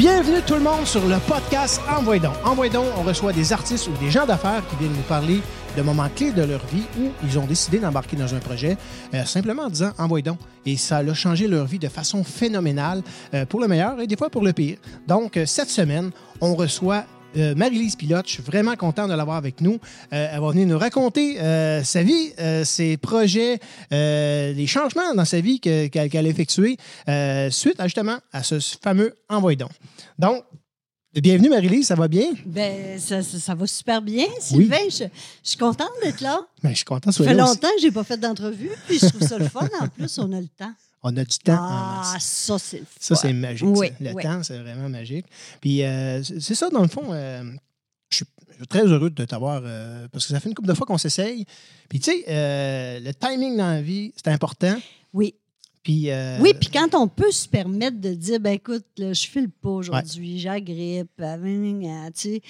Bienvenue tout le monde sur le podcast Envoie donc. On reçoit des artistes ou des gens d'affaires qui viennent nous parler de moments clés de leur vie où ils ont décidé d'embarquer dans un projet euh, simplement en disant Envoie donc. Et ça a changé leur vie de façon phénoménale, euh, pour le meilleur et des fois pour le pire. Donc, euh, cette semaine, on reçoit euh, Marie-Lise Pilote. Je suis vraiment content de l'avoir avec nous. Euh, elle va venir nous raconter euh, sa vie, euh, ses projets, euh, les changements dans sa vie que- qu'elle a effectués suite à, justement à ce fameux Envoie donc. Donc, bienvenue Marie-Lise, ça va bien? Ben, ça, ça- ça va super bien, Sylvain. Je, je suis contente d'être là. Ben, je suis content de Ça fait longtemps que je n'ai pas fait d'entrevue, puis je trouve ça le fun. En plus, on a le temps. On a du temps. en Ah, masse. ça, c'est Ça, c'est magique. Oui, ça. Le oui. temps, c'est vraiment magique. Puis, euh, c'est ça, dans le fond, euh, je suis je suis très heureux de t'avoir euh, parce que ça fait une couple de fois qu'on s'essaye. Puis, tu sais, euh, le timing dans la vie, c'est important. Oui. Puis, euh, Oui, puis quand on peut se permettre de dire, ben écoute, là, je file pas aujourd'hui, j'ai la grippe, euh, tu sais.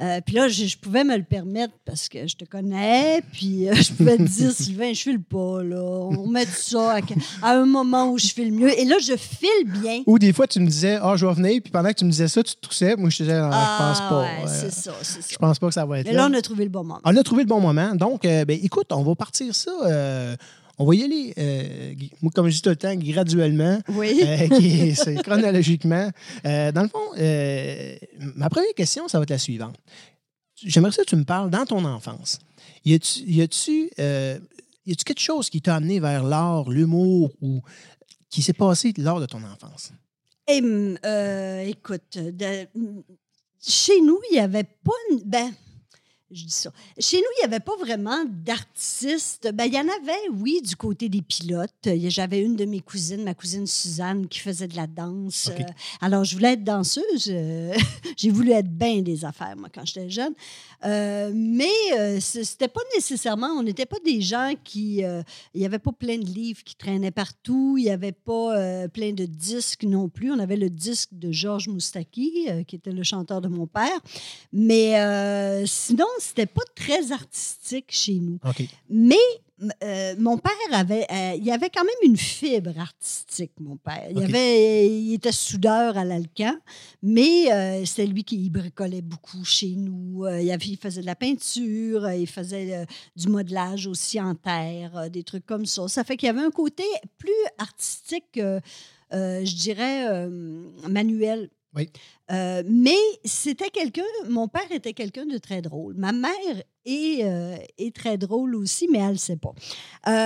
Euh, puis là, je, je pouvais me le permettre parce que je te connais, puis euh, je pouvais te dire, Sylvain, je file pas, là. On met ça à, à un moment où je file mieux. Et là, je file bien. Ou des fois, tu me disais, ah, je vais venir. Puis pendant que tu me disais ça, tu te toussais. Moi, je te disais, Ah, je pense pas. ouais, c'est ça, c'est ça. je pense pas que ça va être Mais là. là, on a trouvé le bon moment. On a trouvé le bon moment. Donc, ben, écoute, on va partir ça. On va y aller, euh, moi, comme je dis tout le temps, graduellement. Oui. Euh, qui est- c'est chronologiquement. Euh, dans le fond, ma première question, ça va être la suivante. J'aimerais ça que tu me parles dans ton enfance. Y a-tu, y a-tu, y a-tu quelque chose qui t'a amené vers l'art, l'humour ou qui s'est passé lors de ton enfance? Et, euh, écoute, de- chez nous, il n'y avait pas. Ben, je dis ça. Chez nous, il n'y avait pas vraiment d'artistes. Ben, il y en avait, oui, du côté des pilotes. J'avais une de mes cousines, ma cousine Suzanne, qui faisait de la danse. Euh, alors, je voulais être danseuse. euh, J'ai voulu être bien des affaires, moi, quand j'étais jeune. Euh, mais euh, c'était pas nécessairement, on n'était pas des gens qui. il n'y avait pas plein de livres qui traînaient partout, il n'y avait pas plein de disques non plus. On avait le disque de Georges Moustaki, qui était le chanteur de mon père. Mais sinon, c'était pas très artistique chez nous. Mais euh, mon père avait, euh, il avait quand même une fibre artistique, mon père. Il, avait, il était soudeur à l'Alcan, mais euh, c'était lui qui bricolait beaucoup chez nous. Euh, il, avait- il faisait de la peinture, euh, il faisait du modelage aussi en terre, des trucs comme ça. Ça fait qu'il y avait un côté plus artistique, je dirais, manuel. Oui. Euh, mais c'était quelqu'un, mon père était quelqu'un de très drôle. Ma mère est, euh, est très drôle aussi, mais elle ne sait pas.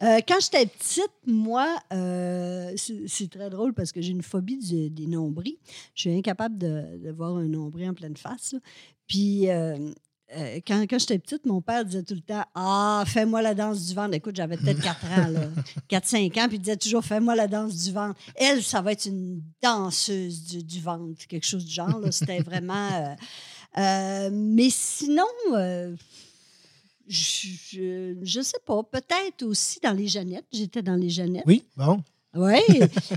Euh, quand j'étais petite, moi, c'est très drôle parce que j'ai une phobie du- des nombris. Je suis incapable de, voir un nombril en pleine face. Puis. Euh, quand, quand j'étais petite, mon père disait tout le temps Ah, fais-moi la danse du ventre. Écoute, j'avais peut-être 4 ans, là, 4-5 ans, puis il disait toujours Fais-moi la danse du ventre. Elle, ça va être une danseuse du, du ventre, quelque chose du genre. C'était vraiment. euh, euh, mais sinon, je, je, je sais pas. Peut-être aussi dans les Jeannettes. J'étais dans les Jeannettes. Oui, bon. Oui.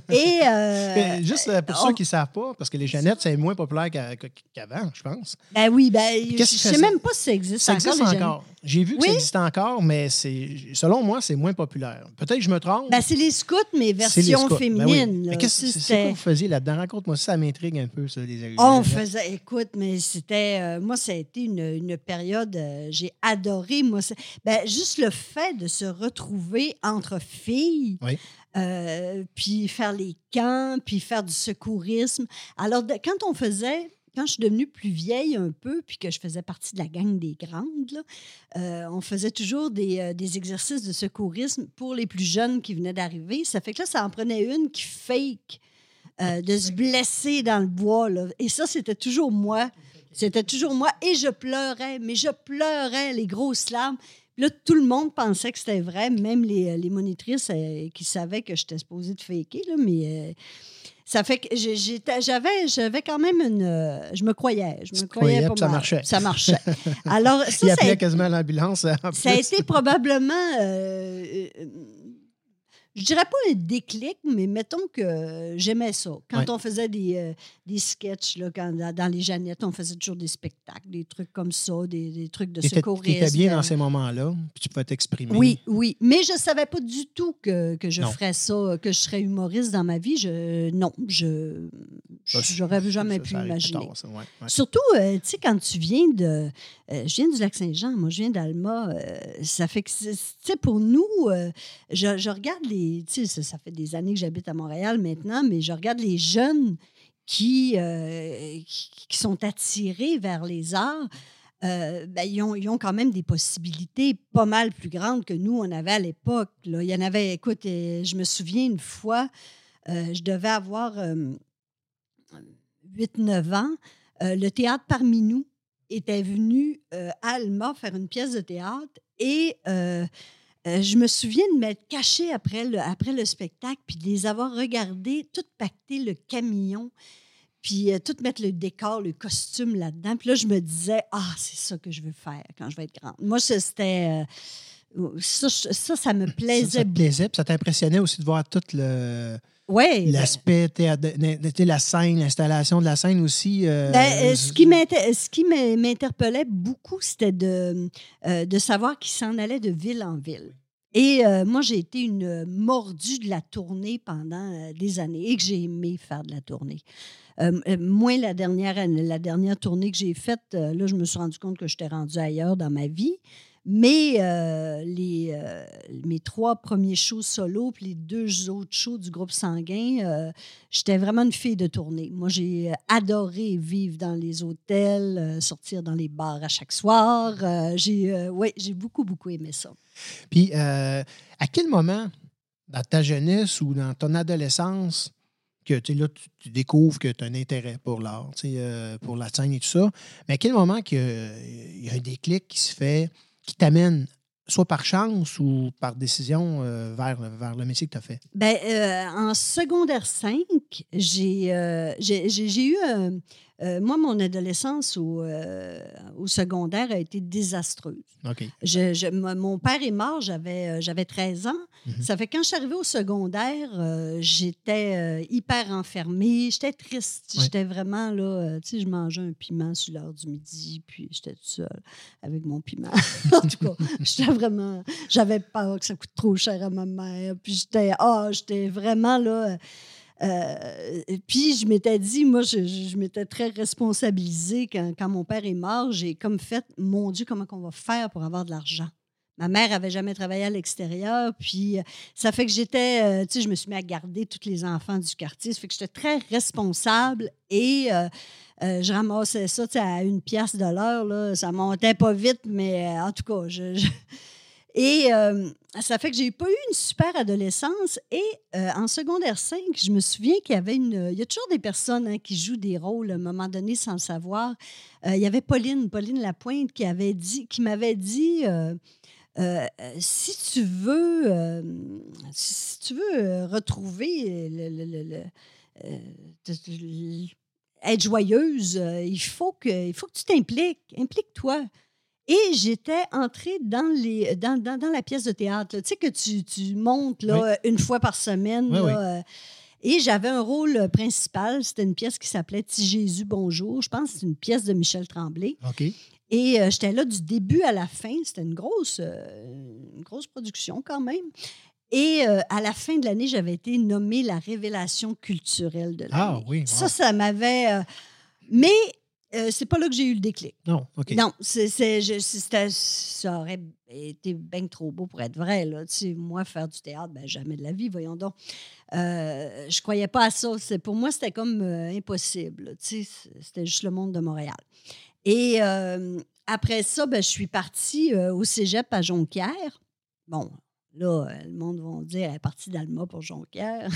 Et. euh, juste euh, pour on- ceux qui ne savent pas, parce que les Jeannettes, c'est moins populaire qu'a- qu'a- qu'avant, je pense. ben oui, ben, je qui sais même pas si ça existe Ça encore. existe encore. J'ai vu que Oui. ça existe encore, mais selon moi, c'est moins populaire. Peut-être que je me trompe. Ben, c'est les scouts, mais version scouts. Ben oui. féminine. Qu'est-ce quoi vous faisiez là-dedans? Raconte-moi ça, ça m'intrigue un peu, ça, les On faisait, écoute, mais c'était, euh, moi, ça a été une, une période, euh, j'ai adoré, moi, ben, juste le fait de se retrouver entre filles, Oui. Euh, puis faire les camps, puis faire du secourisme. Alors, quand on faisait, quand je suis devenue plus vieille un peu, puis que je faisais partie de la gang des grandes, euh, on faisait toujours des, euh, des exercices de secourisme pour les plus jeunes qui venaient d'arriver. Ça fait que là, ça en prenait une qui fake de se blesser dans le bois. Et ça, c'était toujours moi. C'était toujours moi. Et je pleurais, mais je pleurais les grosses larmes. Là, tout le monde pensait que c'était vrai, même les, les monitrices euh, qui savaient que j'étais supposée de faker. Là, mais euh, ça fait que j'avais, j'avais quand même une. euh, je me croyais. Je me croyais, croyais pas puis ça marchait. Ça marchait. Alors, ça, Il appelait été- quasiment l'ambulance. ça a été probablement. euh, euh, je dirais pas un déclic, mais mettons que j'aimais ça. Quand Ouais. on faisait des, euh, des sketchs, là, quand, dans, les Jeannettes, on faisait toujours des spectacles, des trucs comme ça, des, des trucs de Tu étais secourisme. bien dans ces moments-là, puis tu pouvais t'exprimer. Oui, oui. Mais je ne savais pas du tout que, que je Non. ferais ça, que je serais humoriste dans ma vie. Je, non, je c'est- j'aurais jamais ça, pu ça imaginer. tard, ça, ouais, ouais. Surtout, euh, tu sais, quand tu viens de. euh, je viens du Lac-Saint-Jean, moi, je viens d'Alma. euh, ça fait que, tu sais, pour nous, euh, je, je regarde les. Ça, fait des années que j'habite à Montréal maintenant, mais je regarde les jeunes qui, euh, qui, sont attirés vers les arts. euh, ben, ils, ont, ils ont quand même des possibilités pas mal plus grandes que nous, on avait à l'époque. Il y en avait, écoute, euh, je me souviens une fois, je devais avoir euh, 8-9 ans. Le théâtre parmi nous était venu à Alma faire une pièce de théâtre et euh, je me souviens de m'être cachée après le, spectacle puis de les avoir regardés, tout pacter le camion, puis euh, tout mettre le décor, le costume là-dedans. Puis là, je me disais, ah, c'est ça que je veux faire quand je vais être grande. Moi, c'était. euh, ça, ça, ça me Ça, ça plaisait te plaisait, puis ça t'impressionnait aussi de voir tout le Oui. l'aspect la scène, l'installation de la scène aussi. euh, Ben, euh, ce qui m'interpellait beaucoup, c'était de, euh, de savoir qu'il s'en allait de ville en ville. Et euh, moi, j'ai été une mordue de la tournée pendant des années et que j'ai aimé faire de la tournée. Moi, la dernière, la dernière tournée que j'ai faite, là, je me suis rendu compte que j'étais rendue ailleurs dans ma vie. Mais euh, euh, mes trois premiers shows solo puis les deux autres shows du groupe sanguin, euh, j'étais vraiment une fille de tournée. Moi, j'ai adoré vivre dans les hôtels, sortir dans les bars à chaque soir. J'ai, ouais, j'ai beaucoup, beaucoup aimé ça. Puis, à quel moment, dans ta jeunesse ou dans ton adolescence, que tu là, tu, découvres que tu as un intérêt pour l'art, pour la scène et tout ça, mais à quel moment il y a un déclic qui se fait, qui t'amène, soit par chance ou par décision, euh, vers, vers le métier que tu as fait? Ben, euh, en secondaire 5, j'ai, euh, eu. Euh, moi, mon adolescence au, euh, au secondaire a été désastreuse. Je- je- mon père est mort, j'avais, euh, j'avais 13 ans. Mhm. Ça fait que quand je suis arrivée au secondaire, euh, j'étais hyper enfermée. J'étais triste. Ouais. J'étais vraiment là. tu sais, je mangeais un piment sur l'heure du midi, puis j'étais toute seule avec mon piment. en tout cas, j'étais vraiment. J'avais peur que ça coûte trop cher à ma mère. Puis j'étais. Ah, j'étais vraiment là. Euh, puis je m'étais dit, moi, je, je- m'étais très responsabilisée quand, quand mon père est mort. J'ai comme fait, mon Dieu, comment qu'on va faire pour avoir de l'argent? Ma mère avait jamais travaillé à l'extérieur, puis euh, ça fait que j'étais, euh, tu sais, je me suis mis à garder tous les enfants du quartier. Ça fait que j'étais très responsable et je ramassais ça, tu sais, à une pièce de l'heure. Ça montait pas vite, mais en tout cas, je- et euh, ça fait que j'ai pas eu une super adolescence. Et euh, en secondaire 5, je me souviens qu'il y avait une. Il y a toujours des personnes hein, qui jouent des rôles à un moment donné sans le savoir. Euh, il y avait Pauline, Pauline Lapointe, qui avait dit, qui m'avait dit. si tu veux, si tu veux retrouver être joyeuse, il faut que, il faut que tu t'impliques, implique-toi. Et j'étais entrée dans, les, dans, dans, dans la pièce de théâtre, là. tu sais, que tu, tu montes là, une fois par semaine. Oui, là, oui. euh, et j'avais un rôle principal, c'était une pièce qui s'appelait Ti Jésus, bonjour. Je pense que c'est une pièce de Michel Tremblay. OK. Et euh, j'étais là du début à la fin. C'était une grosse, euh, une grosse production quand même. Et euh, à la fin de l'année, j'avais été nommée la révélation culturelle de l'année. Ah oui, wow. Ça, ça m'avait. euh, mais euh, c'est pas là que j'ai eu le déclic. Non, OK. Non, c'est, c'est- je- c'était- ça aurait été bien trop beau pour être vrai. Là. Tu sais, moi, faire du théâtre, ben, jamais de la vie, voyons donc. Euh, je croyais pas à ça. C'est, pour moi, c'était comme euh, impossible. Tu sais, c'était juste le monde de Montréal. Et euh, après ça, ben, je suis partie au cégep à Jonquière. Bon, là, euh, le monde va dire, elle est partie d'Alma pour Jonquière.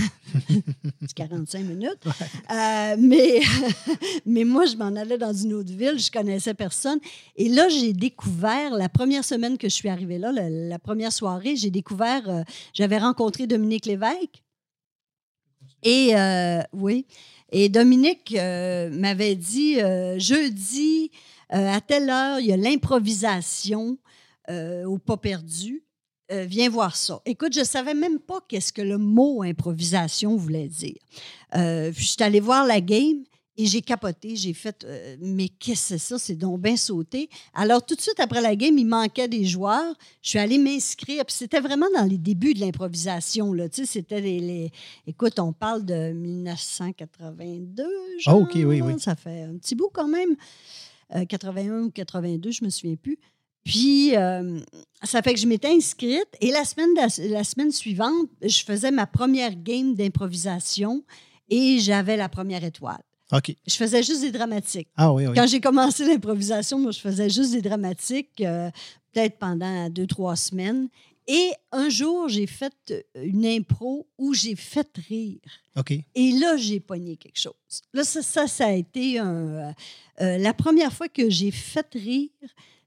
c'est 45 minutes. Euh, mais, mais moi, je m'en allais dans une autre ville, je connaissais personne. Et là, j'ai découvert, la première semaine que je suis arrivée là, la, la première soirée, j'ai découvert, euh, j'avais rencontré Dominique Lévesque. Et euh, oui, et Dominique m'avait dit, jeudi, à telle heure, il y a l'improvisation au pas perdu. Euh, viens voir ça. Écoute, je savais même pas qu'est-ce que le mot improvisation voulait dire. Euh, je suis allée voir la game et j'ai capoté. J'ai fait, euh, mais qu'est-ce que c'est ça? C'est donc bien sauté. Alors, tout de suite après la game, il manquait des joueurs. Je suis allée m'inscrire. Puis c'était vraiment dans les débuts de l'improvisation. Là. Tu sais, c'était les, les- Écoute, on parle de 1982. Ah. OK, oui, oui. Ça fait un petit bout quand même. Euh, 81 ou 82, je me souviens plus. Puis, euh, ça fait que je m'étais inscrite et la semaine, la semaine suivante, je faisais ma première game d'improvisation et j'avais la première étoile. OK. Je faisais juste des dramatiques. Ah oui, oui. Quand j'ai commencé l'improvisation, moi, je faisais juste des dramatiques, euh, peut-être pendant deux, trois semaines. Et un jour, j'ai fait euh, une impro où j'ai fait rire. OK. Et là, j'ai pogné quelque chose. Là, ça, ça, ça a été un, euh, euh, la première fois que j'ai fait rire,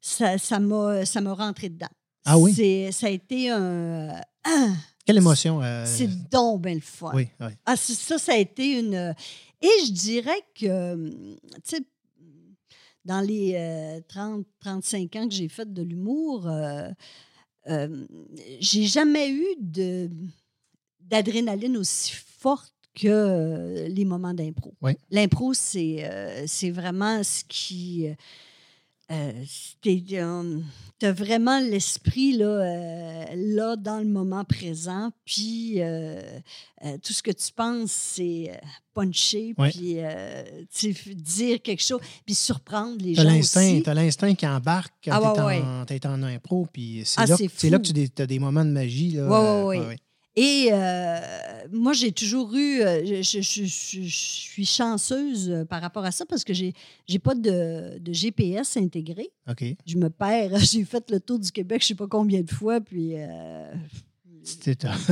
ça ça m'a ça m'a rentré dedans. Ah oui? C'est- Ça a été un... ah, Quelle émotion. euh, c'est donc bien le fun. Oui, oui. Ah, ça, ça a été une. Et je dirais que, tu sais, dans les euh, 30, 35 ans que j'ai fait de l'humour, euh, j'ai jamais eu de d'adrénaline aussi forte que euh, les moments d'impro. Oui. L'impro, c'est euh, c'est vraiment ce qui. Euh, tu as vraiment l'esprit là, euh, là, dans le moment présent, puis euh, euh, tout ce que tu penses, c'est euh, puncher, Ouais. puis euh, tu dire quelque chose, puis surprendre les T'as gens l'instinct, aussi. t'as l'instinct qui embarque quand Ah, t'es ouais, en, impro, puis c'est Ah, là, c'est c'est là que tu as des moments de magie. Là, Et euh, moi, j'ai toujours eu. euh, Je, je- je- je- je suis chanceuse euh, par rapport à ça parce que j'ai n'ai pas de, de GPS intégré. Je me perds. J'ai fait le tour du Québec, je ne sais pas combien de fois, puis. euh,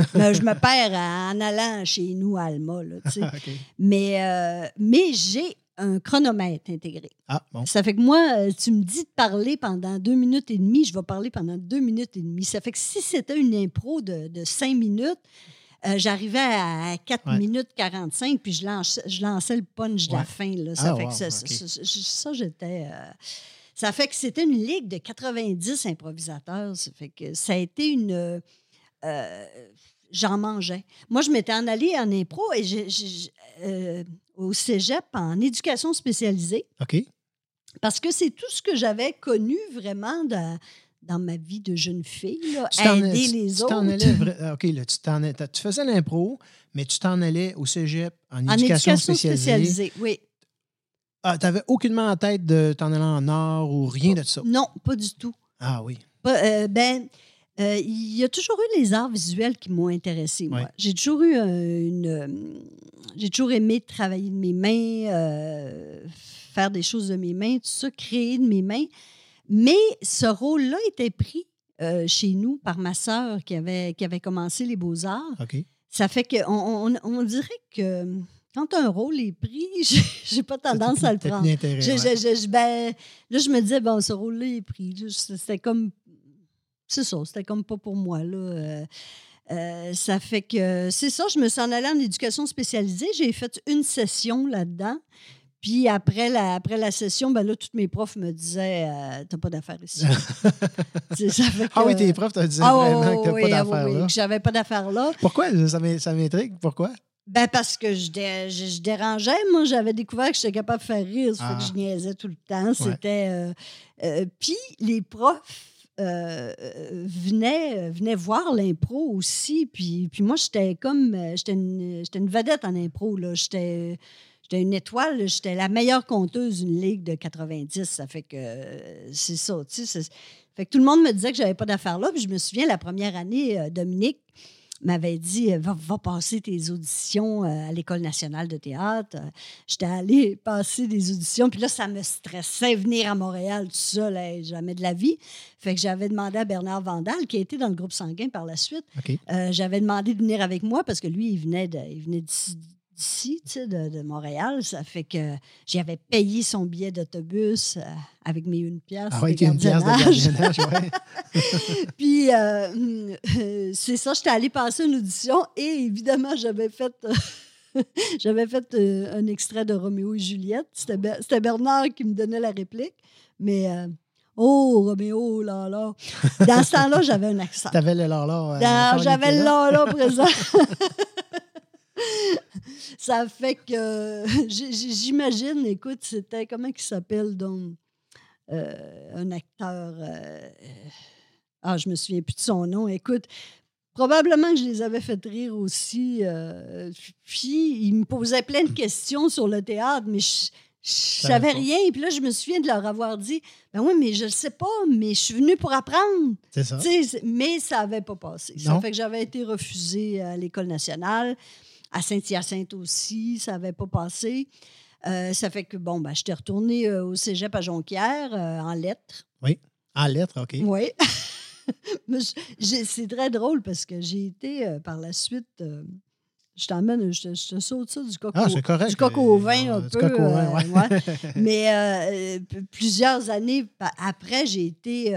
ben, je me perds en allant chez nous à Alma. Là, tu sais. OK. mais euh, mais j'ai un chronomètre intégré. Ah, bon. Ça fait que moi, euh, tu me dis de parler pendant deux minutes et demie, je vais parler pendant deux minutes et demie. Ça fait que si c'était une impro de, de cinq minutes, euh, j'arrivais à 4 Ouais. minutes 45, puis je lançais, je lançais le punch de la fin. Là. Ça Ah, fait wow, que ça, ok. ça- ça- ça, j'étais... euh, ça fait que c'était une ligue de 90 improvisateurs. Ça fait que ça a été une... euh, J'en mangeais. Moi, je m'étais en allée en impro et au cégep en éducation spécialisée OK. parce que c'est tout ce que j'avais connu vraiment dans, dans ma vie de jeune fille, là, Tu t'en- aider tu- les tu autres. t'en allais vra- OK, là, tu, t'en tu faisais l'impro, mais tu t'en allais au cégep en en éducation, éducation spécialisée. spécialisée, oui. Ah, tu n'avais aucunement en tête de t'en aller en or ou rien de ça? Non, pas du tout. Ah oui. Pas- euh, ben, euh, il y a toujours eu les arts visuels qui m'ont intéressée, moi. Ouais. J'ai toujours eu euh, une. euh, j'ai toujours aimé travailler de mes mains, euh, faire des choses de mes mains, tout ça, créer de mes mains. Mais ce rôle-là était pris euh, chez nous par ma sœur qui avait, qui avait commencé les beaux-arts. Ça fait qu'on on, on dirait que quand un rôle est pris, j'ai pas tendance à le prendre. Je- ouais. je- je- ben, là, je me disais, bon, ce rôle-là est pris. C'était comme. C'est ça, c'était comme pas pour moi. Là. Euh, euh, ça fait que. C'est ça, je me suis en allée en éducation spécialisée. J'ai fait une session là-dedans. Puis après la, après la session, ben là, tous mes profs me disaient euh, T'as pas d'affaires ici. C'est- ça fait Ah oui, tes profs te disaient Ah, vraiment que oui, t'as pas oui, d'affaires oui, là. que j'avais pas d'affaires là. Pourquoi? Ça m'in- ça m'intrigue. Pourquoi? Ben parce que je, dé- je, je dérangeais. Moi, j'avais découvert que j'étais capable de faire rire. Ça fait Ah. que je niaisais tout le temps. C'était. euh, euh, Puis les profs euh, euh, venaient voir l'impro aussi. Puis, puis moi, j'étais comme. euh, J'étais une, une vedette en impro. J'étais. Une étoile, j'étais la meilleure conteuse d'une ligue de 90. Ça fait que euh, c'est ça, tu sais. Fait que tout le monde me disait que j'avais pas d'affaires là. Puis je me souviens, la première année, Dominique, m'avait dit euh, va, va passer tes auditions euh, à l'École nationale de théâtre. Euh, J'étais allée passer des auditions, puis là, ça me stressait venir à Montréal tout seul, hey, jamais de la vie. Fait que j'avais demandé à Bernard Vandal, qui a été dans le groupe sanguin par la suite, euh, j'avais demandé de venir avec moi parce que lui, il venait de- il venait d'ici, d'ici, tu sais, de, de Montréal. Ça fait que j'avais payé son billet d'autobus euh, avec mes une pièce Ah de a une pièce de gardiennage. ouais. Puis, euh, euh, c'est ça, j'étais allée passer une audition et évidemment, j'avais fait, j'avais fait un extrait de Roméo et Juliette. C'était Ber- c'était Bernard qui me donnait la réplique, mais euh, Oh, Roméo, là, là. Dans ce temps-là, j'avais un accent. T'avais le encore, il J'avais le là. là, là, présent. Ça fait que j- j'imagine, écoute, c'était comment il s'appelle donc euh, un acteur. euh, ah, je me souviens plus de son nom. Écoute, probablement que je les avais fait rire aussi. euh, puis il me posait plein de questions sur le théâtre, mais je, je savais rien. Puis là, je me souviens de leur avoir dit, ben oui, mais je le sais pas, mais je suis venue pour apprendre. C'est ça. Mais ça n'avait pas passé. Ça fait que j'avais été refusée à l'École nationale, à Saint-Hyacinthe aussi, ça n'avait pas passé. Euh, ça fait que, bon, ben, j'étais retournée euh, au cégep à Jonquière euh, en lettres. En lettres, OK. Oui. C'est très drôle parce que j'ai été par la suite. je t'emmène, je te, je te saute ça du coq Ah, au- correct. du coq au vin un du peu. coq au vin, ouais. ouais. Mais plusieurs années après, j'ai été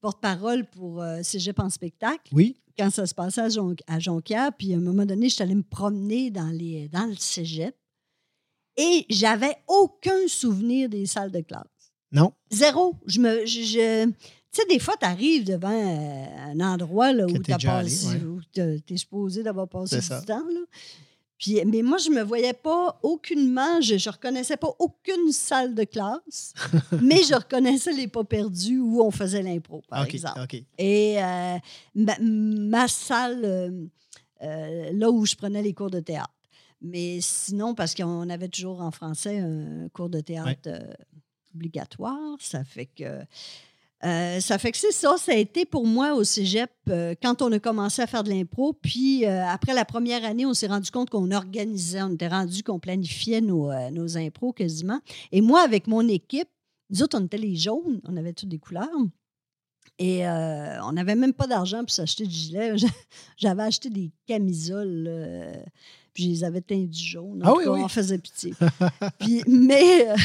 porte-parole pour Cégep en spectacle Oui. Quand ça se passait à, Jon- à Jonquière. Puis à un moment donné, je suis allée me promener dans, les, dans le Cégep et j'avais aucun souvenir des salles de classe. Non. Zéro. Je me. je- je- tu sais, des fois, tu arrives devant euh, un endroit là, où tu passé, ouais. es supposé d'avoir passé du temps. Là. Puis, mais moi, je me voyais pas aucunement, je ne reconnaissais pas aucune salle de classe, mais je reconnaissais les pas perdus où on faisait l'impro, par exemple. Et euh, ma, ma salle, euh, euh, là où je prenais les cours de théâtre. Mais sinon, parce qu'on avait toujours en français un cours de théâtre euh, obligatoire, ça fait que. Euh, ça fait que c'est ça. Ça a été pour moi au cégep euh, quand on a commencé à faire de l'impro. Puis euh, après la première année, on s'est rendu compte qu'on organisait, on était rendu qu'on planifiait nos, nos impros quasiment. Et moi, avec mon équipe, nous autres, on était les jaunes, on avait toutes des couleurs. Et euh, on n'avait même pas d'argent pour s'acheter du gilet. J'avais acheté des camisoles, euh, puis je les avais teintes du jaune. Ah oui, cas, oui. on faisait pitié. puis, mais, euh,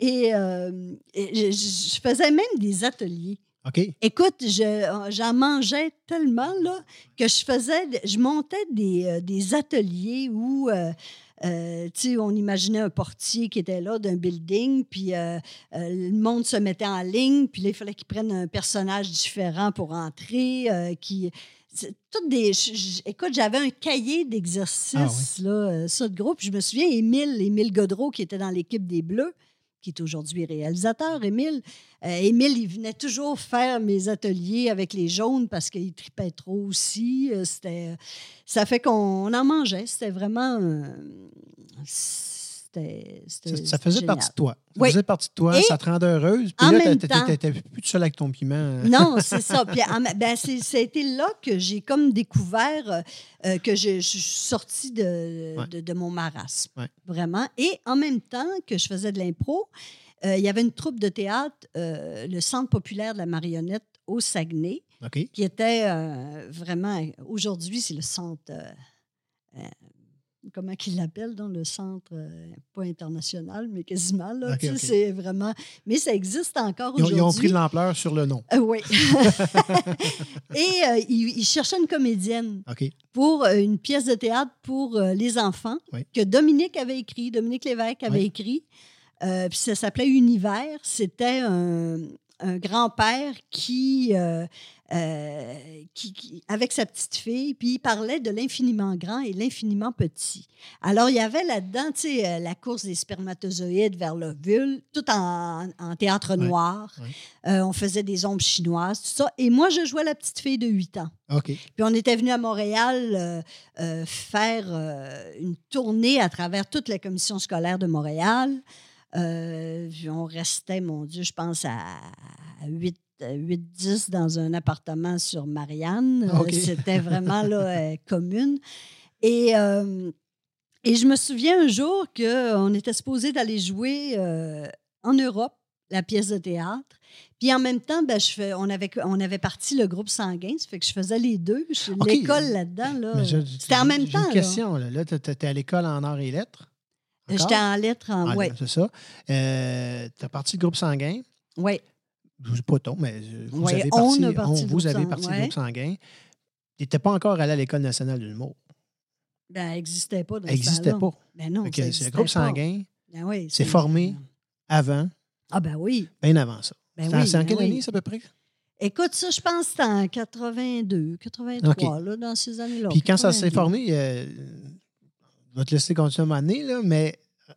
et, euh, et je, je faisais même des ateliers. OK. Écoute, je- j'en mangeais tellement là, que je faisais, je montais des, euh, des ateliers où, euh, euh, tu sais, on imaginait un portier qui était là d'un building, puis euh, euh, le monde se mettait en ligne, puis là, il fallait qu'ils prennent un personnage différent pour entrer, euh, qui... Toutes des, écoute, j'avais un cahier d'exercices, là, euh, ça de gros. Puis je me souviens, Émile, Émile Godreau, qui était dans l'équipe des Bleus, qui est aujourd'hui réalisateur, Émile. Euh, Émile, il venait toujours faire mes ateliers avec les jaunes parce qu'il tripait trop aussi. Euh, C'était, ça fait qu'on en mangeait. C'était vraiment. C'était, c'était- Ça, faisait c'était partie de toi. Ça Oui. faisait partie de toi. Et ça te rendait heureuse. Puis en là, t'étais plus tout seul avec ton piment. euh. Non, c'est ça. Puis, ben, été là que j'ai comme découvert euh, euh, que je, je suis sortie de, Ouais. de, de mon marasme. Ouais. Vraiment. Et en même temps que je faisais de l'impro, euh, il y avait une troupe de théâtre, euh, le Centre populaire de la marionnette au Saguenay, qui était euh, vraiment. Aujourd'hui, c'est le centre. Comment qu'il l'appelle, donc le centre, euh, pas international, mais quasiment. Là, OK, tu sais, OK. C'est vraiment. Mais ça existe encore Ils aujourd'hui. ils ont pris de l'ampleur sur le nom. Euh, oui. Et euh, il, il cherchait une comédienne pour euh, une pièce de théâtre pour les enfants Oui. que Dominique avait écrit, Dominique Lévesque avait Oui. écrit. Puis ça s'appelait Univers. C'était un, un grand-père qui, euh, euh, qui, qui- avec sa petite fille, puis il parlait de l'infiniment grand et l'infiniment petit. Alors, il y avait là-dedans, tu sais, euh, la course des spermatozoïdes vers l'ovule, tout en, en théâtre noir. Euh, on faisait des ombres chinoises, tout ça. Et moi, je jouais la petite fille de 8 ans. OK. Puis on était venu à Montréal faire une tournée à travers toute la commission scolaire de Montréal. Euh, on restait, mon Dieu, je pense à 8, 10 dans un appartement sur Marianne. Euh, OK. C'était vraiment là, euh, commune. Et, euh, et je me souviens un jour qu'on était supposé d'aller jouer euh, en Europe la pièce de théâtre. Puis en même temps, ben, je fais, on, avait, on avait parti le groupe sanguin, ça fait que je faisais les deux. Je- OK. L'école là-dedans, là, c'était en même temps. une question. Là, là tu étais à l'école en arts et lettres? J'étais en lettres en. Oui, C'est ça. Euh, tu as parti du groupe sanguin? oui. Je sais pas ton, mais vous Ouais, avez parti, on- vous groupe avez sang- parti du ouais. groupe sanguin. Tu n'étais pas encore allé à l'École nationale de l'humour. Ben, elle n'existait pas dans Elle n'existait pas. Ben non, ça c'est le groupe pas. sanguin, Ben oui, c'est formé avant, Ah ben oui. bien avant ça. Ben C'est en- oui, c'est en ben quelle année, ça, à peu près? Écoute, ça, je pense que c'était en 82, 83, là, dans ces années-là. Puis quand ça s'est 82. formé, euh, je vais te laisser continuer à m'amener, là, mais euh,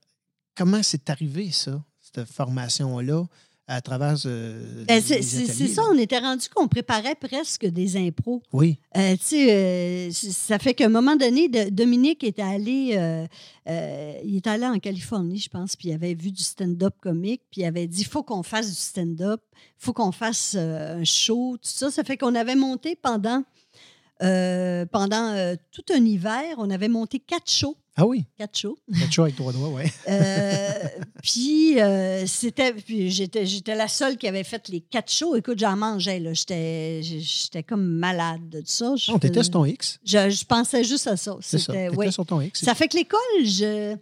comment c'est arrivé, ça, cette formation-là, à travers euh, Ben, c'est ça, on était rendu qu'on préparait presque des impros. Oui. Euh, tu sais, euh, ça fait qu'à un moment donné, de- Dominique était allé, euh, euh, il est allé en Californie, je pense, puis il avait vu du stand-up comique, puis il avait dit, faut qu'on fasse du stand-up, faut qu'on fasse un show, tout ça. Ça fait qu'on avait monté pendant, euh, pendant euh, tout un hiver, on avait monté quatre shows, Ah oui, quatre shows. quatre choix avec trois doigts, oui. Euh, puis c'était puis j'étais j'étais la seule qui avait fait les quatre shows. Écoute, j'en mangeais là, j'étais j'étais comme malade de ça. Je, On était sur ton X. je, je pensais juste à ça. C'est ça. C'était T'étais ouais. sur ton X. Ça fait que l'école, je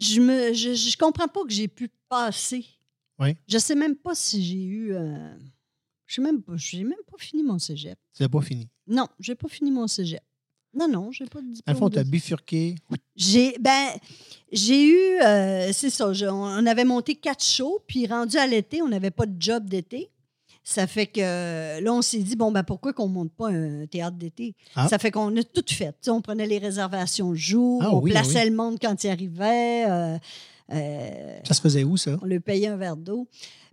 je me je, je comprends pas que j'ai pu passer. Oui. Je sais même pas si j'ai eu je sais même pas, j'ai même pas fini mon cégep. C'est pas fini. Non, j'ai pas fini mon cégep. Non, non, j'ai pas de diplôme. le fond, tu as bifurqué. j'ai ben j'ai eu euh, c'est ça, je- on avait monté quatre shows puis rendu à l'été, on n'avait pas de job d'été. Ça fait que là on s'est dit bon ben pourquoi qu'on monte pas un théâtre d'été? Ah. Ça fait qu'on a tout fait. Tu on prenait les réservations le jour, Ah on oui, plaçait oui. le monde quand il arrivait, euh, euh, Ça se faisait où, ça? on lui payait un verre d'eau.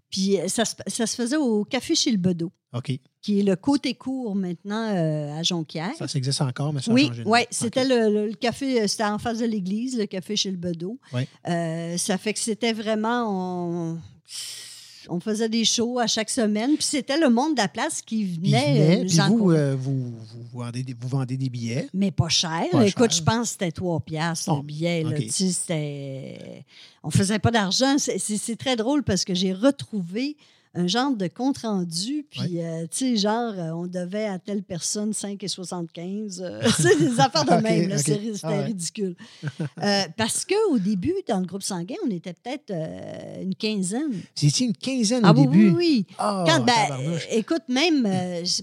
Puis euh, ça, se- ça se faisait au café chez le Bedeau, OK. qui est le côté court maintenant euh, à Jonquière. Ça, ça existe encore, mais ça a Oui, changé. nom. ouais, OK. c'était le, le- le café, euh, c'était en face de l'église, le café chez le Bedeau. Euh, ça fait que c'était vraiment, on, on faisait des shows à chaque semaine, puis c'était le monde de la place qui venait. euh, puis vous, euh, vous, vous, vendez des, vous vendez des billets. mais pas cher. Pas Écoute, cher. je pense que c'était 3 piastres le billet. là. OK. Tu sais. On faisait pas d'argent. C'est très drôle parce que j'ai retrouvé un genre de compte-rendu, puis, euh, tu sais, genre, euh, on devait à telle personne 5,75. euh, c'est des affaires de même, là, OK. c'est- c'était Ah ouais. ridicule. Euh, parce qu'au début, dans le groupe sanguin, on était peut-être une quinzaine. C'était une quinzaine Ah au oui, début? oui, oui. Ah, Quand, ben, écoute, même,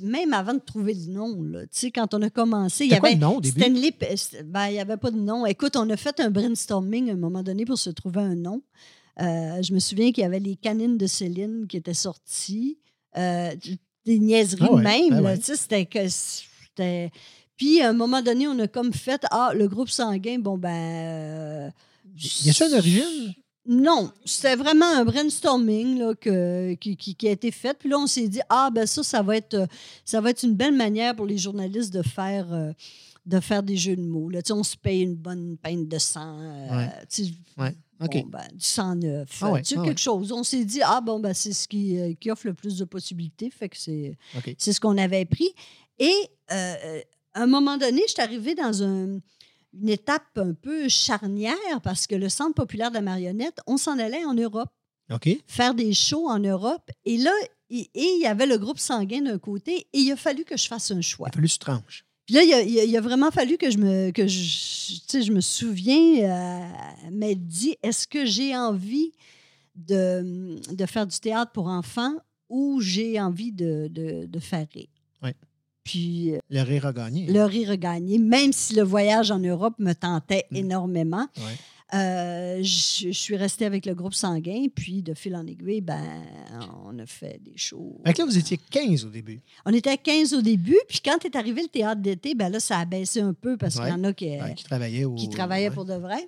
même avant de trouver le nom, tu sais, quand on a commencé, il y C'était avait nom au début? Stanley, ben, il n'y avait pas de nom. Écoute, on a fait un brainstorming à un moment donné pour se trouver un nom. Euh, je me souviens qu'il y avait les canines de Céline qui étaient sorties. Euh, des niaiseries Ah ouais, même. ouais. c'était que c'était. Puis, à un moment donné, on a comme fait Ah, le groupe sanguin, bon, ben. euh, Y a-tu une origine? non, c'était vraiment un brainstorming là, que- qui, a été fait. Puis là, on s'est dit, ah, ben ça, ça va être, ça va être une belle manière pour les journalistes de faire, euh, de faire des jeux de mots. Là. Tu sais, on se paye une bonne peinte de sang. euh, Ouais. tu sais, Ouais, OK. bon, ben, du sang neuf. Ah ouais, tu sais, ah quelque chose. On s'est dit, ah, bon, ben, c'est ce qui, euh, qui offre le plus de possibilités. Fait que c'est. Ce qu'on avait pris. Et euh, à un moment donné, je suis arrivée dans un- une étape un peu charnière parce que le Centre populaire de la marionnette, on s'en allait en Europe, faire des shows en Europe. Et là, et et il y avait le groupe sanguin d'un côté et il a fallu que je fasse un choix. Il a fallu que tu tranches. Puis là, il a, il a- il a vraiment fallu que je me, que je, je me souviens euh, m'être dit, est-ce que j'ai envie de, de faire du théâtre pour enfants ou j'ai envie de, de, de faire rire? Ouais. Puis Le rire a gagné. le rire a gagné, même si le voyage en Europe me tentait Mm. énormément. Ouais. Euh, je, je suis restée avec le groupe sanguin, puis de fil en aiguille, ben, on a fait des shows. Là, vous étiez 15 au début. On était à 15 au début, puis quand est arrivé le théâtre d'été, ben là, ça a baissé un peu parce Ouais. qu'il y en a qui, Ouais, qui travaillaient au. qui travaillaient ouais. pour de vrai.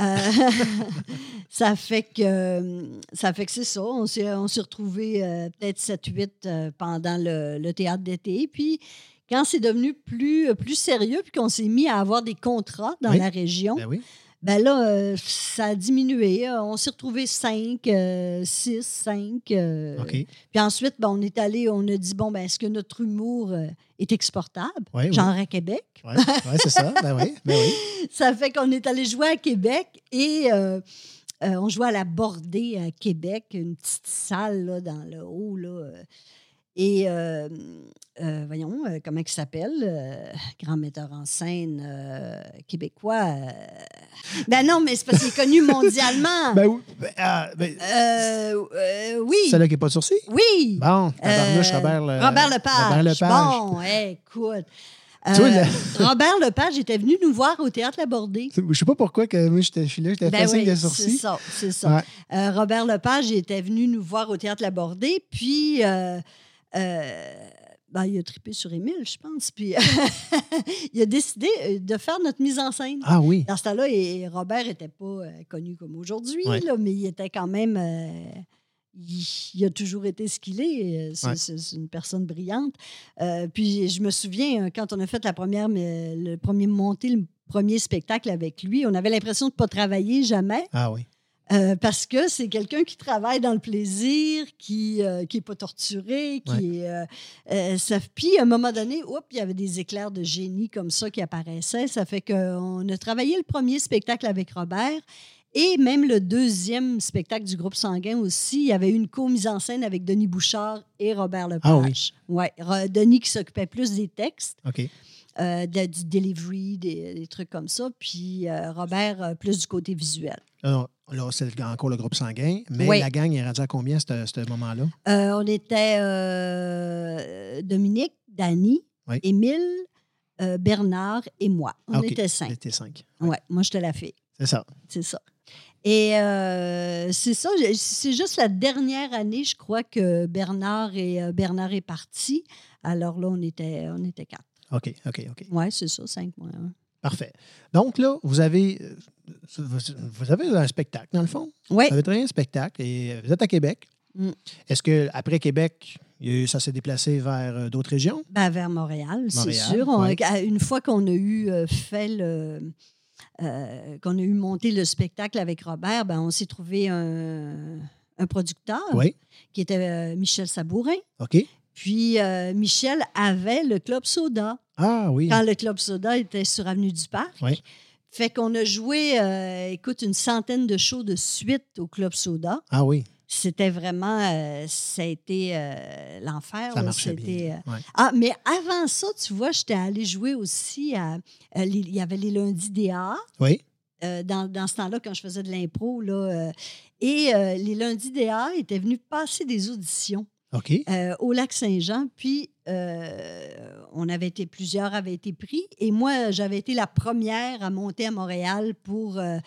Euh, ça fait que ça fait que c'est ça. On s'est, on s'est retrouvés euh, peut-être 7-8 euh, pendant le, le théâtre d'été. Puis quand c'est devenu plus, plus sérieux, puis qu'on s'est mis à avoir des contrats dans Oui. la région, Ben oui. Ben là, euh, ça a diminué. Euh, On s'est retrouvés 5, 6, 5. OK. Puis ensuite, ben, on est allé, on a dit, bon, ben, est-ce que notre humour euh, est exportable? Oui, oui. Genre à Québec? Ouais, ouais, c'est ça. Ben oui. Ben oui. Ça fait qu'on est allé jouer à Québec et on jouait à la Bordée à Québec, une petite salle là, dans le haut. Là. Et euh, euh, voyons, euh, comment il s'appelle? grand metteur en scène québécois. Ben non, mais c'est parce qu'il est connu mondialement. Ben oui. Ben, ah, ben, Euh, euh, oui. Celle-là qui n'est pas de sourcil? Oui. Bon, tabarnouche, Euh, Robert, le, Robert Lepage. Robert Lepage. Bon, écoute. Vois, Robert Lepage était venu nous voir au Théâtre Labordé. Je sais pas pourquoi que moi, j'étais- là, j'étais Ben oui, de c'est sourcil. ça, c'est ça. Ouais. Euh, Robert Lepage était venu nous voir au Théâtre Labordé, puis euh, euh, ben, il a trippé sur Émile, je pense, puis il a décidé euh, de faire notre mise en scène. Ah oui. Dans ce temps-là, et Robert n'était pas euh, connu comme aujourd'hui, Ouais. là, mais il était quand même. euh, il, il a toujours été ce qu'il est. C'est Ouais. c'est- c'est une personne brillante. Euh, puis je me souviens, quand on a fait la première, mais, le premier monté, le premier spectacle avec lui, on avait l'impression de ne pas travailler jamais. Ah oui. Euh, parce que c'est quelqu'un qui travaille dans le plaisir, qui n'est qui est pas torturé, qui est, euh, euh, ça, Puis, à un moment donné, oups, il y avait des éclairs de génie comme ça qui apparaissaient. Ça fait qu'on a travaillé le premier spectacle avec Robert. Et même le deuxième spectacle du groupe sanguin aussi, il y avait une co-mise en scène avec Denis Bouchard et Robert Lepage. Ah oui. Ouais, Denis qui s'occupait plus des textes euh, de- du delivery, des, des trucs comme ça. Puis euh, Robert, euh, plus du côté visuel. Alors, là, c'est encore le groupe sanguin, mais Oui. la gang est rendue à combien à ce moment-là? Euh, on était euh, Dominique, Danny, Oui. Émile, euh, Bernard et moi. On Ah, était cinq. C'était cinq. Ouais, moi, j'étais la fille. C'est ça. C'est ça. Et c'est ça, c'est juste la dernière année, je crois, que Bernard, et, Bernard est parti. Alors là, on était, on était quatre. OK, OK, OK. Oui, c'est ça, cinq mois. hein. Parfait. Donc là, vous avez, vous vous avez un spectacle, dans le fond? Oui, Vous avez travaillé un spectacle et vous êtes à Québec. Mm. Est-ce qu'après Québec, ça s'est déplacé vers euh, d'autres régions? ben, vers Montréal, c'est sûr. On- ouais. à- Une fois qu'on a eu euh, fait le. euh, qu'on a eu monté le spectacle avec Robert, ben, on s'est trouvé un, un producteur Oui. qui était euh, Michel Sabourin. OK. Puis euh, Michel avait le Club Soda. Ah oui. quand le Club Soda était sur Avenue du Parc. Oui. Fait qu'on a joué, euh, écoute, une centaine de shows de suite au Club Soda. Ah oui. C'était vraiment, euh, ça a été euh, l'enfer. Ça là. marchait C'était, bien. Ouais. Ah, mais avant ça, tu vois, j'étais allée jouer aussi à. Il y avait les lundis DA. Oui. euh, dans, dans ce temps-là, quand je faisais de l'impro, là, et les lundis DA étaient venus passer des auditions Euh, au lac Saint-Jean. Puis, euh, on avait été, plusieurs avaient été pris. Et moi, j'avais été la première à monter à Montréal pour euh,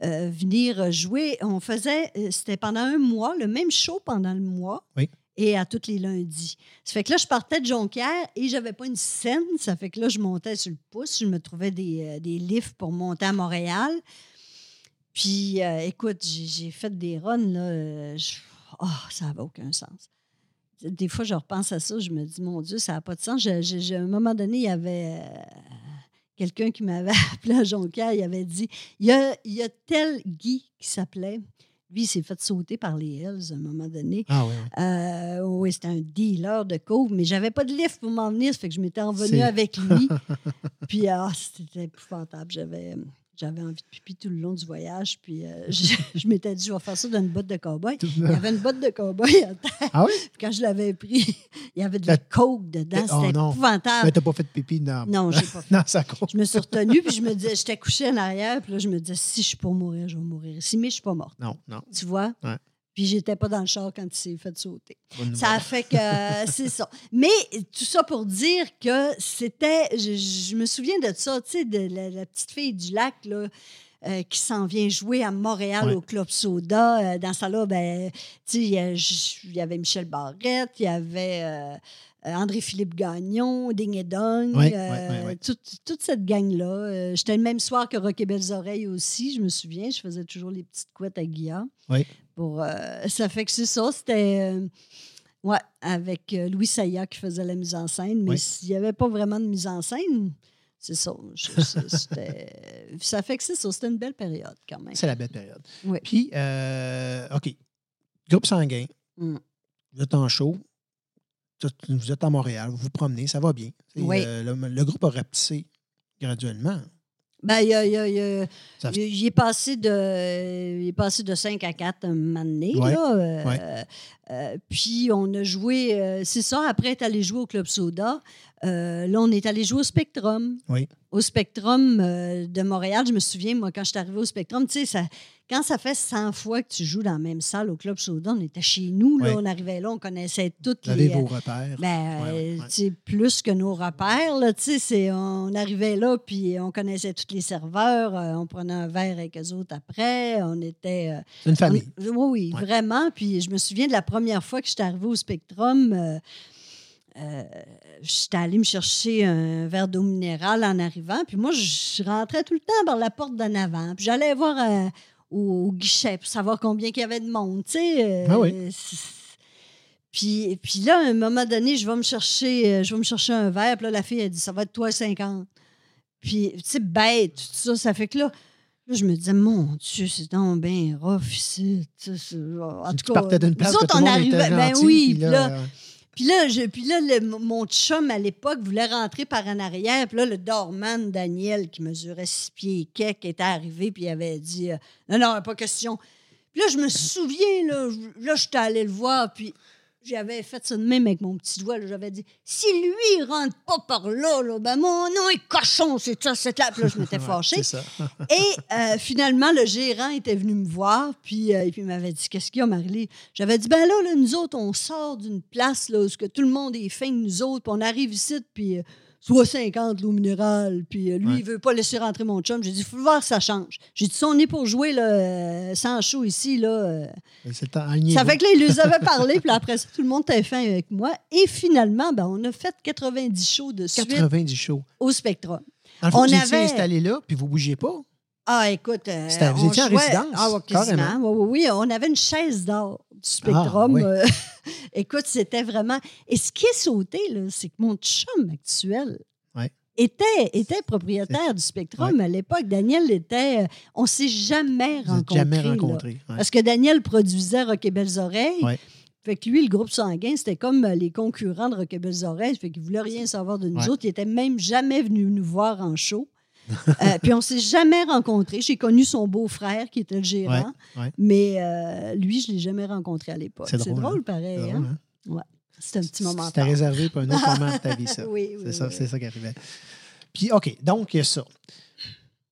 venir jouer. On faisait, c'était pendant un mois, le même show pendant le mois. Oui. Et à tous les lundis. Ça fait que là, je partais de Jonquière et j'avais pas une scène. Ça fait que là, je montais sur le pouce. Je me trouvais des, des lifts pour monter à Montréal. Puis, écoute, j'ai fait des runs, là. je- Oh, ça n'avait aucun sens. Des fois, je repense à ça, je me dis, mon Dieu, ça n'a pas de sens. Je- je- je- à un moment donné, il y avait euh, quelqu'un qui m'avait appelé à Jonquière, il avait dit, il y a, il y a tel Guy qui s'appelait. Lui, il s'est fait sauter par les Hells à un moment donné. Ah oui. oui. Euh, oui, c'était un dealer de coke, mais j'avais pas de lift pour m'en venir, ça fait que je m'étais envenue avec lui. puis ah, c'était épouvantable. J'avais, j'avais envie de pipi tout le long du voyage, puis euh, je, je m'étais dit, je vais faire ça dans une botte de cow-boy. Il y avait une botte de cow-boy à terre. Ah oui? Puis quand je l'avais pris, il y avait de la coke dedans. Oh C'était non. épouvantable. Mais t'as pas fait de pipi dans, Non, j'ai pas fait. dans sa cour. Je me suis retenue, puis je me disais, j'étais couchée en arrière, puis là, je me disais, si je suis pour mourir, je vais mourir ici, mais je suis pas morte. Non, non. Tu vois? Ouais. Puis j'étais pas dans le char quand il s'est fait sauter. Bonne Ça a nouvelle. fait que euh, c'est ça. Mais tout ça pour dire que c'était. Je, je me souviens de ça, tu sais, de la, la petite fille du lac, là. euh, qui s'en vient jouer à Montréal Ouais. au Club Soda. Euh, dans ça là, ben, tu sais, il y avait Michel Barrette, il y avait euh, André-Philippe Gagnon, Ding et Dong, Ouais, ouais, toute, toute cette gang-là. J'étais le même soir que Rock et Belles Oreilles aussi, je me souviens. Je faisais toujours les petites couettes à Guillaume. Pour, euh, ça fait que c'est ça, c'était... euh, Ouais, avec euh, Louis Saya qui faisait la mise en scène, mais Oui. s'il n'y avait pas vraiment de mise en scène, c'est ça. ça fait que c'est ça, c'était une belle période quand même. C'est la belle période. Oui. Puis, euh, OK. Groupe sanguin. Mm. Vous êtes en show. Tout- Vous êtes à Montréal. Vous vous promenez. Ça va bien. Oui. euh, le, le groupe a rapetissé graduellement. Ben, il, y a- il y a- y a- Ça- est passé de, est passé de 5 à 4 un moment donné, Ouais, là, euh, ouais. euh, puis on a joué, euh, c'est ça, après être allé jouer au Club Soda, euh, là, on est allé jouer au Spectrum. Oui. au Spectrum euh, de Montréal. Je me souviens, moi, quand je suis arrivée au Spectrum, tu sais, ça, quand ça fait 100 fois que tu joues dans la même salle au Club Soda, on était chez nous, là, on arrivait là, on connaissait toutes Vous les... vos repères. Ben, Ouais, euh, plus que nos repères, là, tu sais, on arrivait là, puis on connaissait tous les serveurs, euh, on prenait un verre avec eux autres après, on était... euh, C'est une famille. on- oui, oui, Ouais. vraiment. Puis je me souviens de la première fois que j'étais arrivée au Spectrum, euh, j'étais allée me chercher un verre d'eau minérale en arrivant, puis moi, je rentrais tout le temps par la porte d'en avant, puis j'allais voir euh, au, guichet pour savoir combien il y avait de monde, tu sais. euh, Ah oui. Puis, puis là, à un moment donné, je vais me chercher, je vais me chercher un verre. Puis là, la fille, elle dit, ça va être toi 50. Puis, tu sais, bête, tout ça. Ça fait que là, là, je me disais, mon Dieu, c'est donc bien rough ici. tu En tu tout cas, partais d'une place nous autres, on arrivait. Ben oui, là, là, puis là, je- puis là le- mon chum à l'époque voulait rentrer par en arrière. Puis là, le doorman Daniel, qui mesurait six pieds et quelques, était arrivé. Puis il avait dit euh, Non, non, pas question. Puis là, je me souviens, là, là, j'étais allée le voir. Puis j'avais fait ça de même avec mon petit doigt. J'avais dit Si lui, il rentre pas par là, là ben mon nom est cochon, c'est ça, c'est là. Puis là, je m'étais fâchée. Et euh, finalement, le gérant était venu me voir, puis, euh, et puis il m'avait dit Qu'est-ce qu'il y a, Marie? J'avais dit Ben là, là, nous autres, on sort d'une place là, où que tout le monde est fin de nous autres, puis on arrive ici, puis euh, soit 50 l'eau minérale, puis euh, lui, Ouais. il veut pas laisser rentrer mon chum. J'ai dit Faut voir que ça change. J'ai dit Si on est pour jouer là, euh, sans chaud ici, là. euh, C'est ça fait que là, il nous avait parlé, puis après ça, tout le monde était fin avec moi. Et finalement, ben, on a fait 90 shows de suite 90 shows. au Spectrum. Dans le fond, On vous étiez avait- installé là, puis vous ne bougiez pas. Ah, écoute. euh, C'était- vous étiez en résidence, Ah, ouais, quasiment. Oui, oui, oui. On avait une chaise d'or du Spectrum. Ah, oui. euh, écoute, c'était vraiment. Et ce qui est sauté, c'est que mon chum actuel. Était, était propriétaire du Spectrum à l'époque. Daniel était. euh, On s'est jamais Vous rencontrés. jamais rencontrés. Parce que Daniel produisait Rock et Belles Oreilles. Fait que lui, le groupe sanguin, c'était comme les concurrents de Rock et Belles Oreilles. Fait qu'il voulait rien savoir de nous autres. Il était même jamais venu nous voir en show. Euh, puis on s'est jamais rencontrés. J'ai connu son beau-frère qui était le gérant, Ouais, ouais. mais euh, lui, je l'ai jamais rencontré à l'époque. C'est drôle, drôle, hein? pareil. C'est hein? hein? C'était un petit moment. C'était réservé pour un autre moment de ta vie, ça. Oui, oui, C'est ça, oui. ça qui arrivait. Puis, OK, donc, il y a ça.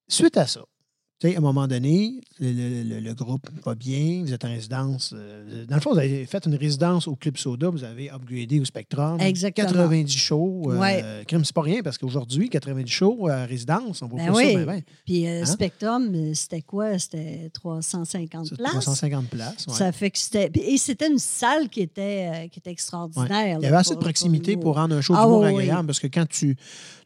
Suite à ça, tu sais, à un moment donné, le, le- le- le groupe va bien, vous êtes en résidence. euh, dans le fond, vous avez fait une résidence au Club Soda, vous avez upgradé au Spectrum. Exactement. 90 shows. euh, Ouais. crime, c'est pas rien, parce qu'aujourd'hui, 90 shows à résidence, on voit Ben pas oui. ça. ben, ben, Puis euh, Hein? Spectrum, euh, c'était quoi? C'était 350 c'est places. 350 places. ouais. Ça fait que c'était. Et c'était une salle qui était, qui était extraordinaire. Il y avait assez de proximité pour rendre un show Ah, d'humour oui, oui. agréable, parce que quand tu,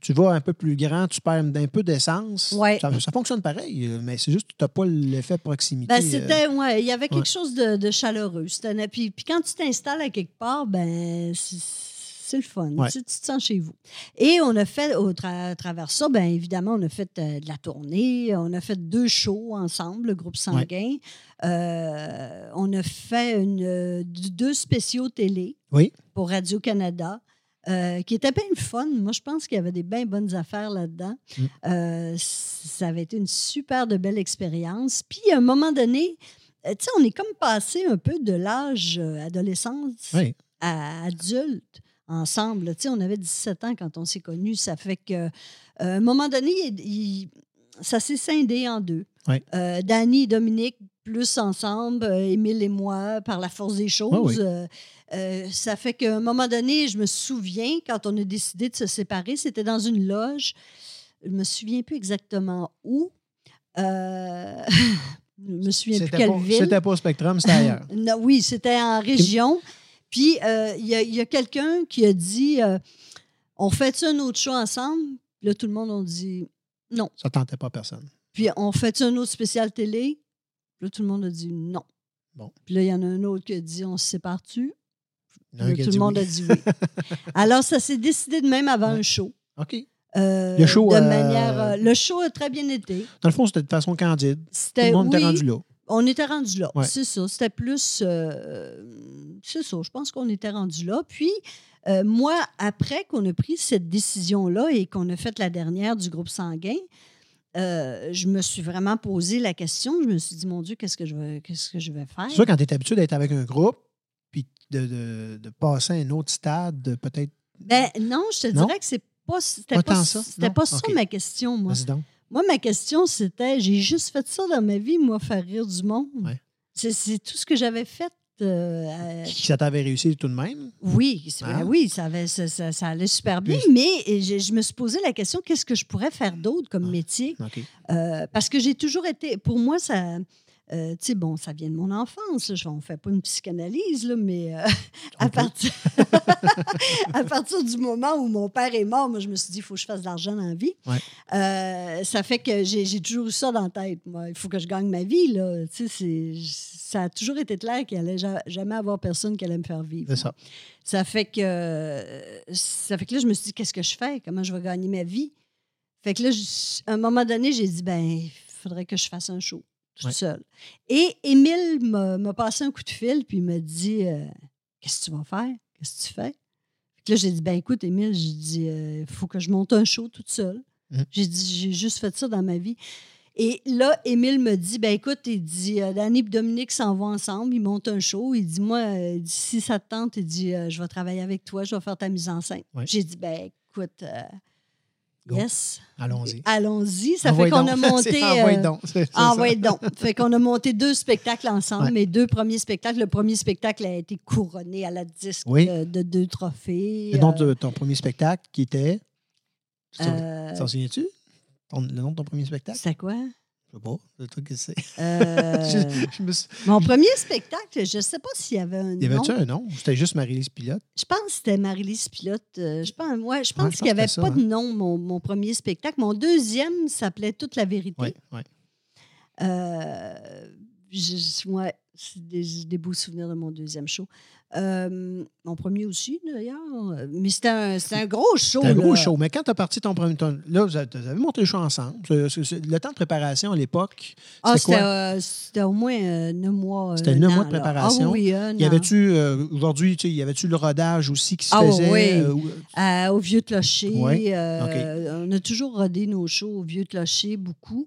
tu vas un peu plus grand, tu perds un peu d'essence. Ça, ça fonctionne pareil, mais c'est juste que tu n'as pas l'effet proximité. Ben, euh, c'était, ouais, il y avait quelque ouais. chose de, de chaleureux. Puis, puis quand tu t'installes à quelque part, ben, c'est, le fun. Ouais. Tu, tu te sens chez vous. Et on a fait, au tra- à travers ça, ben, évidemment, on a fait euh, de la tournée. On a fait deux shows ensemble, le groupe Sanguin. Euh, on a fait une, euh, deux spéciaux télé Oui. pour Radio-Canada. Euh, qui était bien le fun. Moi, je pense qu'il y avait des bien bonnes affaires là-dedans. Mm. Euh, ça avait été une super de belle expérience. Puis, à un moment donné, euh, tu sais, on est comme passé un peu de l'âge adolescence Oui. à adulte ensemble. Tu sais, on avait 17 ans quand on s'est connus. Ça fait que, euh, à un moment donné, il- il- ça s'est scindé en deux. Oui. Euh, Danny et Dominique, plus ensemble, euh, Émile et moi, par la force des choses. Ah oui. euh, euh, ça fait qu'à un moment donné, je me souviens, quand on a décidé de se séparer, c'était dans une loge. Je me souviens plus exactement où. Euh, je me souviens plus C'était quelle ville. c'était pas au Spectrum, c'était ailleurs. Non, oui, c'était en région. Puis, euh, il y a, a quelqu'un qui a dit euh, On fait un autre show ensemble Là, tout le monde a dit non. Ça tentait pas personne. Puis, on fait un autre spécial télé? Là, tout le monde a dit non. Bon. Puis là, il y en a un autre qui a dit On se sépare-tu? Là, Tout le monde oui. a dit oui. Alors, ça s'est décidé de même avant Ouais. un show. OK. Euh, Le show, de euh, manière. euh, le show a très bien été. Dans le fond, c'était de façon candide. Tout le monde oui, était rendu là. On était rendu là. Ouais. C'est ça. C'était plus. c'est ça. Je pense qu'on était rendu là. Puis, moi, après qu'on a pris cette décision-là et qu'on a fait la dernière du groupe sanguin, euh, je me suis vraiment posé la question. Je me suis dit, mon Dieu, qu'est-ce que je vais, qu'est-ce que je vais faire? C'est sûr, quand tu es habitué d'être avec un groupe, puis de, de- de passer à un autre stade, de peut-être. Ben, non, je te Non? dirais que c'est pas, c'était Pas ça, c'était pas ça ma question, moi. Donc. Moi, ma question, c'était j'ai juste fait ça dans ma vie, moi, faire rire du monde. Ouais. C'est tout ce que j'avais fait. Euh, Qui ça t'avait réussi tout de même? Oui, Ah. oui, ça, avait- ça, ça- ça allait super bien, mais je, je me suis posé la question qu'est-ce que je pourrais faire d'autre comme Ah. métier? Euh, Parce que j'ai toujours été. Pour moi, ça. euh, tu sais, bon, ça vient de mon enfance. là. Je- on ne fait pas une psychanalyse, là, mais euh, à, partir... à partir du moment où mon père est mort, moi, je me suis dit, il faut que je fasse de l'argent dans la vie. Ouais. Euh, ça fait que j'ai toujours eu ça dans la tête. Moi. Il faut que je gagne ma vie. Là. Tu sais, ça a toujours été clair qu'il allait ja- jamais avoir personne qui allait me faire vivre. C'est ça. Ça fait que euh, ça fait que là, je me suis dit, qu'est-ce que je fais? Comment je vais gagner ma vie? Fait que là, je- à un moment donné, j'ai dit, ben, il faudrait que je fasse un show toute Ouais. seule. Et Émile m'a passé un coup de fil, puis il m'a dit, euh, qu'est-ce que tu vas faire? Qu'est-ce que tu fais? Fait que là, j'ai dit, ben, écoute, Émile, j'ai dit, il faut que je monte un show toute seule. Mhm. J'ai dit, j'ai juste fait ça dans ma vie. Et là, Émile me dit, ben écoute, il dit, euh, Danny et Dominique s'en vont ensemble, ils montent un show. Il dit, moi, euh, il dit, si ça te tente, il dit, euh, je vais travailler avec toi, je vais faire ta mise en scène. Ouais. J'ai dit, ben écoute, euh, Go. yes, Allons-y. allons-y. Ça Envoie fait qu'on donc. a monté... Envoie donc. Envoie ça. donc. Fait qu'on a monté deux spectacles ensemble. Ouais. Mes deux premiers spectacles. Le premier spectacle a été couronné à la disque Oui. de deux trophées. Euh, de ton premier spectacle qui était. T'en souviens-tu? Ton- le nom de ton premier spectacle? C'était quoi? Je sais pas. Le truc que c'est. Euh, Je- je me suis- mon premier spectacle, je ne sais pas s'il y avait un Y nom. avait-tu un nom? C'était juste Marie-Lise Pilote? Je pense que c'était Marie-Lise Pilote. Euh, je pense, ouais, je pense Ouais, qu'il n'y avait pas de nom, mon, mon premier spectacle. Mon deuxième s'appelait Toute la vérité. Oui, oui. Euh, ouais, c'est des, des beaux souvenirs de mon deuxième show. Euh, mon premier aussi, d'ailleurs. Mais c'était un, un gros show. C'était un gros là. show. Mais quand tu as parti ton premier. ton- là, vous avez, monté le show ensemble. Le temps de préparation à l'époque, Ah, c'était euh, c'était au moins euh, neuf mois. C'était neuf an, mois de là. préparation. Ah, oui, oui, Y avait-tu, euh, aujourd'hui, y avait-tu le rodage aussi qui se Ah, faisait? oui. euh, au Vieux Clocher. Euh, On a toujours rodé nos shows au Vieux Clocher, beaucoup.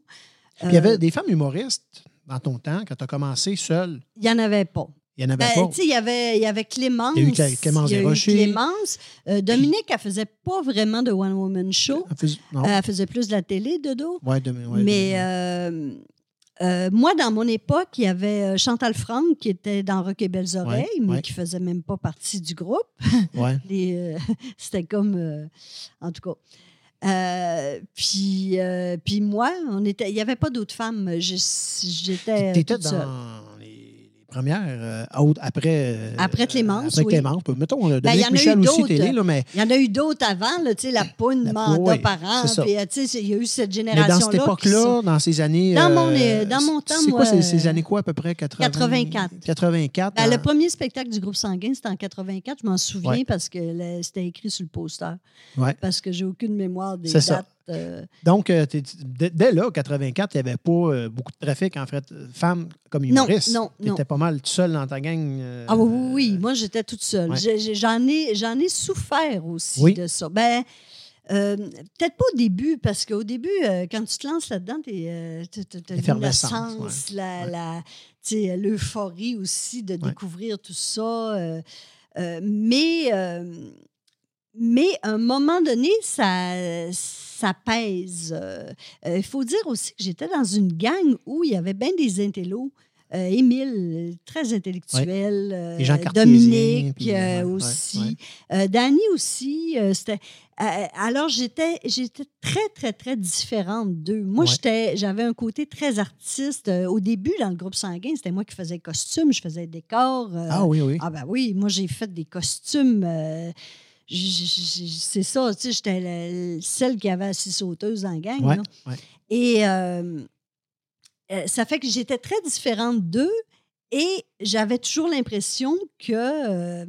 Il y avait Euh, des femmes humoristes dans ton temps, quand tu as commencé seul. Il n'y en avait pas. Il n'y en avait Ben, pas. il y avait, il y avait Clémence. Il y a eu Clémence il y a eu Desrochers. Clémence. Euh, Dominique, elle faisait pas vraiment de one-woman show. Elle faisait- non. Euh, Elle faisait plus de la télé, ouais, de- ouais, Mais euh, moi, dans mon époque, il y avait Chantal Franck qui était dans Rock et Belles Oreilles, mais qui faisait même pas partie du groupe. C'était comme... en tout cas. Euh, puis, euh, puis moi, on était, il n'y avait pas d'autres femmes. J'étais Tu étais toute seule. dans premières, euh, après. euh, Après Clémence, Après oui. Clémence. Mettons, euh, Ben, il y Dominique en a eu Michel aussi d'autres. télé, là, mais, Il y en a eu d'autres avant, là, la poune, La- mandat oui, par an. euh, il y a eu cette mais génération-là. dans cette sont- époque-là, dans ces années. Dans mon- euh, dans mon temps, C'est quoi ces, ces années quoi, à peu près 80, 84. 84. Ben, le dans- premier spectacle du groupe sanguin, c'était en 84. Je m'en souviens Ouais. parce que c'était écrit sur le poster. Ouais. Parce que j'ai aucune mémoire des C'est ça. Euh, Donc, euh, dès, là, 84, il n'y avait pas euh, beaucoup de trafic, en fait, euh, femmes comme Non, humoristes. non, Tu non. étais pas mal tout seul dans ta gang. euh, Ah oui, oui, oui. Moi, j'étais toute seule. Ouais. J'en ai, j'en ai souffert aussi Oui. de ça. Ben, euh, peut-être pas au début, parce qu'au début, euh, quand tu te lances là-dedans, tu as Effervescence, l'innocence, la, Ouais. la- l'euphorie aussi de Ouais. découvrir tout ça. euh, euh, mais, euh, mais à un moment donné, ça, ça pèse. Euh, euh, Il faut dire aussi que j'étais dans une gang où il y avait bien des intellos. Euh, Émile, très intellectuel. euh, Les gens Dominique puis, euh, ouais, ouais, aussi. Euh, Danny aussi. c'était, alors, j'étais, j'étais très, très, très différente d'eux. Moi, Ouais. j'étais, j'avais un côté très artiste. Au début, dans le groupe sanguin, c'était moi qui faisais costumes, je faisais décors. Ah oui, oui. ah ben oui, moi j'ai fait des costumes. C'est ça, tu sais, j'étais celle qui avait assise sauteuse dans la gang. Ouais, là. ouais. Et euh, euh, ça fait que j'étais très différente d'eux et j'avais toujours l'impression que euh,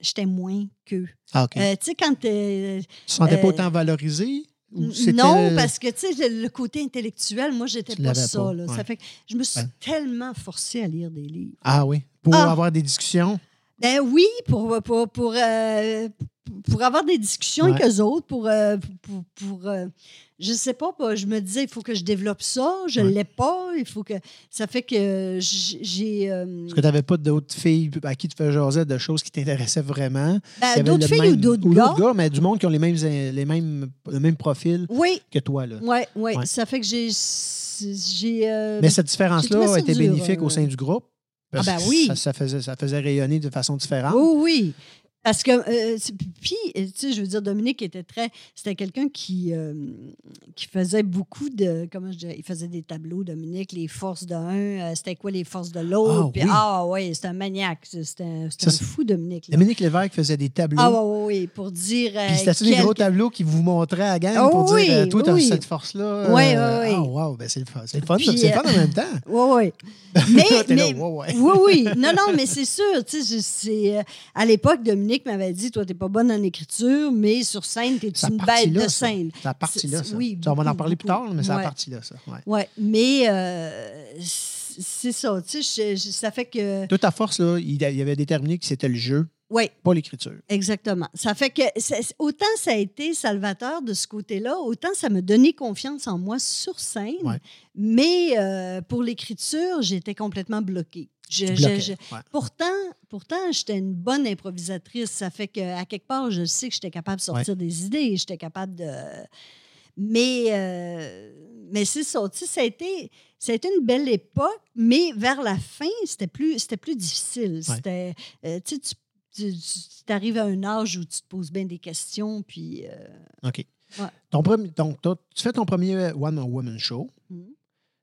j'étais moins qu'eux. Ah. Euh, tu sais, quand tu te sentais pas autant valorisé? ou c'était- non, parce que, tu sais, le côté intellectuel, moi, j'étais pas ça. pas, là. ouais. Ça fait que je me suis Ouais. tellement forcée à lire des livres. Ah oui? Pour Ah. avoir des discussions? Ben oui, pour, pour, pour, euh, pour avoir des discussions avec eux autres, pour, euh, pour, pour, euh, je sais pas, je me disais, il faut que je développe ça, je ne Ouais. l'ai pas, il faut que, ça fait que j'ai, euh, Est-ce que tu n'avais pas d'autres filles à qui tu fais jaser de choses qui t'intéressaient vraiment? ben, d'autres le filles même- ou d'autres gars. mais du monde qui ont les mêmes, les mêmes, le même profil Oui, que toi. Là. oui, oui, Ouais. ça fait que j'ai, euh, Mais cette différence-là a été bénéfique euh. au sein du groupe. Parce Ah ben oui. Ça, ça faisait, ça faisait rayonner de façon différente. Oui, oui. Parce que, euh, puis, euh, tu sais, je veux dire, Dominique était très. C'était quelqu'un qui, euh, qui faisait beaucoup de. Comment je dirais Il faisait des tableaux, Dominique, les forces d'un, c'était quoi les forces de l'autre. Ah, puis, oui. ah, ouais, c'était un maniaque. C'était un, Ça, un fou, Dominique. là. Dominique Lévesque faisait des tableaux. Ah, oui, oui, oui, pour dire. euh, Puis c'était des gros tableaux qui vous montraient à la gang Oh pour oui, dire Toi, tu as oui. cette force-là. Ouais, euh, ouais, ouais. Ah, wow, ben c'est le fun. C'est le fun, c'est le fun en même temps. Oui, oui. Mais, là, mais- ouais, oui, oui. Non, non, mais c'est sûr. Tu sais, c'est, à l'époque, Dominique m'avait dit Toi, t'es pas bonne en écriture, mais sur scène, t'es une bête là, de scène. Ça a parti là, C'est- ça. oui, on va en beaucoup, parler plus tard, mais a Ouais. parti là, ça. Ouais. Oui, mais euh, c'est ça. Tu sais, ça fait que. Toute ta force, là, il avait déterminé que c'était le jeu, Oui, pas l'écriture. exactement. Ça fait que autant ça a été salvateur de ce côté-là, autant ça m'a donné confiance en moi sur scène. Ouais. Mais euh, pour l'écriture, j'étais complètement bloquée. Je- je- bloquais, je- ouais. Pourtant, pourtant j'étais une bonne improvisatrice. Ça fait qu'à quelque part, je sais que j'étais capable de sortir des idées. J'étais capable de. Mais, euh, mais c'est ça. Tu sais, ça a, été, ça a été une belle époque, mais vers la fin, c'était plus, plus difficile. C'était. euh, tu sais, tu tu arrives à un âge où tu te poses bien des questions, puis. euh, OK. Ouais. Ton premier, donc, tu fais ton premier One Woman Show. Mhm.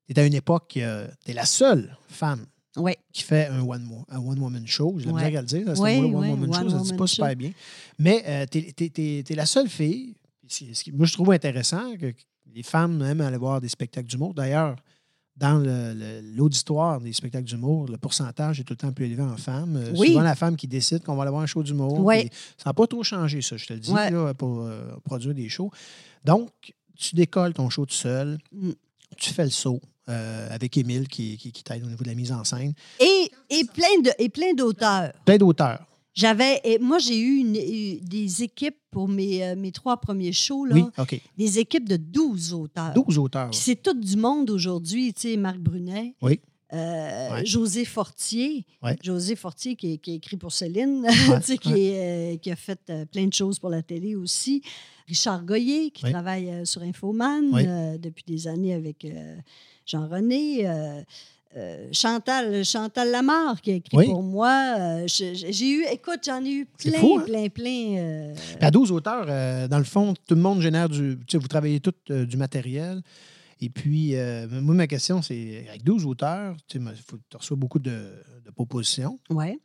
Tu es à une époque, tu es la seule femme ouais. qui fait un One, un one Woman Show. J'ai la Ouais. à le dire. là, ce Ouais, mot-là, One Woman One Show, ça ne dit pas Show. super bien. Mais tu es, la seule fille. c'est- Ce moi, je trouve intéressant que les femmes aiment aller voir des spectacles d'humour. D'ailleurs, dans l'auditoire des spectacles d'humour, le pourcentage est tout le temps plus élevé en femmes. Euh, Oui. Souvent, la femme qui décide qu'on va aller voir un show d'humour. Ça n'a pas trop changé, ça, je te le dis, Ouais. là, pour euh, produire des shows. Donc, tu décolles ton show tout seul, Mm. tu fais le saut euh, avec Émile qui, qui, qui t'aide au niveau de la mise en scène. Et, et plein d'auteurs. Plein d'auteurs. J'avais et moi j'ai eu, une- des équipes pour mes, euh, mes trois premiers shows là, Oui, OK. des équipes de 12 auteurs. 12 auteurs. Puis c'est tout du monde aujourd'hui, tu sais Marc Brunet. Oui. euh, Ouais. José Fortier, Ouais. José Fortier qui, qui a écrit pour Céline, Ouais, qui, est, euh, qui a fait euh, plein de choses pour la télé aussi. Richard Goyer, qui travaille sur Infoman depuis des années avec Jean-René. Euh, Chantal, Chantal Lamarre qui a écrit Oui. pour moi. Euh, j'ai eu, écoute, j'en ai eu plein, fou, hein? plein, plein. euh, Puis à 12 auteurs, dans le fond, tout le monde génère du. Tu sais, vous travaillez tout du matériel. Et puis, moi, ma question, c'est avec 12 auteurs, tu sais, faut- tu reçois beaucoup de, de propositions. ouais.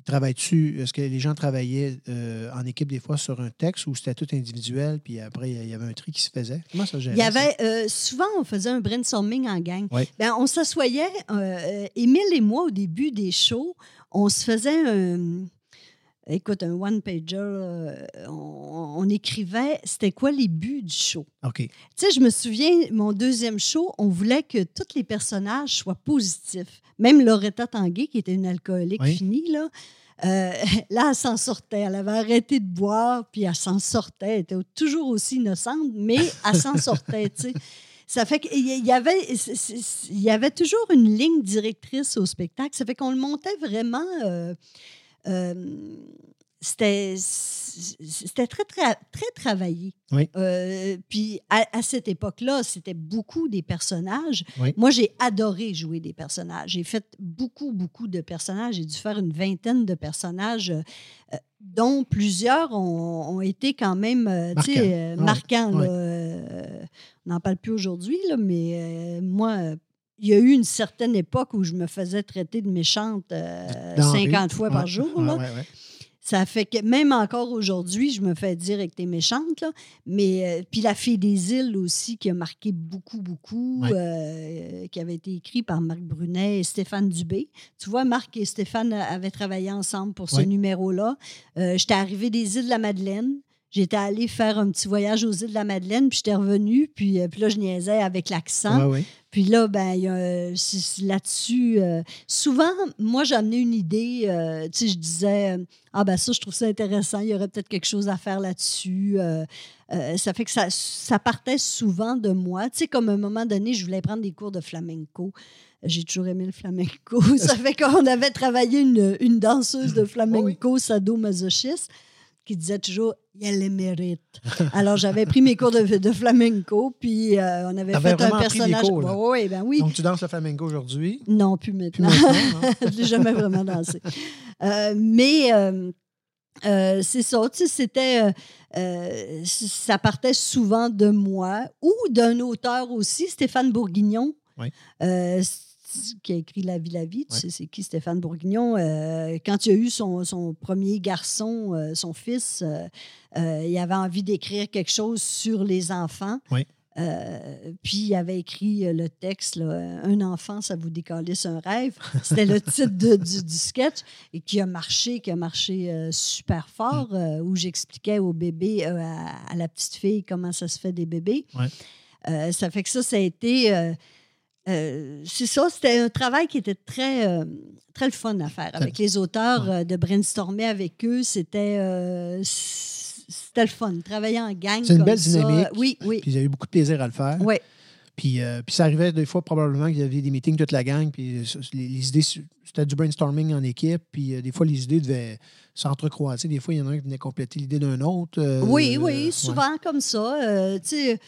Ils Travailles-tu, est-ce que les gens travaillaient euh, en équipe des fois sur un texte ou c'était tout individuel, puis après, il y avait un tri qui se faisait? Comment ça gérait? Il y avait euh, souvent, on faisait un brainstorming en gang. Oui. Ben, on s'assoyait, euh, Émile et moi, au début des shows, on se faisait un. Écoute, un one-pager, euh, on, on écrivait c'était quoi les buts du show. OK. Tu sais, je me souviens, mon deuxième show, on voulait que tous les personnages soient positifs. Même Loretta Tanguay, qui était une alcoolique Oui. finie, là, euh, là, elle s'en sortait. Elle avait arrêté de boire, puis elle s'en sortait. Elle était toujours aussi innocente, mais elle s'en sortait, tu sais. Ça fait qu'il y avait, il y avait toujours une ligne directrice au spectacle. Ça fait qu'on le montait vraiment. euh, c'était c'était très, très, très travaillé. Oui. Euh, puis à, à cette époque-là, c'était beaucoup des personnages. Oui. Moi, j'ai adoré jouer des personnages. J'ai fait beaucoup, beaucoup de personnages. J'ai dû faire une vingtaine de personnages, euh, euh, dont plusieurs ont, ont été quand même euh, Marquants. euh, là. Euh, on n'en parle plus aujourd'hui, mais euh, moi, euh, il y a eu une certaine époque où je me faisais traiter de méchante euh, Dans la rue. 50 fois par jour. Ouais, là. ouais, ouais. Ça fait que même encore aujourd'hui, je me fais dire que t'es méchante. Là. Mais euh, puis La fille des îles aussi, qui a marqué beaucoup, beaucoup, Ouais. euh, qui avait été écrit par Marc Brunet et Stéphane Dubé. Tu vois, Marc et Stéphane avaient travaillé ensemble pour ce Ouais. numéro-là. Euh, J'étais arrivée des îles de la Madeleine. J'étais allée faire un petit voyage aux îles de la Madeleine, puis j'étais revenue, puis, euh, puis là, je niaisais avec l'accent. Ouais, ouais. Puis là, ben, euh, là-dessus, euh, souvent, moi, amené une idée, euh, tu sais, je disais, ah ben ça, je trouve ça intéressant, il y aurait peut-être quelque chose à faire là-dessus. Ça fait que ça, ça partait souvent de moi. Tu sais, comme à un moment donné, je voulais prendre des cours de flamenco. J'ai toujours aimé le flamenco. ça fait qu'on avait travaillé une, une danseuse de flamenco, sadomasochiste, qui disait toujours « elle les mérite ». Alors, j'avais pris mes cours de, de flamenco, puis euh, on avait fait un personnage. cours. Oui, ben oui. Donc, tu danses le flamenco aujourd'hui? Non, plus maintenant. Je n'ai jamais vraiment dansé. Euh, mais euh, euh, c'est ça, tu sais, c'était. euh, euh, ça partait souvent de moi ou d'un auteur aussi, Stéphane Bourguignon. Oui. Qui a écrit La vie, la vie. Tu sais, c'est qui Stéphane Bourguignon? Euh, quand il a eu son, son premier garçon, euh, son fils, euh, il avait envie d'écrire quelque chose sur les enfants. Puis il avait écrit le texte là, Un enfant, ça vous décalisse un rêve. C'était le titre de- du, du sketch et qui a marché, qui a marché super fort, Mm. où j'expliquais au bébé, à, à la petite fille, comment ça se fait des bébés. Ça fait que ça, ça a été. Euh, c'est ça, c'était un travail qui était très, euh, très le fun à faire avec les auteurs, Ouais. euh, de brainstormer avec eux. C'était euh, c'était le fun. Travailler en gang. C'est une comme belle ça. dynamique. Oui, oui. Puis, avez eu beaucoup de plaisir à le faire. Oui, Puis, euh, puis ça arrivait des fois probablement qu'il y avait des meetings toute la gang, puis euh, les, les idées, c'était du brainstorming en équipe, puis euh, des fois les idées devaient s'entrecroiser. Des fois, il y en a un qui venait compléter l'idée d'un autre. euh, Oui, oui, ouais. souvent comme ça. Tu sais,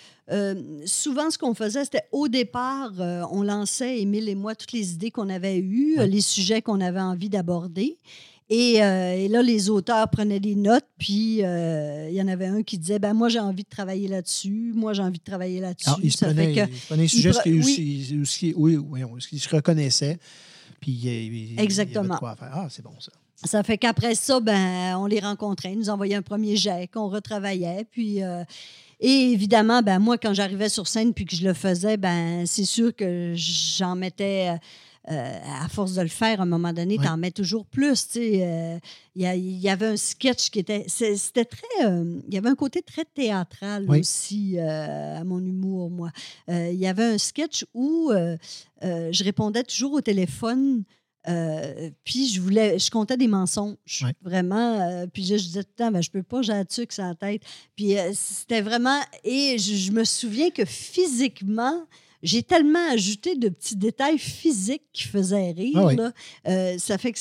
souvent, ce qu'on faisait, c'était au départ, on lançait, Émile et moi, toutes les idées qu'on avait eues, Ouais. les sujets qu'on avait envie d'aborder. Et, euh, et là, les auteurs prenaient des notes, puis euh, il y en avait un qui disait ben, Moi, j'ai envie de travailler là-dessus, moi, j'ai envie de travailler là-dessus. Alors, il se Ça fait prenait, que- il se prenait un sujet pre- ce qui- se reconnaissait, puis il, Exactement. quoi faire. Ah, c'est bon ça. Ça fait qu'après ça, ben, on les rencontrait, ils nous envoyaient un premier jet qu'on retravaillait. Puis, euh, et évidemment, ben, moi, quand j'arrivais sur scène puis que je le faisais, ben, c'est sûr que j'en mettais, euh, à force de le faire, à un moment donné, Ouais. tu en mets toujours plus. sais. Euh, Il y, il avait un sketch qui était. C'était très. euh, il y avait un côté très théâtral aussi euh, à mon humour, moi. Euh, il y avait un sketch où euh, euh, je répondais toujours au téléphone. euh, puis je voulais, je comptais des mensonges, Ouais. vraiment. euh, puis je, je disais tout le temps, ben, je peux pas, j'ai la tuque sur la tête. Puis euh, c'était vraiment, et je, je me souviens que physiquement, j'ai tellement ajouté de petits détails physiques qui faisaient rire. Ah oui. là. Euh, ça fait que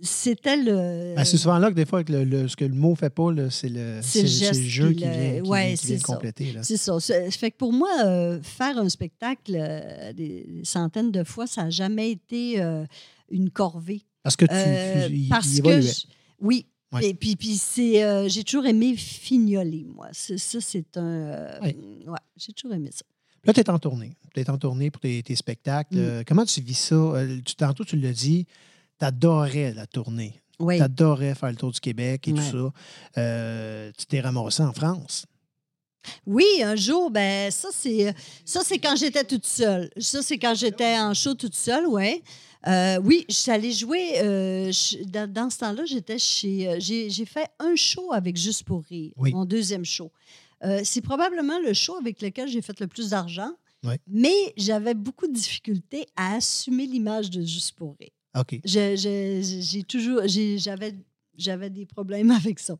c'était le. Ben, c'est souvent là que des fois, que le, le- ce que le mot fait pas, c'est le, le geste jeu qui vient, qui ouais, vient compléter. C'est ça. Ça fait que pour moi, euh, faire un spectacle euh, des centaines de fois, ça n'a jamais été euh, une corvée. Parce que tu, tu- parce que je- oui. Ouais. Et puis, puis c'est, j'ai toujours aimé fignoler, moi. Ça, c'est un. ouais, j'ai toujours aimé ça. Là, tu es en tournée. Tu es en tournée pour tes, tes spectacles. Mm. Euh, comment tu vis ça? Euh, tu, tantôt, tu l'as dit, tu adorais la tournée. Oui. Tu adorais faire le tour du Québec et Ouais. tout ça. Euh, tu t'es ramassé en France. Oui, un jour, ben ça c'est ça c'est quand j'étais toute seule. Ça c'est quand j'étais en show toute seule, ouais. Euh, oui, allée jouer. euh, je- dans, dans ce temps-là, j'étais chez. euh, j'ai j'ai fait un show avec Juste pour rire, Oui. mon deuxième show. Euh, c'est probablement le show avec lequel j'ai fait le plus d'argent, Ouais. mais j'avais beaucoup de difficultés à assumer l'image de Juste pour rire. OK. J'ai toujours. J'avais j'avais des problèmes avec ça.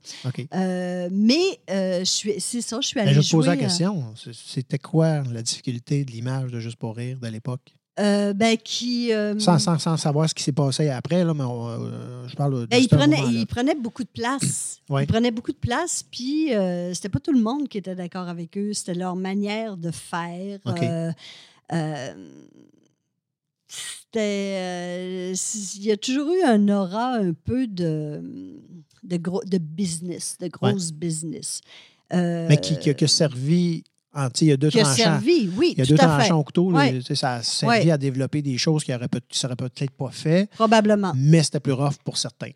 Euh, mais euh, c'est ça, je suis allée Ben, je te poser la question. C'était quoi la difficulté de l'image de Juste pour rire de l'époque? Euh, ben, qui. euh, Sans, sans- sans savoir ce qui s'est passé après, là, mais on, euh, je parle de ben, il, prenait, il prenait beaucoup de place. Ouais. Il prenait beaucoup de place, puis c'était pas tout le monde qui était d'accord avec eux. C'était leur manière de faire. C'était. il y a toujours eu un aura un peu de, de, gros, de business, de grosse business. Mais qui, qui a- qui a servi, sais, il y a deux qui a tranchants. servi, oui, Il y a deux tranchants au couteau. là, sais, Ça a servi à développer des choses qui ne seraient peut-être pas fait, Probablement. mais c'était plus rough pour certains.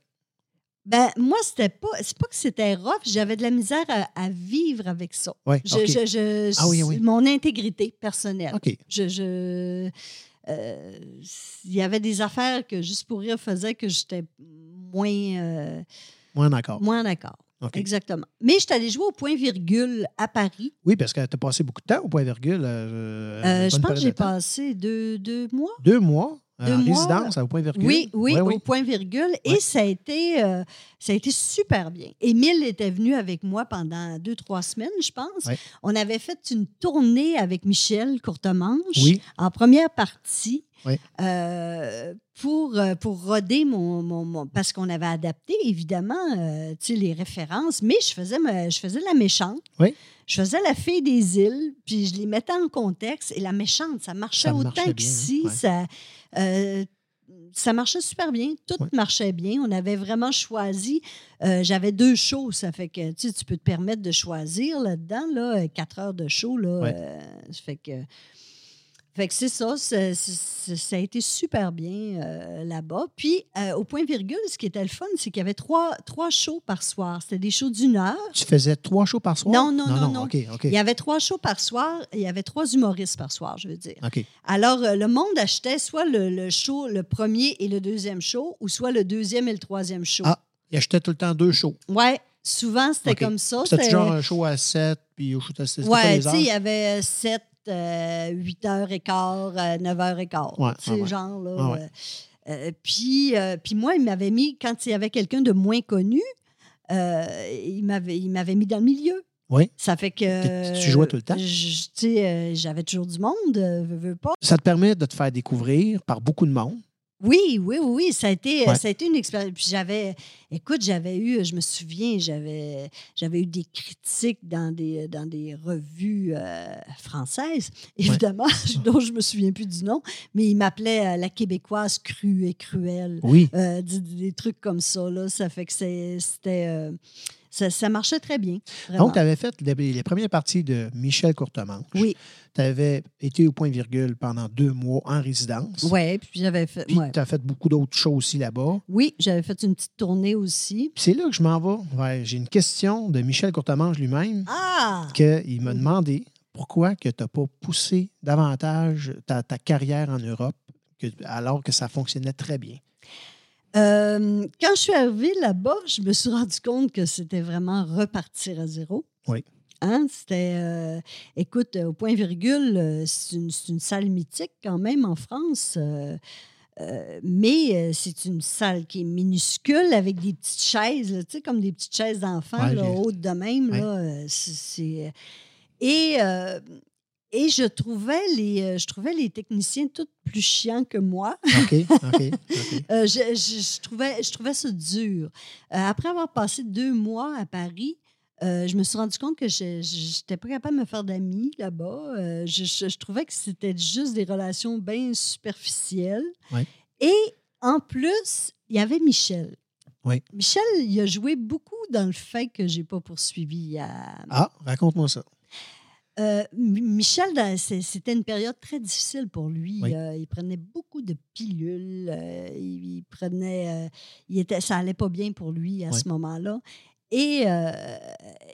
Ben, moi, c'était pas. C'est pas que c'était rough, j'avais de la misère à, à vivre avec ça. Ouais, Je- je- je- Ah oui, oui. Mon intégrité personnelle. OK. Je. je- euh, il y avait des affaires que juste pour rire faisait que j'étais moins, euh, Moins d'accord. moins d'accord. Exactement. Mais je suis allée jouer au point-virgule à Paris. Oui, parce que tu as passé beaucoup de temps au point-virgule. euh, Euh, une je pense que j'ai passé deux, deux mois. Deux mois euh, Deux en mois. résidence au point-virgule. Oui, oui, Ouais, au point-virgule. Et Ouais. ça, a été, euh, ça a été super bien. Émile était venu avec moi pendant deux, trois semaines, je pense. Ouais. On avait fait une tournée avec Michel Courtemanche Oui, en première partie. Oui. euh, pour, euh, pour roder mon, mon- mon- Parce qu'on avait adapté, évidemment, euh, les références, mais je faisais, ma- je faisais la méchante. Oui. Je faisais la fille des îles, puis je les mettais en contexte. Et la méchante, ça marchait Ça autant qu'ici. Ouais. Ça, euh, ça marchait super bien. Tout marchait bien. On avait vraiment choisi. euh, J'avais deux shows. Ça fait que tu peux te permettre de choisir là-dedans. Là, quatre heures de show. Là, euh, ça fait que. Fait que c'est ça, ça a été super bien euh, là-bas. Puis, euh, au point virgule, ce qui était le fun, c'est qu'il y avait trois, trois shows par soir. C'était des shows d'une heure. tu faisais trois shows par soir? Non, non, non, non. Il y avait trois shows par soir. et Il y avait trois humoristes par soir, je veux dire. Alors, euh, le monde achetait soit le, le show, le premier et le deuxième show, ou soit le deuxième et le troisième show. Ah, Il achetait tout le temps deux shows. Ouais, souvent, c'était comme ça. C'était C'était- genre un show à 7, puis au show à 6. Ouais, tu sais, il y avait 7, 8 h et quart, 9 h et quart. Ouais, tu sais, ouais, ouais. genre, là. Ouais, euh, euh, puis, euh, puis moi, il m'avait mis, quand il y avait quelqu'un de moins connu, euh, il m'avait mis dans le milieu. Oui. Ça fait que. Tu- jouais tout le temps? je- Tu sais, euh, j'avais toujours du monde, euh, veux, veux pas. Ça te permet de te faire découvrir par beaucoup de monde? Oui, oui, oui, ça a été, Ouais. ça a été une expérience. Puis j'avais, écoute, j'avais eu, je me souviens, j'avais, j'avais eu des critiques dans des, dans des revues euh, françaises, évidemment, dont je me souviens plus du nom, mais ils m'appelaient euh, la québécoise crue et cruelle, Oui. Euh, des, des trucs comme ça là. Ça fait que c'était, euh, ça, ça marchait très bien. Vraiment. Donc, tu avais fait les, les premières parties de Michel Courtemanche. oui, Tu avais été au point-virgule pendant deux mois en résidence. ouais, puis j'avais fait, Puis ouais. tu as fait beaucoup d'autres choses aussi là-bas. oui, j'avais fait une petite tournée aussi. Puis c'est là que je m'en vais. Ouais, J'ai une question de Michel Courtemanche lui-même. Ah, qu'il m'a demandé pourquoi que tu n'as pas poussé davantage ta, ta carrière en Europe que- alors que ça fonctionnait très bien. Euh, quand je suis arrivée là-bas, je me suis rendu compte que c'était vraiment repartir à zéro. Oui. Hein, C'était, euh, écoute, au point virgule, euh, c'est une, salle mythique quand même en France. euh, euh, mais euh, c'est une salle qui est minuscule avec des petites chaises, là, tu sais, comme des petites chaises d'enfants, Ouais, hautes de même. Ouais. Là, euh, et, euh, et je trouvais les, euh, je trouvais les techniciens tous plus chiants que moi. OK, OK, OK. Euh, je, je- je trouvais, je trouvais ça dur. Euh, après avoir passé deux mois à Paris, euh, je me suis rendu compte que je n'étais pas capable de me faire d'amis là-bas. Je, je- je trouvais que c'était juste des relations bien superficielles. Ouais. Et en plus, il y avait Michel. Oui. Michel, il a joué beaucoup dans le fait que j'ai pas poursuivi à, Ah, raconte-moi ça. Euh, Michel, c'était une période très difficile pour lui. Oui. Euh, il prenait beaucoup de pilules. euh, il, il prenait, il était, ça allait pas bien pour lui à Oui. ce moment-là. Et,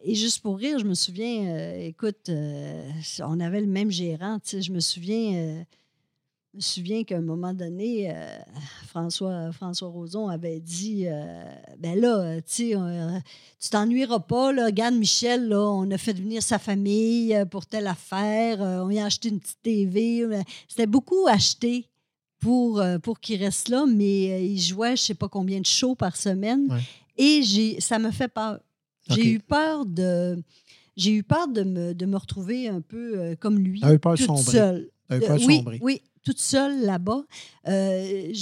et juste pour rire, je me souviens, écoute, on avait le même gérant. tu sais, Je me souviens, me souviens qu'à un moment donné, euh, François, François Roson avait dit, euh, ben là, euh, tu t'ennuieras pas, là. Regarde, Michel, là, on a fait venir sa famille pour telle affaire. on y a acheté une petite TV. C'était beaucoup acheté pour, pour qu'il reste là, mais il jouait je sais pas combien de shows par semaine. Ouais. Et j'ai, ça me fait peur. J'ai eu peur de... J'ai eu peur de me, de me retrouver un peu comme lui, toute sombrer. seule. T'as eu peur de oui, sombrer. oui, toute seule là-bas. Euh,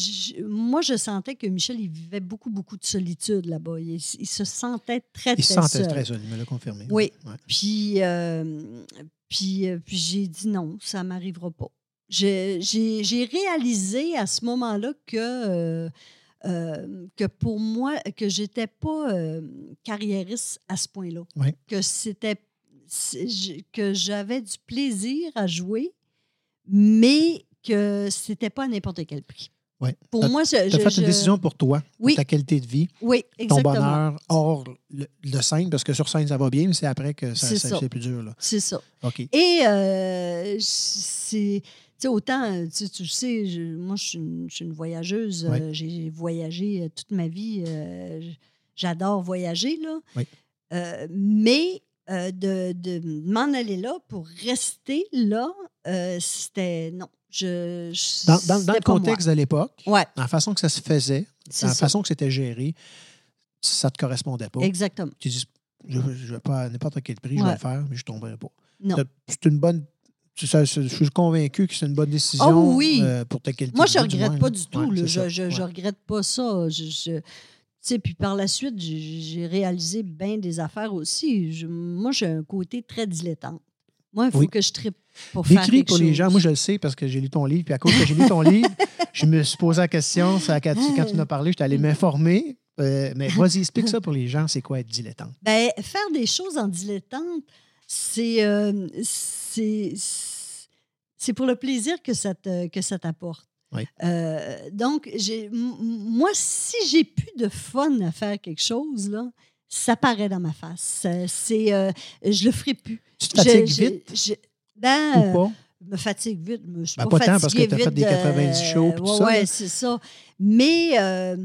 moi, je sentais que Michel, il vivait beaucoup, beaucoup de solitude là-bas. Il, il se sentait très, Il se très sentait seul. très seul, il me l'a confirmé. Oui. Ouais. Puis, euh, puis, euh, puis j'ai dit non, ça ne m'arrivera pas. J'ai réalisé à ce moment-là que, euh, que pour moi, que j'étais pas euh, carriériste à ce point-là. Oui. Que c'était que j'avais du plaisir à jouer, mais que c'était pas à n'importe quel prix. Ouais. Pour moi, je, Tu as fait je- une décision pour toi, pour Oui. ta qualité de vie, Oui, ton exactement. bonheur hors le, le scène, parce que sur scène, ça va bien, mais c'est après que ça, C'est ça- ça. c'est plus dur. Là. C'est ça. OK. Et euh, c'est. Tu sais, autant, tu, sais, je- moi, je suis une, je suis une voyageuse. Oui. euh, J'ai voyagé euh, toute ma vie. euh, J'adore voyager, là. Oui. Mais de, de m'en aller là pour rester là, c'était non. Je, je- Dans, dans- dans c'était le moi. contexte de l'époque, Ouais, dans la façon que ça se faisait, dans la ça. façon que c'était géré, ça ne te correspondait pas. Exactement. Tu dis, je ne vais pas à n'importe quel prix, je vais le faire, mais je ne tomberai pas. Non. C'est- une bonne. ça, je suis convaincu que c'est une bonne décision Oh oui. euh, pour ta qualité Moi, je du regrette moins, pas du tout. Ouais, je, je regrette pas ça. Je, puis par la suite, j'ai réalisé bien des affaires aussi. Moi, j'ai un côté très dilettante. Moi, il faut Oui. que je tripe pour faire Décris quelque pour les gens. Moi, je le sais parce que j'ai lu ton livre. Puis à cause que j'ai lu ton livre, je me suis posé la question. ça, quand, tu, quand tu en as parlé, j'étais allé m'informer. Euh, mais vas-y, explique ça pour les gens. C'est quoi être dilettante? Ben, faire des choses en dilettante, c'est euh, c'est c'est pour le plaisir que ça te- que ça t'apporte. Oui. Euh, donc, j'ai- m- moi, si j'ai plus de fun à faire quelque chose, là, ça paraît dans ma face. Ça- C'est, euh, je le ferai plus. Tu te fatigues Je- vite? je- ben, euh, ou pas? je me fatigue vite. Je suis Ben, pas, pas tant, parce que fatiguée t'as fait des de- 90 shows puis tout ouais, c'est ça. Mais euh,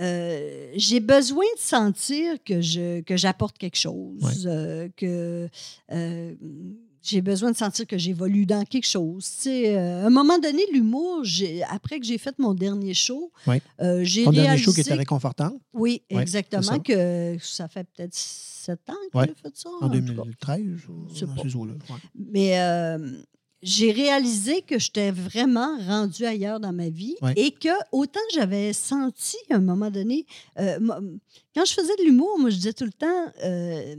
euh, j'ai besoin de sentir que je que j'apporte quelque chose, Ouais. euh, que euh, j'ai besoin de sentir que j'évolue dans quelque chose. Euh, à un moment donné, l'humour, après que j'ai fait mon dernier show, Ouais. euh, j'ai Ton dernier réalisé... show qui était réconfortant Oui, exactement, ça. que ça fait peut-être sept ans que j'ai fait ça. en en tout cas. 2013 ou dans ces eaux-là. Ouais. Mais euh, j'ai réalisé que j'étais vraiment rendue ailleurs dans ma vie et que autant j'avais senti à un moment donné, euh, quand je faisais de l'humour, moi je disais tout le temps, euh,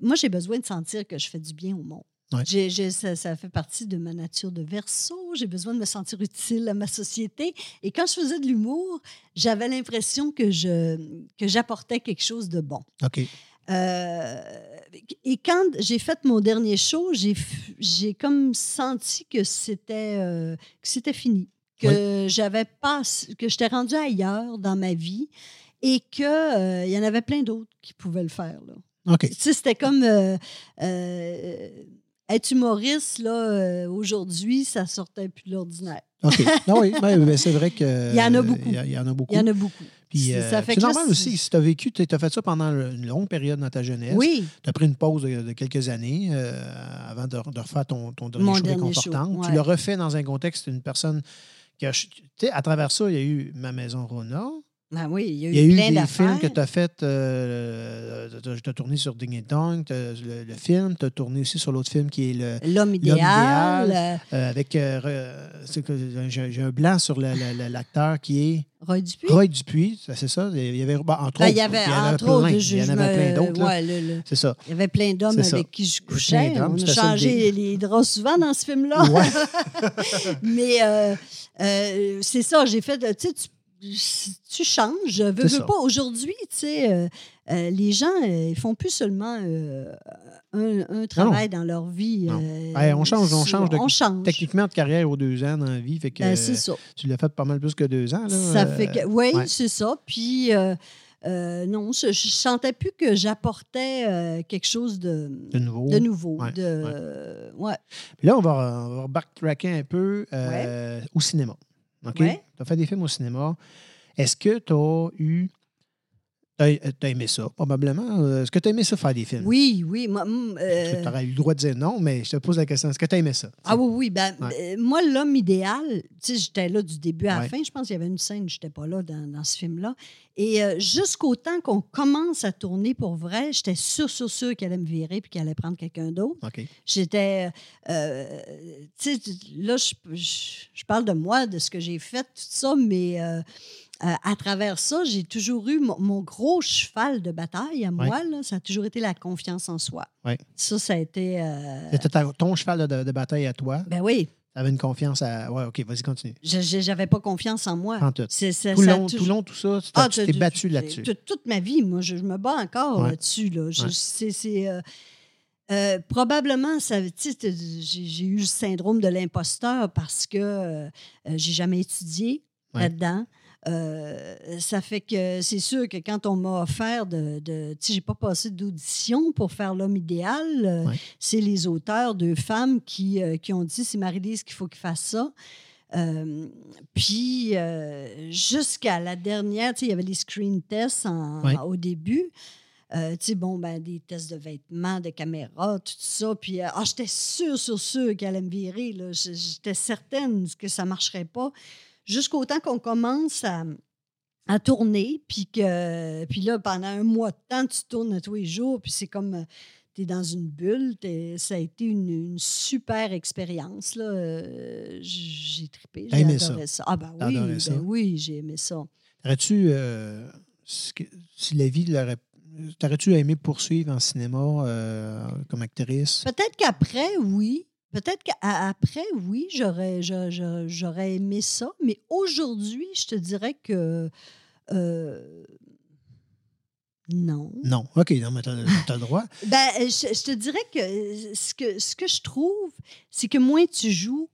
moi j'ai besoin de sentir que je fais du bien au monde. Ouais. Ça, ça fait partie de ma nature de verso. J'ai besoin de me sentir utile à ma société. Et quand je faisais de l'humour, j'avais l'impression que je que j'apportais quelque chose de bon. OK. Euh, et quand j'ai fait mon dernier show, j'ai, comme senti que c'était, euh, que c'était fini, que j'avais pas, que j'étais rendue ailleurs dans ma vie et que euh, y en avait plein d'autres qui pouvaient le faire. Là. OK. Tu sais, c'était comme euh, euh, être humoriste là euh, aujourd'hui, ça sortait plus de l'ordinaire. OK. Ah oui, ben, ben, c'est vrai que. Il y en a beaucoup. Il y, en a beaucoup. Il y en a beaucoup. Puis, C'est- euh, c'est là, normal aussi. Si tu as vécu, tu as fait ça pendant une longue période dans ta jeunesse. Oui, Tu as pris une pause de, de quelques années euh, avant de, de refaire ton, ton dernier Mon show dernier réconfortant. show, Tu l'as refait dans un contexte d'une personne qui a. Tu sais, à travers ça, il y a eu Ma Maison Rona. Ben oui, il y a eu, Il y a eu plein des d'affaires. films que tu as fait. Euh, tu as tourné sur Ding et Dong, le, le film. Tu as tourné aussi sur l'autre film qui est le, L'homme idéal. idéal. euh, euh, avec. euh, j'ai un blanc sur l'acteur qui est Roy Dupuis? Roy Dupuis. C'est ça. Il y avait, entre Ben, autres. il y avait, il y en avait entre plein. autres, Il y en avait plein me- d'autres. ouais, C'est ça. Il y avait plein d'hommes avec qui je couchais. On a changé les draps souvent dans ce film-là. Ouais. Mais euh, euh, c'est ça, j'ai fait, tu sais, tu, tu changes. Je veux, veux pas. Aujourd'hui, tu sais, euh, euh, les gens, euh, ils font plus seulement un, un travail dans leur vie. Ouais, on change, on change de- on change. Techniquement, de carrière aux deux ans dans la vie. Fait que, Ben, c'est ça. tu l'as fait pas mal plus que deux ans. Là. Ça fait que, oui, ouais. c'est ça. Puis, euh, non, je, je sentais plus que j'apportais euh, quelque chose de, de nouveau. de nouveau. Ouais, de, ouais. ouais. Puis là, on va, on va backtracker un peu euh, au cinéma. OK? Ouais. Tu as fait des films au cinéma. Est-ce que tu as eu. Tu as, aimé ça, probablement. Euh, Est-ce que tu as aimé ça faire des films? Oui, oui. moi, hum, euh, Tu aurais eu le droit de dire non, mais je te pose la question. Est-ce que tu as aimé ça? ah oui, oui. Ben, Ouais. euh, moi, l'homme idéal, tu sais, j'étais là du début à la Ouais. fin. Je pense qu'il y avait une scène, je n'étais pas là dans, dans ce film-là. Et euh, jusqu'au temps qu'on commence à tourner pour vrai, j'étais sûre, sûre, sûre qu'elle allait me virer puis qu'elle allait prendre quelqu'un d'autre. J'étais. tu sais, là, je, je- je parle de moi, de ce que j'ai fait, tout ça, mais euh, à travers ça, j'ai toujours eu mon, gros cheval de bataille à moi, là, ça a toujours été la confiance en soi. Ça, ça a été. euh, C'était ta- ton cheval de, de bataille à toi? ben oui, Tu avais une confiance à. Ouais, OK, vas-y, continue. j'avais pas confiance en moi. En tout. Tout long, toujours- tout long, tout ça, tu t'es- Ah, t'es tu- battu tu- là-dessus. Toute ma vie, moi, je, je me bats encore Ouais. là-dessus. Là. Ouais. c'est- euh, probablement, ça, j'ai eu le syndrome de l'imposteur parce que euh, j'ai jamais étudié Ouais. là-dedans. Euh, ça fait que c'est sûr que quand on m'a offert de. de tu sais, j'ai pas passé d'audition pour faire l'homme idéal. euh, Ouais. C'est les auteurs, deux femmes, qui, euh, qui ont dit c'est Marie-Lise qu'il faut qu'il fasse ça. Euh, puis, euh, jusqu'à la dernière, tu sais, il y avait les screen tests en- au début. euh, tu sais, bon, ben, des tests de vêtements, de caméras, tout ça. Puis, ah, j'étais sûre, sûre, sûre qu'elle allait me virer. J'étais certaine que ça ne marcherait pas. Jusqu'au temps qu'on commence à, à tourner, puis que puis là, pendant un mois de temps, tu tournes tous les jours, puis c'est comme tu es dans une bulle. T'es- ça a été une, une super expérience. Euh, J'ai trippé, j'ai adoré ça. Ah ben oui, ben ça? oui, j'ai aimé ça. Aurais-tu, euh, si la vie l'aurait. T'aurais-tu aimé poursuivre en cinéma euh, comme actrice? Peut-être qu'après, oui. Peut-être qu'après, oui, j'aurais, j'aurais aimé ça. Mais aujourd'hui, je te dirais que euh, non. Non. OK, non, mais t'as t'as le droit. Ben, je, je te dirais que ce, que ce que je trouve, c'est que moins tu joues,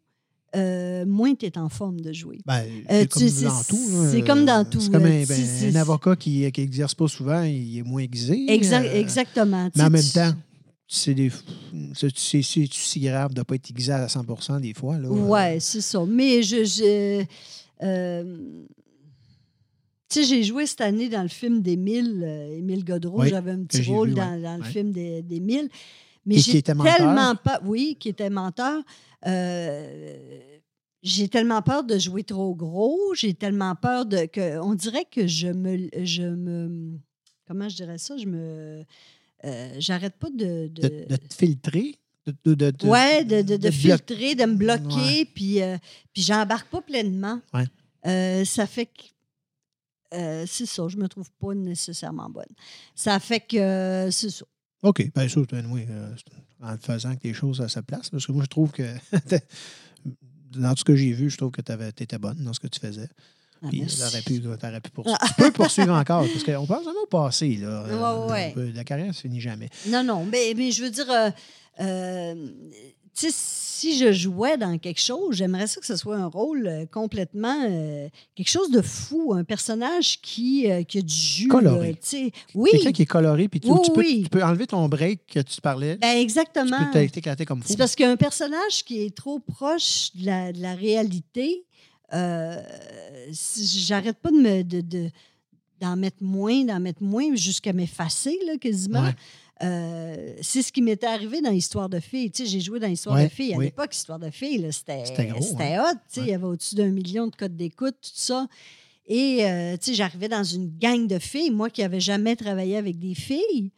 euh, moins tu es en forme de jouer. Ben, Euh, c'est tu comme dans tout. c'est comme dans tout, C'est comme un, ben, tu avocat qui n'exerce pas souvent, il est moins aiguisé. Exact, exactement. Tu Mais en même tu- temps, c'est des- c'est si grave de ne pas être aiguisé à 100 des fois. Là. Ouais, c'est ça. Mais je. je euh, tu sais, j'ai joué cette année dans le film d'Émile, euh, Émile Godreau. Oui, J'avais un petit rôle vu, dans, ouais, dans le ouais. film d'É- d'Émile. Mais j'ai tellement peur. Oui, qui était menteur. Euh, j'ai tellement peur de jouer trop gros. J'ai tellement peur de. que On dirait que je me. Je me comment je dirais ça? Je me. Euh, J'arrête pas de. de- De, de te filtrer? De, de, de, ouais, filtrer, de me bloquer, puis, euh, puis j'embarque pas pleinement. Ouais. Euh, ça fait que. c'est ça, je me trouve pas nécessairement bonne. Ça fait que. c'est ça. OK, bien sûr, oui, en faisant que les choses à sa place. Parce que moi, je trouve que, dans tout ce que j'ai vu, je trouve que tu étais bonne dans ce que tu faisais. Ah, Puis t'aurais pu, pu poursuivre. tu peux poursuivre encore, parce qu'on pense jamais au passé. Là. Ouais, ouais. On peut- La carrière ne se finit jamais. Non, non, mais, mais je veux dire, euh, euh, tu si je jouais dans quelque chose, j'aimerais ça que ce soit un rôle euh, complètement. euh, quelque chose de fou, un personnage qui, euh, qui a du jus. Coloré. tu oui, Quelqu'un qui est coloré, puis tu, Oui, tu peux, oui. tu peux enlever ton break que tu parlais. ben tu exactement. peux t'éclater comme fou. C'est parce qu'un personnage qui est trop proche de la, de la réalité, euh, j'arrête pas de me de, de- d'en mettre moins, d'en mettre moins jusqu'à m'effacer là, quasiment. Ouais. Euh, c'est ce qui m'était arrivé dans Histoire de filles. Tu sais, j'ai joué dans Histoire Ouais, de filles. À oui. l'époque, Histoire de filles, là, c'était, C'était gros, c'était hot. Tu sais, Il y avait au-dessus d'un million de codes d'écoute, tout ça. Et euh, tu sais, j'arrivais dans une gang de filles, moi qui n'avais jamais travaillé avec des filles.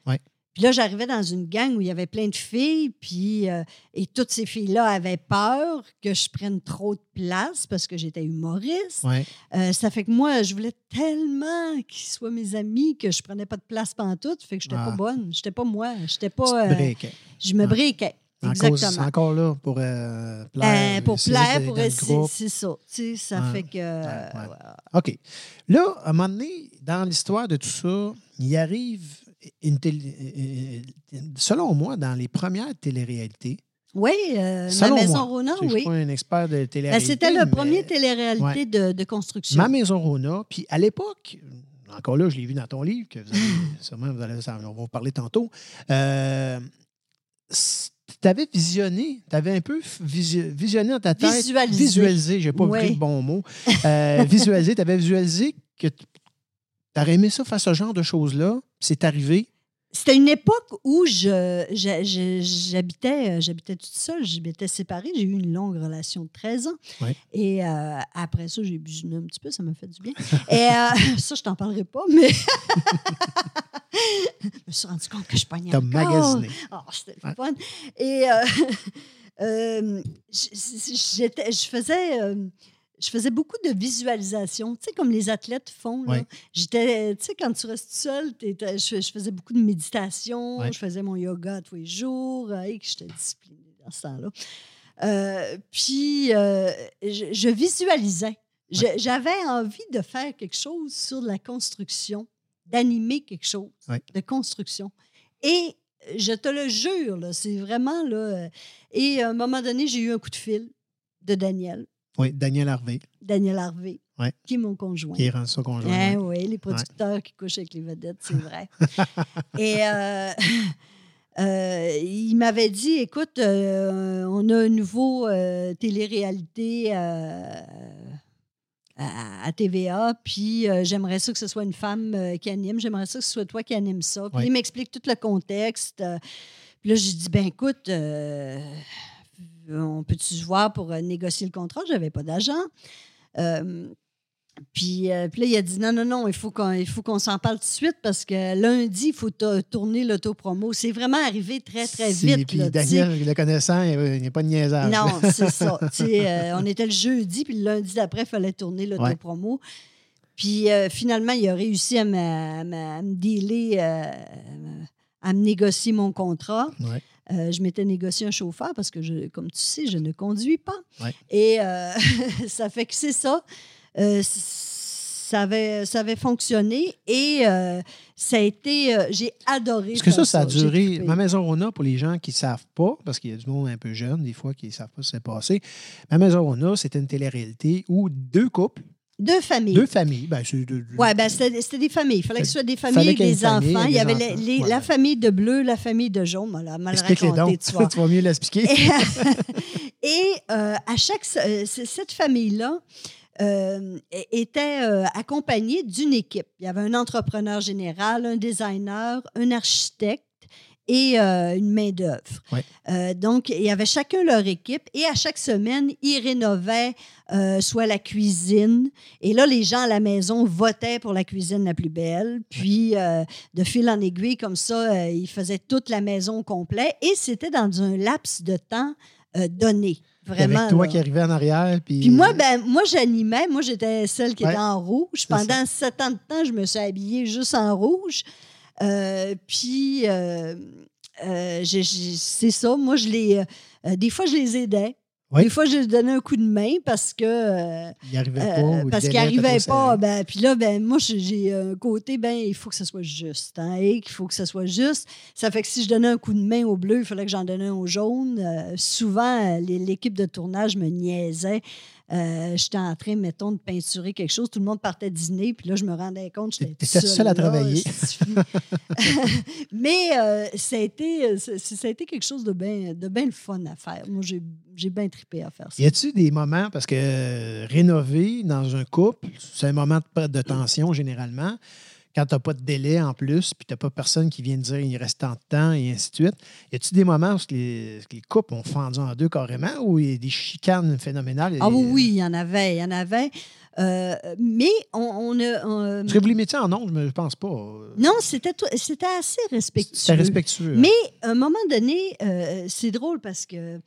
Puis là, j'arrivais dans une gang où il y avait plein de filles, puis euh, et toutes ces filles-là avaient peur que je prenne trop de place parce que j'étais humoriste. Ouais. Euh, ça fait que moi, je voulais tellement qu'ils soient mes amis que je prenais pas de place pantoute. Fait que j'étais Ah. pas bonne. J'étais pas moi. J'étais pas. euh, je me Ah. briquais. En cause- Exactement. encore là pour euh, plaire. Euh, pour plaire, pour. C'est ça. Tu sais, ça Ouais. fait que. euh, ouais. OK. Là, à un moment donné, dans l'histoire de tout ça, il arrive télé... euh, Selon moi, dans les premières téléréalités, Oui, euh, ma maison moi, Rona, je ne suis oui. pas un expert de Ben, télé-réalité. C'était le mais premier télé-réalité Ouais. de, de construction. Ma maison Rona, puis à l'époque, encore là, je l'ai vu dans ton livre, que vous allez, sûrement, vous allez, on va vous parler tantôt. Euh, tu avais visionné, tu avais un peu visi- visionné dans ta tête. Visualisé. Visualisé, j'ai pas pris le bon mot. Euh, visualisé, tu avais visualisé que tu aurais aimé ça faire ce genre de choses-là. C'est arrivé? C'était une époque où je, j'habitais, euh, j'habitais toute seule, j'habitais séparée. J'ai eu une longue relation de 13 ans. Ouais. Et euh, après ça, j'ai businé un petit peu, ça m'a fait du bien. Et euh, ça, je t'en parlerai pas, mais je me suis rendu compte que je pognais Tu as encore. magasiné. Oh, c'était le fun. Et euh, j'étais- je faisais... je faisais beaucoup de visualisation, tu sais, comme les athlètes font. Ouais. J'étais, tu sais, quand tu restes seul, je, je faisais beaucoup de méditation, Ouais. je faisais mon yoga tous les jours, et que j'étais disciplinée dans ce temps-là. Euh, puis, euh, je, je visualisais. J'avais envie de faire quelque chose sur la construction, d'animer quelque chose de construction. Et je te le jure, c'est vraiment là. euh, Et à un moment donné, j'ai eu un coup de fil de Daniel, Oui, Daniel Harvey, Daniel Harvey, Ouais. qui est mon conjoint. qui est son conjoint. Eh ouais. oui, les producteurs qui couchent avec les vedettes, c'est vrai. Et euh, euh, il m'avait dit, écoute, euh, on a un nouveau télé-réalité à, TVA, puis euh, j'aimerais ça que ce soit une femme euh, qui anime, j'aimerais ça que ce soit toi qui anime ça. Puis il m'explique tout le contexte. euh, puis là, j'ai dit, ben écoute, on peut-tu se voir pour euh, négocier le contrat? J'avais pas d'agent. Euh, puis, euh, puis là, il a dit non, non, non, il faut qu'on il faut qu'on s'en parle tout de suite parce que lundi, il faut to- tourner l'autopromo. C'est vraiment arrivé très, très vite. Puis là. Daniel, le connaissant, il n'y a pas de niaisage. Non, c'est ça. Euh, on était le jeudi, puis le lundi d'après, il fallait tourner l'autopromo. Puis euh, finalement, il a réussi à me, dealer, euh, à me négocier mon contrat. Ouais. Euh, je m'étais négocié un chauffeur parce que, je, comme tu sais, je ne conduis pas. Ouais. Et euh, ça fait que c'est ça. Euh, ça, avait, ça avait fonctionné et ça a été. J'ai adoré. Parce que ça, faire ça a duré. Ma maison Rona, pour les gens qui ne savent pas, parce qu'il y a du monde un peu jeune, des fois, qui ne savent pas ce qui s'est passé. Ma maison Rona, c'était une télé-réalité où deux couples, Deux familles. deux familles, ben, c'est deux- Oui, ben c'était c'était des familles. Il fallait que ce soit des familles des famille enfants. Il y avait les- la famille de bleu, la famille de jaune. Voilà, mal explique-les raconté, donc. tu vois. tu vas mieux l'expliquer. Et, et, euh, à chaque euh, cette famille-là euh, était accompagnée d'une équipe. Il y avait un entrepreneur général, un designer, un architecte et euh, une main d'œuvre. Ouais. Euh, donc, il y avait chacun leur équipe et à chaque semaine, ils rénovaient euh, soit la cuisine. Et là, les gens à la maison votaient pour la cuisine la plus belle. Puis, euh, de fil en aiguille, comme ça, ils faisaient toute la maison au complet. Et c'était dans un laps de temps donné. Vraiment. Avec toi là. qui arrivais en arrière. Puis, Puis moi, ben, moi j'animais. Moi, j'étais celle qui Ouais. était en rouge. Pendant sept ans de temps, je me suis habillée juste en rouge. Euh, puis, euh, euh, c'est ça. Moi, je les. euh, des fois, je les aidais. Oui. Des fois, je donnais un coup de main parce que. euh, il arrivait euh, pas. le parce qu'il n'arrivait pas. Ben, puis là, ben, moi, j'ai- un côté, ben, il faut que ce soit juste. Hein, et qu'il faut que ce soit juste. Ça fait que si je donnais un coup de main au bleu, il fallait que j'en donnais un au jaune. Euh, souvent, euh, l'équipe de tournage me niaisait. Euh, j'étais en train, mettons, de peinturer quelque chose. Tout le monde partait dîner. Puis là, je me rendais compte que j'étais seule, seule à travailler. Mais euh, ça, a été, ça, ça a été quelque chose de bien de ben le fun à faire. Moi, j'ai j'ai bien trippé à faire ça. Y a-tu des moments, parce que euh, rénover dans un couple, c'est un moment de, de tension généralement, quand tu n'as pas de délai en plus, puis tu n'as pas personne qui vient te dire il reste tant de temps, et ainsi de suite. Y a-tu des moments où les, les couples ont fendu en deux carrément, où il y a des chicanes phénoménales? Ah oui, oui, il y en avait, il y en avait. Euh, mais on, on a. on- Est-ce que vous les mettiez en ondes? Je ne pense pas. non, c'était c'était assez respectueux. C'est respectueux. hein. Mais à un moment donné, euh, c'est drôle parce que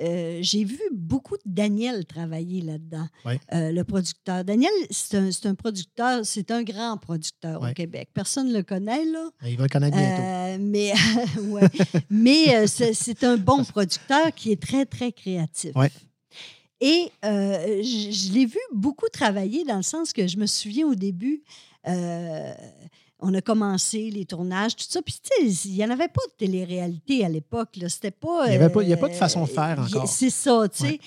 euh, j'ai vu beaucoup de Daniel travailler là-dedans, euh, le producteur. Daniel, c'est un, producteur, c'est un grand producteur au Québec. Personne ne le connaît, là. Il va le connaître bientôt. Euh, mais mais c'est un bon producteur qui est très, très créatif. Et je, je l'ai vu beaucoup travailler dans le sens que je me souviens au début, on a commencé les tournages, tout ça. Puis, tu sais, il n'y en avait pas de télé-réalité à l'époque. là. C'était pas. Il y avait pas- il y a euh, pas de façon de faire encore. C'est ça, tu sais. Ouais.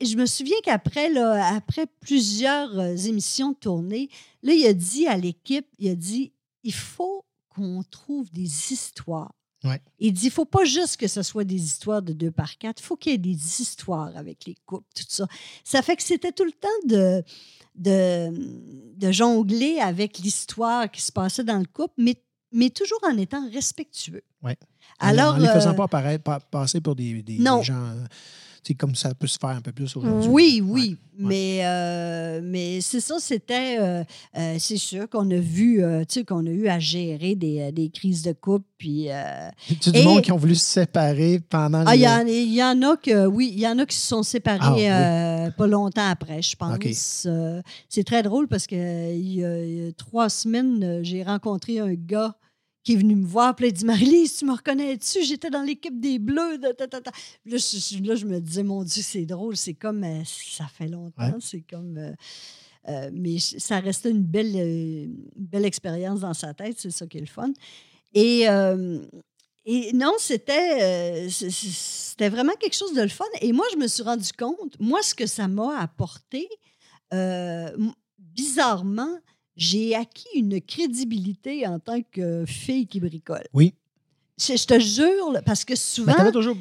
Et je me souviens qu'après, là, après plusieurs euh, émissions tournées, là, il a dit à l'équipe, il a dit, il faut qu'on trouve des histoires. Ouais. Il dit, il faut pas juste que ce soit des histoires de deux par quatre, il faut qu'il y ait des histoires avec les couples, tout ça. Ça fait que c'était tout le temps de, de, de jongler avec l'histoire qui se passait dans le couple, mais, mais toujours en étant respectueux. Ouais. Alors, en les faisant euh, pas apparaître- pa- passer pour des, des- Non. des gens. Sais, comme ça peut se faire un peu plus aujourd'hui. Oui, oui, Ouais. mais, euh, mais c'est ça, c'était, euh, euh, c'est sûr qu'on a vu, tu sais, qu'on a eu à gérer des, des crises de couple, puis... Tu du monde qui ont voulu se séparer pendant ah, il le- y, en- il y en a que, oui, il y en a qui se sont séparés Ah, oui. pas longtemps après, je pense. C'est très drôle parce que euh, il y a, il y a trois semaines, j'ai rencontré un gars qui est venu me voir, puis il dit Marie-Lise, tu me reconnais-tu? J'étais dans l'équipe des Bleus. de ta, ta, ta. Puis Là, je, là, je me disais Mon Dieu, c'est drôle, c'est comme. euh, ça fait longtemps, Ouais. c'est comme. euh, euh, mais ça restait une belle, une belle expérience dans sa tête, c'est ça qui est le fun. Et, et non, c'était c'était vraiment quelque chose de le fun. Et moi, je me suis rendu compte, moi, ce que ça m'a apporté, bizarrement, j'ai acquis une crédibilité en tant que fille qui bricole. Oui. Je, je te jure, là, parce que souvent. Mais toujours,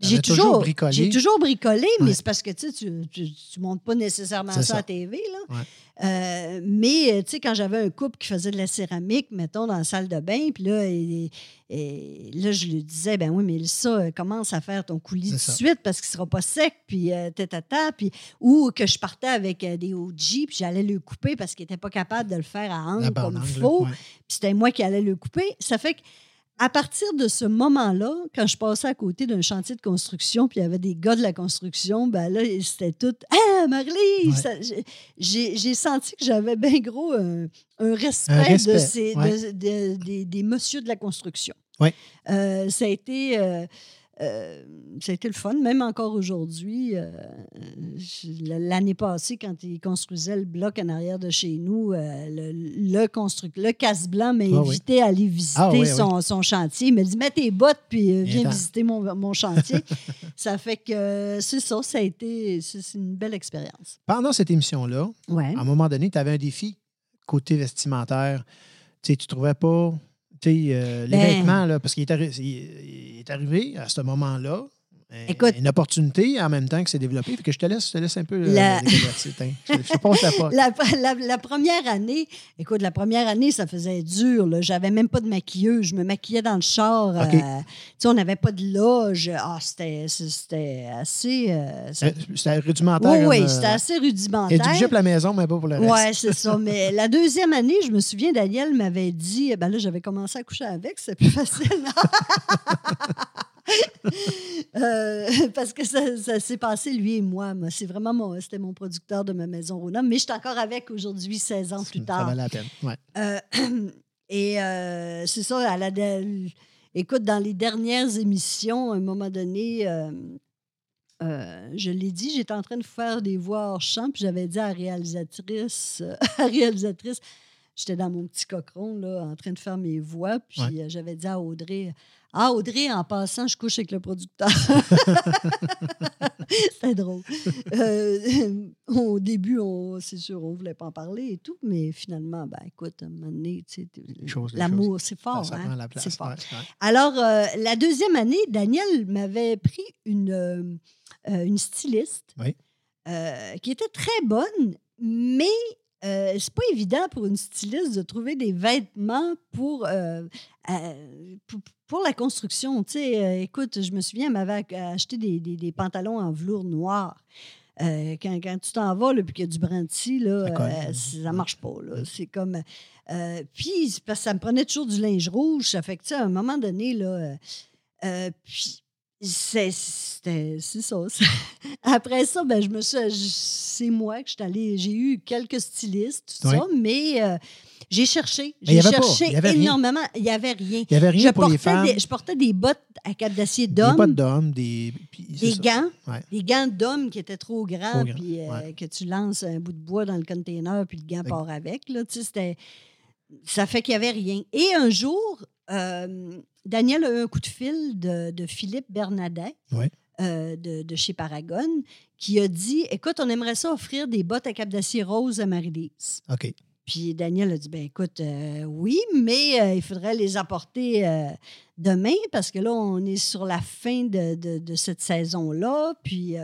J'ai toujours, bricolé. j'ai toujours bricolé, mais Ouais. c'est parce que tu sais, tu- tu ne montes pas nécessairement ça, ça. à TV. Là. Ouais. Euh, mais euh, tu sais, quand j'avais un couple qui faisait de la céramique, mettons, dans la salle de bain, puis là, et, et là, je lui disais, ben oui, mais ça, euh, commence à faire ton coulis tout de suite parce qu'il ne sera pas sec, puis euh, tata, puis ou que je partais avec euh, des OG, puis j'allais le couper parce qu'il n'était pas capable de le faire à angle La comme banane, il faut ouais. puis c'était moi qui allais le couper. Ça fait que à partir de ce moment-là, quand je passais à côté d'un chantier de construction, puis il y avait des gars de la construction, ben là, c'était tout Ah, Marley! Ouais. Ça- j'ai- senti que j'avais bien gros un, un respect, Un respect, de ces, ouais. de- de- des, des messieurs de la construction. Ouais. Euh, ça a été. euh, euh, ça a été le fun, même encore aujourd'hui. euh, L'année passée, quand ils construisaient le bloc en arrière de chez nous, euh, le, le casse-blanc m'a Ah oui. invité à aller visiter Ah oui, son, son chantier. Il m'a dit Mets tes bottes, puis euh, viens visiter mon, mon chantier. ça fait que c'est ça, ça a été une belle expérience. Pendant cette émission-là, Ouais. à un moment donné, tu avais un défi côté vestimentaire. Tu tu trouvais pas les Ben- vêtements, là, parce qu'il arri- est arrivé à ce moment-là. Écoute- une opportunité en même temps que c'est développé. Que je te laisse, je te laisse un peu euh, La-. Je, je te passe la porte. La, la- la première année, écoute, la première année, ça faisait dur. là. J'avais même pas de maquilleuse. Je me maquillais dans le char. euh, tu sais, on n'avait pas de loge. Ah, c'était c'était assez. euh, C'était rudimentaire. Oui, oui, euh, c'était assez y a du rudimentaire. pour la maison, mais pas pour le reste. Oui, c'est ça. Mais la deuxième année, je me souviens, Daniel m'avait dit, ben là, j'avais commencé à coucher avec, c'est plus facile. Euh, parce que ça, ça s'est passé, lui et moi. moi. C'est vraiment mon, c'était mon producteur de ma maison Rona. Mais je suis encore avec aujourd'hui, 16 ans plus Ça tard. valait la peine. Ouais. Euh, et euh, c'est ça, à la, écoute, dans les dernières émissions, à un moment donné, euh, je l'ai dit, j'étais en train de faire des voix hors champ, puis j'avais dit à la réalisatrice, euh, à la réalisatrice, j'étais dans mon petit cochon, là, en train de faire mes voix, puis Ouais. euh, j'avais dit à Audrey, ah, Audrey, en passant, je couche avec le producteur. C'était drôle. Euh, au début, on, c'est sûr, on ne voulait pas en parler et tout, mais finalement, ben, écoute, à un moment donné, l'amour, c'est fort. ça hein? prend la place. C'est fort. ouais, ouais. Alors, euh, la deuxième année, Daniel m'avait pris une, euh, une styliste Oui. qui était très bonne, mais euh, c'est pas évident pour une styliste de trouver des vêtements pour, euh, euh, pour, pour la construction. Tu sais, euh, écoute, je me souviens, elle m'avait ac- acheté des, des- des pantalons en velours noir. Quand, quand tu t'en vas, puis qu'il y a du brandy, là, Ça marche pas. là. C'est comme. puis, parce que ça me prenait toujours du linge rouge. Ça fait que, tu sais, à un moment donné, là. puis, c'est ça. Après ça, ben, je me C'est moi que je suis allée. J'ai eu quelques stylistes, tout Oui. ça, mais euh, j'ai cherché. J'ai pas, cherché il y avait rien. énormément. Il n'y avait rien. Il n'y avait rien Je pour les portais, femmes. des, je portais des bottes à cap d'acier Des bottes d'homme, des. des gants, Ouais. des gants d'homme qui étaient trop grands, Trop puis euh, ouais. que tu lances un bout de bois dans le container, puis le gant part avec. Là, tu sais, c'était- ça fait qu'il n'y avait rien. Et un jour, euh, Daniel a eu un coup de fil de, de Philippe Bernadet Ouais. euh, de, de chez Paragon qui a dit Écoute, on aimerait ça offrir des bottes à cap d'acier rose à Marie-Lise. OK. Puis Daniel a dit ben écoute, euh, oui, mais euh, il faudrait les apporter euh, demain parce que là, on est sur la fin de, de- de cette saison-là. Puis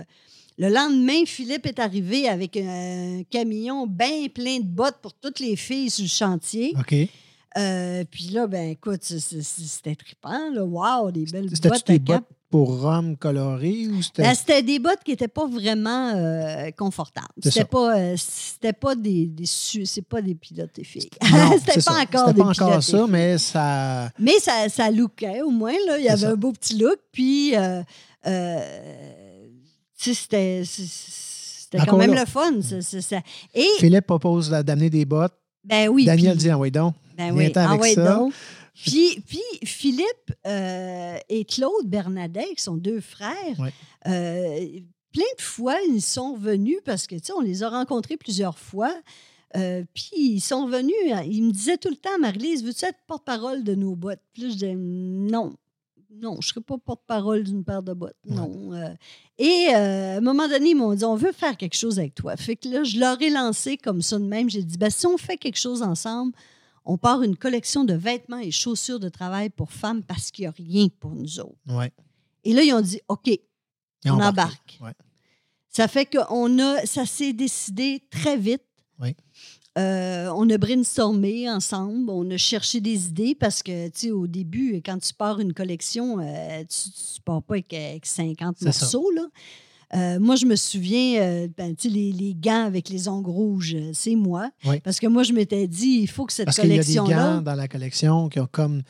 le lendemain, Philippe est arrivé avec un camion bien plein de bottes pour toutes les filles sur le chantier. OK. Euh, puis là, ben écoute, c'était trippant. Là. Wow, des belles bottes à des cap. bottes pour hommes colorés ou c'était. Ben, c'était des bottes qui n'étaient pas vraiment euh, confortables. C'était pas, euh, c'était pas des, c'est pas des pilotes et filles. C'était pas ça. encore C'était des pas encore pilotes ça, mais ça. Mais ça, ça lookait au moins. Là. Il y avait un beau petit look. Puis, euh, c'était, quand même là. le fun. ça- ça- ça. Et, Philippe propose d'amener des bottes. ben oui. Daniel puis- dit, ah oui, donc. Ben oui, ah ça. donc. Puis, puis Philippe euh, et Claude Bernadet, qui sont deux frères, euh, plein de fois, ils sont venus parce que, tu sais, on les a rencontrés plusieurs fois. euh, puis ils sont venus, ils me disaient tout le temps, Marie-Lise, veux-tu être porte-parole de nos bottes? Puis là, je disais, non, non, je ne serai pas porte-parole d'une paire de bottes. Ouais. Non. euh. et euh, à un moment donné, ils m'ont dit, on veut faire quelque chose avec toi. Fait que là, je leur ai lancé comme ça de même. J'ai dit, ben, si on fait quelque chose ensemble, on part une collection de vêtements et chaussures de travail pour femmes parce qu'il n'y a rien pour nous autres. Ouais. Et là, ils ont dit, OK, on embarque. Ouais. Ça fait qu'on a, ça s'est décidé très vite. Oui. Euh, on a brainstormé ensemble, on a cherché des idées parce que, tu sais, au début, quand tu pars une collection, euh, tu ne pars pas avec, avec 50 C'est ça. morceaux, là. Euh, moi, je me souviens, euh, ben, tu sais, les, les gants avec les ongles rouges, euh, c'est moi. Oui. Parce que moi, je m'étais dit, il faut que cette Parce qu'il y a des collection-là. gants dans la collection qui ont comme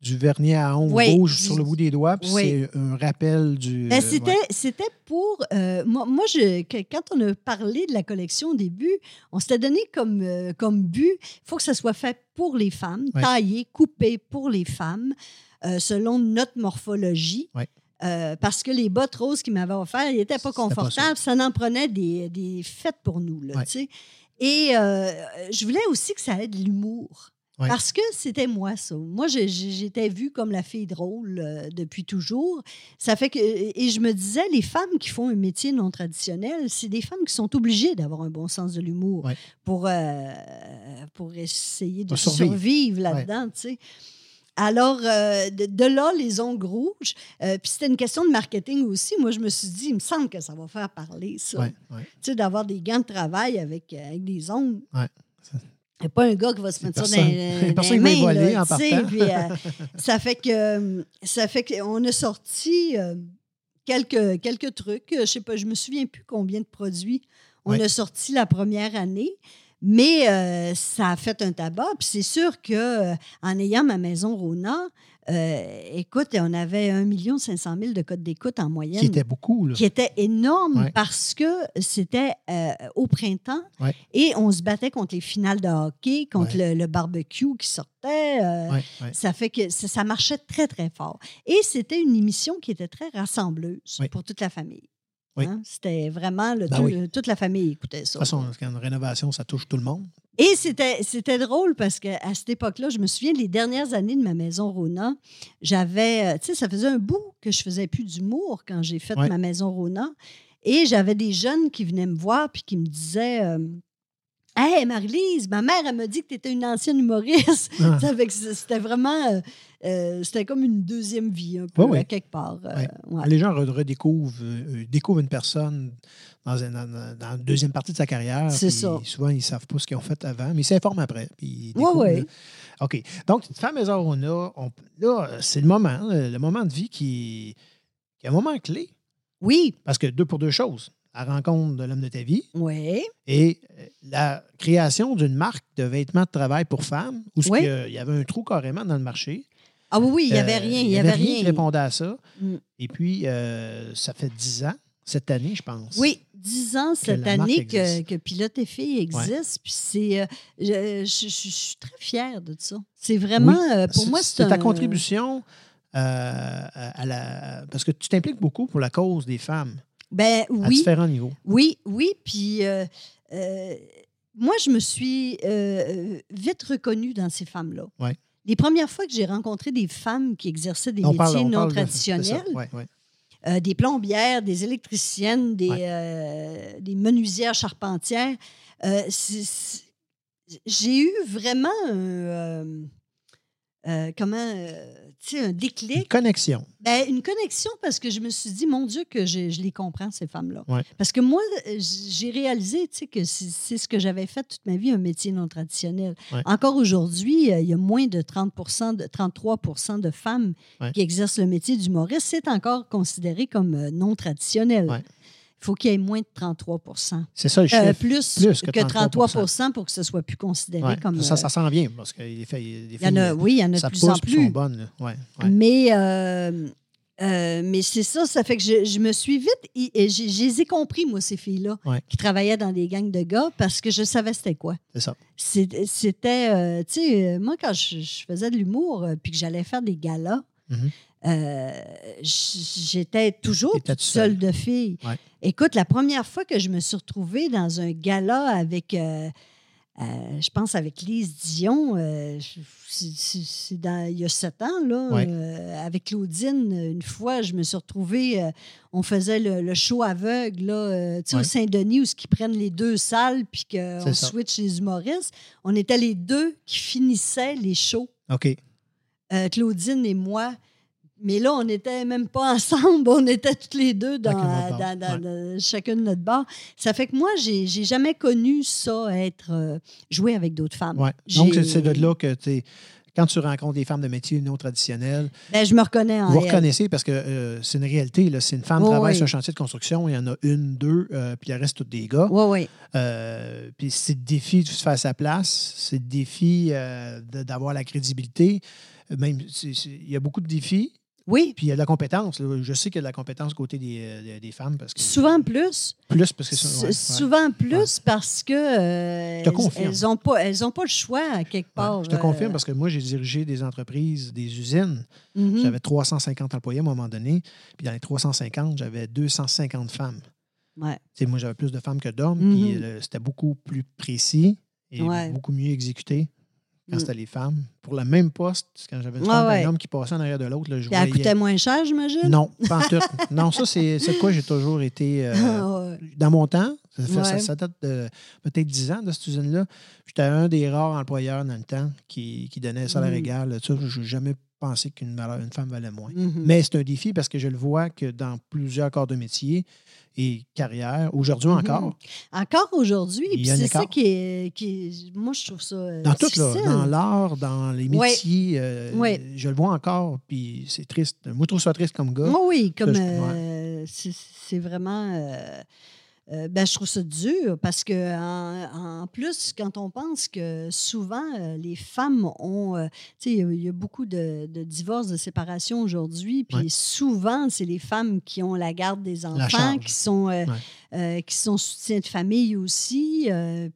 du vernis à ongles Oui. rouges sur le bout des doigts, puis Oui. c'est un rappel du. Ben, euh, c'était, ouais. c'était pour. euh, moi, moi, je, quand on a parlé de la collection au début, on s'était donné comme, euh, comme but il faut que ça soit fait pour les femmes, Ouais. taillé, coupé pour les femmes, euh, selon notre morphologie. Parce que les bottes roses qu'ils m'avaient offertes, ils n'étaient pas confortables. ça en prenait des, des fêtes pour nous. Là. Et je voulais aussi que ça ait de l'humour. Ouais. Parce que c'était moi, ça. Moi, j'étais vue comme la fille drôle euh, depuis toujours. Ça fait que. Et je me disais, les femmes qui font un métier non traditionnel, c'est des femmes qui sont obligées d'avoir un bon sens de l'humour Ouais. pour, euh, pour essayer de survivre. survivre, là-dedans, tu sais. Alors, euh, de, de là, les ongles rouges. Euh, puis c'était une question de marketing aussi. Moi, je me suis dit, il me semble que ça va faire parler, ça. Ouais, ouais. Tu sais, d'avoir des gants de travail avec, avec des ongles. Ouais. Il n'y a pas un gars qui va se mettre ça dans, Personne- dans les personne mains, voler là, en puis, euh, ça fait que euh, ça fait qu'on a sorti euh, quelques, quelques trucs. Je sais pas, je me souviens plus combien de produits on Ouais. a sorti la première année. Mais euh, ça a fait un tabac. Puis c'est sûr que en ayant ma maison Rona, euh, écoute, on avait 1 500 000 de codes d'écoute en moyenne Qui était beaucoup, là. qui était énorme Ouais. parce que c'était euh, au printemps Ouais. et on se battait contre les finales de hockey, contre Ouais. le, le barbecue qui sortait. euh. Ça fait que ça, ça marchait très, très fort. Et c'était une émission qui était très rassembleuse pour toute la famille. Oui. Hein? C'était vraiment le, Ben tout- oui. le- toute la famille écoutait ça. De toute façon, quand une rénovation, ça touche tout le monde. Et c'était, c'était drôle parce qu'à cette époque-là, je me souviens, les dernières années de ma maison Rona, j'avais, euh, tu sais, ça faisait un bout que je faisais plus d'humour quand j'ai fait ma maison Rona. Et j'avais des jeunes qui venaient me voir puis qui me disaient euh, Hey, Marie-Lise, ma mère, elle m'a dit que tu étais une ancienne humoriste. Ah. C'était vraiment. euh, euh, c'était comme une deuxième vie, un peu, Oui, oui. à quelque part. euh, ouais. Les gens re- redécouvrent euh, découvrent une personne dans, un- dans- dans la deuxième partie de sa carrière. C'est ça. Souvent, ils ne savent pas ce qu'ils ont fait avant, mais ils s'informent après. puis ils ouais. là. OK. Donc, heure on a, on- là, c'est le moment, le, le moment de vie qui, qui est un moment clé. Oui, Parce que deux pour deux choses. La rencontre de l'homme de ta vie oui. et euh, la création d'une marque de vêtements de travail pour femmes où ce Oui. que- il y avait un trou carrément dans le marché. Ah oui, oui, il n'y avait Euh, rien. Il n'y avait qui rien. répondait à ça. Mm. Et puis, euh, ça fait dix ans, cette année, je pense. Oui, dix ans cette année que, que Pilote et Filles existe. Puis c'est. euh, je, je- je- je suis très fière de ça. C'est vraiment. euh, pour moi, c'est c'est ta contribution à la. Parce que tu t'impliques beaucoup pour la cause des femmes Ben à oui, différents niveaux. oui, oui. Puis euh, euh, moi, je me suis euh, vite reconnue dans ces femmes-là. Ouais. Les premières fois que j'ai rencontré des femmes qui exerçaient des On métiers parle- non de- traditionnels, ouais, ouais. des plombières, des électriciennes, des, menuisières charpentières. J'ai eu vraiment un, comment, un Une déclic, connexion. Ben, une connexion parce que je me suis dit, mon Dieu, que je, je les comprends, ces femmes-là. Ouais. Parce que moi, euh, j'ai réalisé tu sais, que c'est ce que j'avais fait toute ma vie, un métier non traditionnel. Ouais. Encore aujourd'hui, euh, il y a moins de 30 de 33% de femmes Ouais. qui exercent le métier d'humoriste. C'est encore considéré comme euh, non traditionnel. Il faut qu'il y ait moins de 33% C'est ça le chiffre. Euh, plus, plus que, que 33 33 pour que ce soit plus considéré Ouais, comme. ça, euh, ça s'en vient parce qu'il y a des il y en a, filles, oui, il y en a de plus en puis sont plus. bonnes. là. Ouais, ouais. Mais, euh, euh, mais c'est ça, ça fait que je, je me suis vite. et- et j'ai- Je les ai compris, moi, ces filles-là, qui travaillaient dans des gangs de gars, parce que je savais c'était quoi. C'est ça. C'était, euh, tu sais, euh, moi, quand je, je faisais de l'humour, euh, puis que j'allais faire des galas, Mhm. Euh, j'étais toujours toute seule seule. de fille. Ouais. Écoute, la première fois que je me suis retrouvée dans un gala avec, euh, je pense avec Lise Dion, c'est il y a sept ans, là, avec Claudine, une fois, je me suis retrouvée, on faisait le, show aveugle là, au Saint-Denis, où ils prennent les deux salles, puis qu'on switch les humoristes. On était les deux qui finissaient les shows. OK. Claudine et moi. Mais là, on n'était même pas ensemble, on était toutes les deux dans, chacun de notre bar. Ça fait que moi, j'ai jamais connu ça, être euh, joué avec d'autres femmes. Ouais. Donc, c'est de là que tu quand tu rencontres des femmes de métiers non traditionnels, ben, je me reconnais en Vous reconnaissez parce que euh, c'est une réalité. C'est une femme qui travaille sur un chantier de construction, il y en a une, deux, euh, puis le reste, toutes des gars. Oui, oui. puis c'est le défi de se faire sa place, c'est le défi d'avoir la crédibilité. Même, il y a beaucoup de défis. Oui. Puis il y a de la compétence. Je sais qu'il y a de la compétence côté des, euh, des femmes. Parce que, souvent plus. Plus parce que Souvent plus parce que euh, elles n'ont pas, elles ont pas le choix à quelque part. je te confirme euh. parce que moi, j'ai dirigé des entreprises, des usines. Mm-hmm. J'avais 350 employés à un moment donné. Puis dans les 350, j'avais 250 femmes. Ouais. moi, j'avais plus de femmes que d'hommes. Puis mm-hmm. c'était beaucoup plus précis et beaucoup mieux exécuté quand mm. c'était les femmes. Pour le même poste, quand j'avais une femme et un homme qui passait en arrière de l'autre, je voyais... Elle coûtait moins cher, j'imagine? Non, pas en tout. non, ça, c'est quoi j'ai toujours été... Euh, ah, dans mon temps, ça, date de peut-être 10 ans de cette usine-là. J'étais un des rares employeurs dans le temps qui, qui donnait salaire mm. égal. je n'ai jamais pensé qu'une une femme valait moins. Mm-hmm. Mais c'est un défi parce que je le vois que dans plusieurs corps de métier, et carrière, aujourd'hui mhm. encore? Encore aujourd'hui. c'est ça qui est, Moi, je trouve ça. Euh, dans tout, là, dans l'art, dans les métiers, euh, je le vois encore, puis c'est triste. Moi, je trouve ça triste comme gars. oui, comme. Euh, c'est vraiment. Euh, ben, je trouve ça dur parce que en, plus, quand on pense que souvent euh, les femmes ont, euh, tu sais, il y, a beaucoup de, divorces, de séparations aujourd'hui, puis souvent c'est les femmes qui ont la garde des enfants, qui sont qui sont soutien de famille aussi,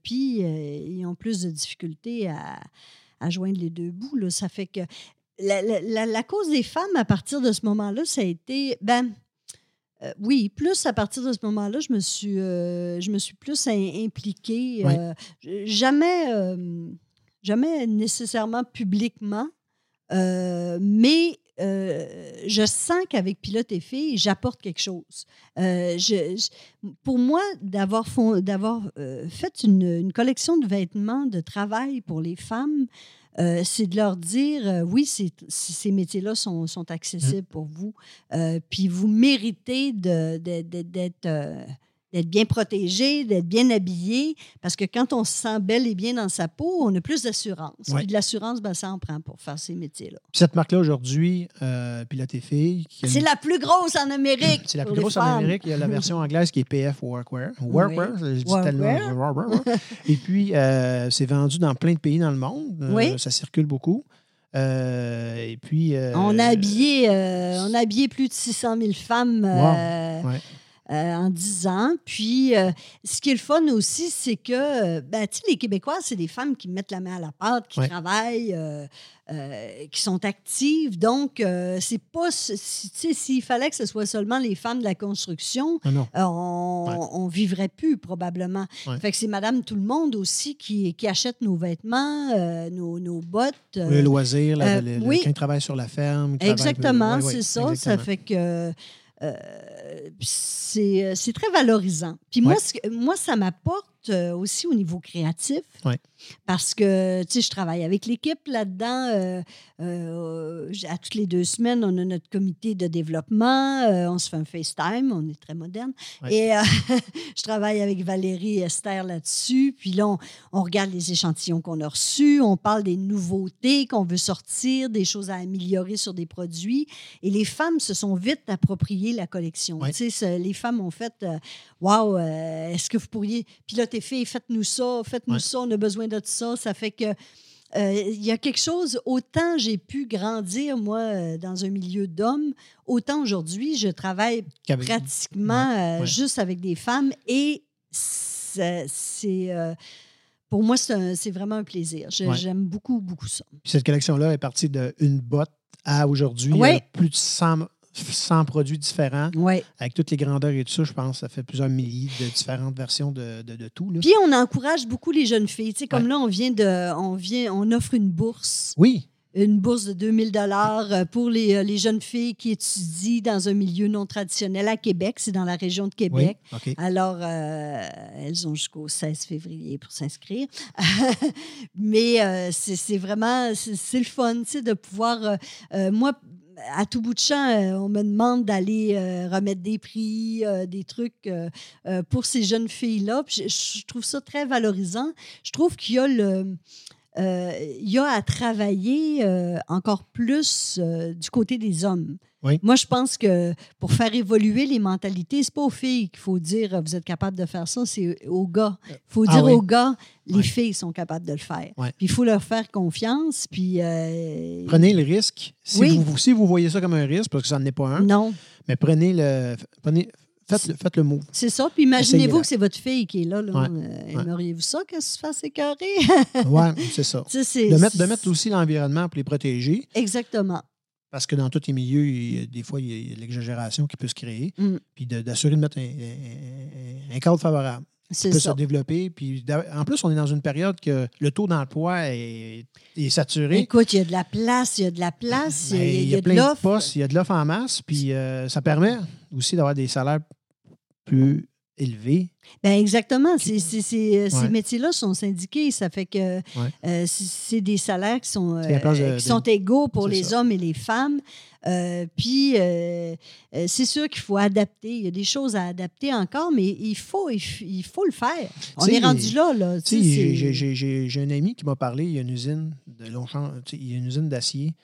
puis ils ont plus de difficultés à, à joindre les deux bouts. Là. Ça fait que la, la, la, cause des femmes à partir de ce moment-là, ça a été ben euh, oui, plus à partir de ce moment-là, je me suis, euh, je me suis plus impliquée. Euh, jamais, jamais nécessairement publiquement, mais je sens qu'avec Pilote et Filles, j'apporte quelque chose. pour moi, d'avoir fait une, une, collection de vêtements de travail pour les femmes, euh, c'est de leur dire euh, oui, ces métiers-là sont, sont, accessibles mmh. pour vous, euh, puis vous méritez d'être d'être bien protégé, d'être bien habillé, parce que quand on se sent bel et bien dans sa peau, on a plus d'assurance. Puis de l'assurance, ben, ça en prend pour faire ces métiers-là. Cette marque-là, aujourd'hui, euh, Pilote et Filles... C'est la plus grosse en Amérique. C'est la plus grosse en Amérique. Il y a la version anglaise qui est PF Workwear. Workwear, je dis tellement... et puis, euh, c'est vendu dans plein de pays dans le monde. Euh, oui. Ça circule beaucoup. Euh, et puis. on, a habillé, on a habillé plus de 600 000 femmes. Wow. Euh, en 10 ans. Puis, euh, ce qui est le fun aussi, c'est que, euh, ben, tu sais, les Québécois, c'est des femmes qui mettent la main à la pâte, qui travaillent, qui sont actives. Donc, c'est pas, tu sais, s'il fallait que ce soit seulement les femmes de la construction, ah on, vivrait plus probablement. Fait que c'est Madame Tout le Monde aussi qui, qui achète nos vêtements, nos, nos, bottes. le loisir, oui. qui travaille sur la ferme. Exactement, c'est ça. Ça fait que euh, c'est très valorisant. Puis moi, moi, ça m'apporte euh, aussi au niveau créatif. Parce que, tu sais, je travaille avec l'équipe là-dedans. Euh, euh, à toutes les deux semaines, on a notre comité de développement. on se fait un FaceTime. On est très moderne. Et je travaille avec Valérie et Esther là-dessus. Puis là, on, regarde les échantillons qu'on a reçus. On parle des nouveautés qu'on veut sortir, des choses à améliorer sur des produits. Et les femmes se sont vite appropriées la collection. Tu sais, les femmes ont fait Waouh, est-ce que vous pourriez filles, faites-nous ça, faites-nous ça, on a besoin de ça. Ça fait que euh, il y a quelque chose, autant j'ai pu grandir, moi, euh, dans un milieu d'hommes, autant aujourd'hui, je travaille pratiquement euh, juste avec des femmes et c'est. pour moi, c'est vraiment un plaisir. J'aime beaucoup, beaucoup ça. Cette collection-là est partie d'une botte à aujourd'hui. Plus de 100, 100 produits différents, Oui. avec toutes les grandeurs et tout ça. Je pense que ça fait plusieurs milliers de différentes versions de, de- de tout. là. Puis on encourage beaucoup les jeunes filles. Tu sais, comme Ouais. là, on vient de, on vient, on offre une bourse, Oui, une bourse de 2000 dollars pour les, euh, les jeunes filles qui étudient dans un milieu non traditionnel à Québec. C'est dans la région de oui. Québec. Alors, euh, elles ont jusqu'au 16 février pour s'inscrire. Mais euh, c'est vraiment, c'est le fun, tu sais, de pouvoir... euh, euh, moi, à tout bout de champ, euh, on me demande d'aller euh, remettre des prix, euh, des trucs pour ces jeunes filles-là. Je, je trouve ça très valorisant. Je trouve qu'il y a le... euh, il y a à travailler euh, encore plus euh, du côté des hommes. Oui. Moi, je pense que pour faire évoluer les mentalités, c'est pas aux filles qu'il faut dire vous êtes capable de faire ça, c'est aux gars. Il faut Ah dire oui. aux gars les filles sont capables de le faire. Puis il faut leur faire confiance. Puis Prenez le risque. Si, vous, si vous voyez ça comme un risque, parce que ça n'en est pas un, non, mais prenez le. Prenez, faites, le, faites le move. c'est ça. Puis imaginez-vous que c'est votre fille qui est là. là. Ouais. Euh, Aimeriez-vous ça qu'elle se fasse écœurer? Ouais, c'est ça. De mettre, de mettre aussi l'environnement pour les protéger, Exactement. parce que dans tous les milieux, il y a- des fois, il y a l'exagération qui peut se créer. Mm. Puis de- d'assurer de mettre un, un- un cadre favorable. Qui peut ça. se développer. Puis en plus, on est dans une période que le taux d'emploi est, est saturé. Écoute, il y a de la place, il y a de la place, il y a, Ben, il y a il y a de plein de l'offre. postes, il y a de l'offre en masse, puis euh, ça permet aussi d'avoir des salaires plus élevés. Ben exactement. Euh, Ces Ouais. métiers-là sont syndiqués. Ça fait que euh, c'est des salaires qui sont, euh, qui sont égaux pour les ça. hommes et les femmes. Euh, puis, euh, euh, c'est sûr qu'il faut adapter. Il y a des choses à adapter encore, mais il faut, il, faut le faire. On est rendu là. là. J'ai- un ami qui m'a parlé, il y a une usine de Longchamp, il y a une usine d'acier,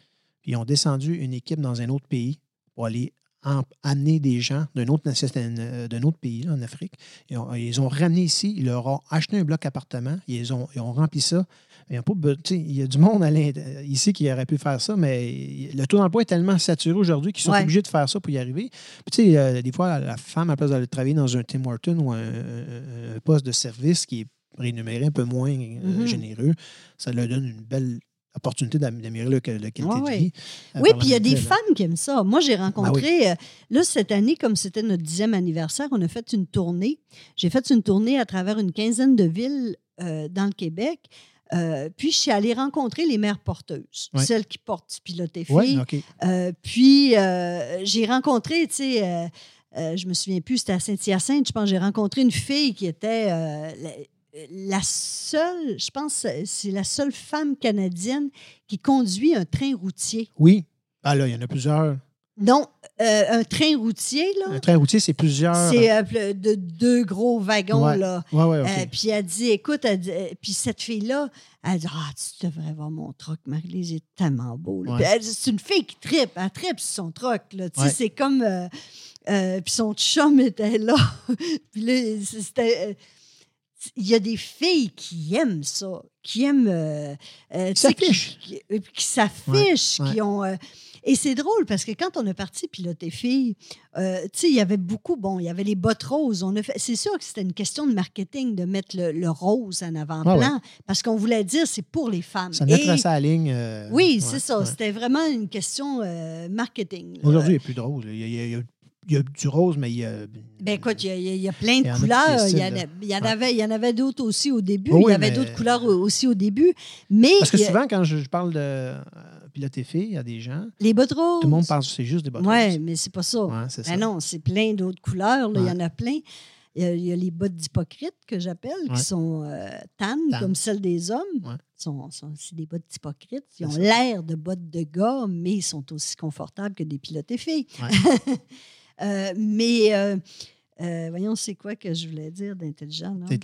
puis ils ont descendu une équipe dans un autre pays pour aller en- amener des gens d'un autre, euh, d'un autre pays, là, en Afrique. Ils ont, ils ont ramené ici, ils leur ont acheté un bloc appartement, ils ont, ils ont rempli ça. Pas il y a du monde à l'int- ici qui aurait pu faire ça, mais le taux d'emploi est tellement saturé aujourd'hui qu'ils sont Ouais. obligés de faire ça pour y arriver. Puis, tu sais, euh, des fois, la femme, à la place d'aller travailler dans un Tim Horton ou un, un- un poste de service qui est rémunéré un peu moins euh, Mhm. généreux, ça leur donne une belle opportunité d'am- d'améliorer le, la qualité Ouais, de vie. euh, Oui, puis il y a des femmes qui aiment ça. Moi, j'ai rencontré, euh, là, cette année, comme c'était notre dixième anniversaire, on a fait une tournée. J'ai fait une tournée à travers une quinzaine de villes euh, dans le Québec. Euh, puis, je suis allée rencontrer les mères porteuses, celles qui portent du pilote Oui, filles. Euh, puis, j'ai rencontré, tu sais, je me souviens plus, c'était à Saint-Hyacinthe, je pense, j'ai rencontré une fille qui était la, la seule, je pense, c'est la seule femme canadienne qui conduit un train routier. Oui. Ah là, il y en a plusieurs. Non, euh, un train routier, là, Un train routier, c'est plusieurs. c'est euh, de deux gros wagons, Ouais. là. Oui, oui, OK. Euh, puis elle dit, écoute, elle dit- euh, puis cette fille-là, elle dit, ah, tu devrais voir mon truck, Marie-Lise, il est tellement beau. là. Ouais. Puis elle dit, c'est une fille qui tripe, elle tripe sur son truck, là. Tu sais, Ouais. c'est comme, euh, euh, puis son chum était là. puis là, c'était, euh, il y a des filles qui aiment ça, qui aiment, euh, euh, sais, qui, s'affichent. qui, euh, qui s'affichent, Ouais, ouais. qui ont. euh, et c'est drôle parce que quand on a parti piloter filles, euh, tu sais, il y avait beaucoup, bon, il y avait les bottes roses. On a fait, c'est sûr que c'était une question de marketing de mettre le, le rose en avant-plan parce qu'on voulait dire c'est pour les femmes. Ça Et- mettrait ça à la ligne. euh, oui, ouais, c'est ça. ouais. C'était vraiment une question euh, marketing. Aujourd'hui, il n'y a plus de rose. Il y a, il y a- il y a- il y a du rose, mais il y a. Ben écoute, il y, a- il y a- il y a plein Il de y a couleurs. Il y, en a- il y en avait, il y en avait d'autres aussi au début. Oui, il y avait mais- d'autres couleurs au- aussi au début. Mais Parce que il y a- souvent, quand je, je parle de euh, piloter filles à des gens, les bottes roses. tout le monde pense que c'est juste des bottes Oui, roses. mais c'est pas ça. Ouais, c'est ça. Ben non, c'est plein d'autres couleurs. là. Il y en a plein. Il y a, il y a les bottes d'hypocrite que j'appelle, qui sont euh, tannes, Tannes. comme celles des hommes. Sont, sont- c'est des bottes d'hypocrite. Ils ont l'air de bottes de gars, mais ils sont aussi confortables que des pilotes et filles. Euh, mais, euh, euh, voyons, c'est quoi que je voulais dire d'intelligent? tu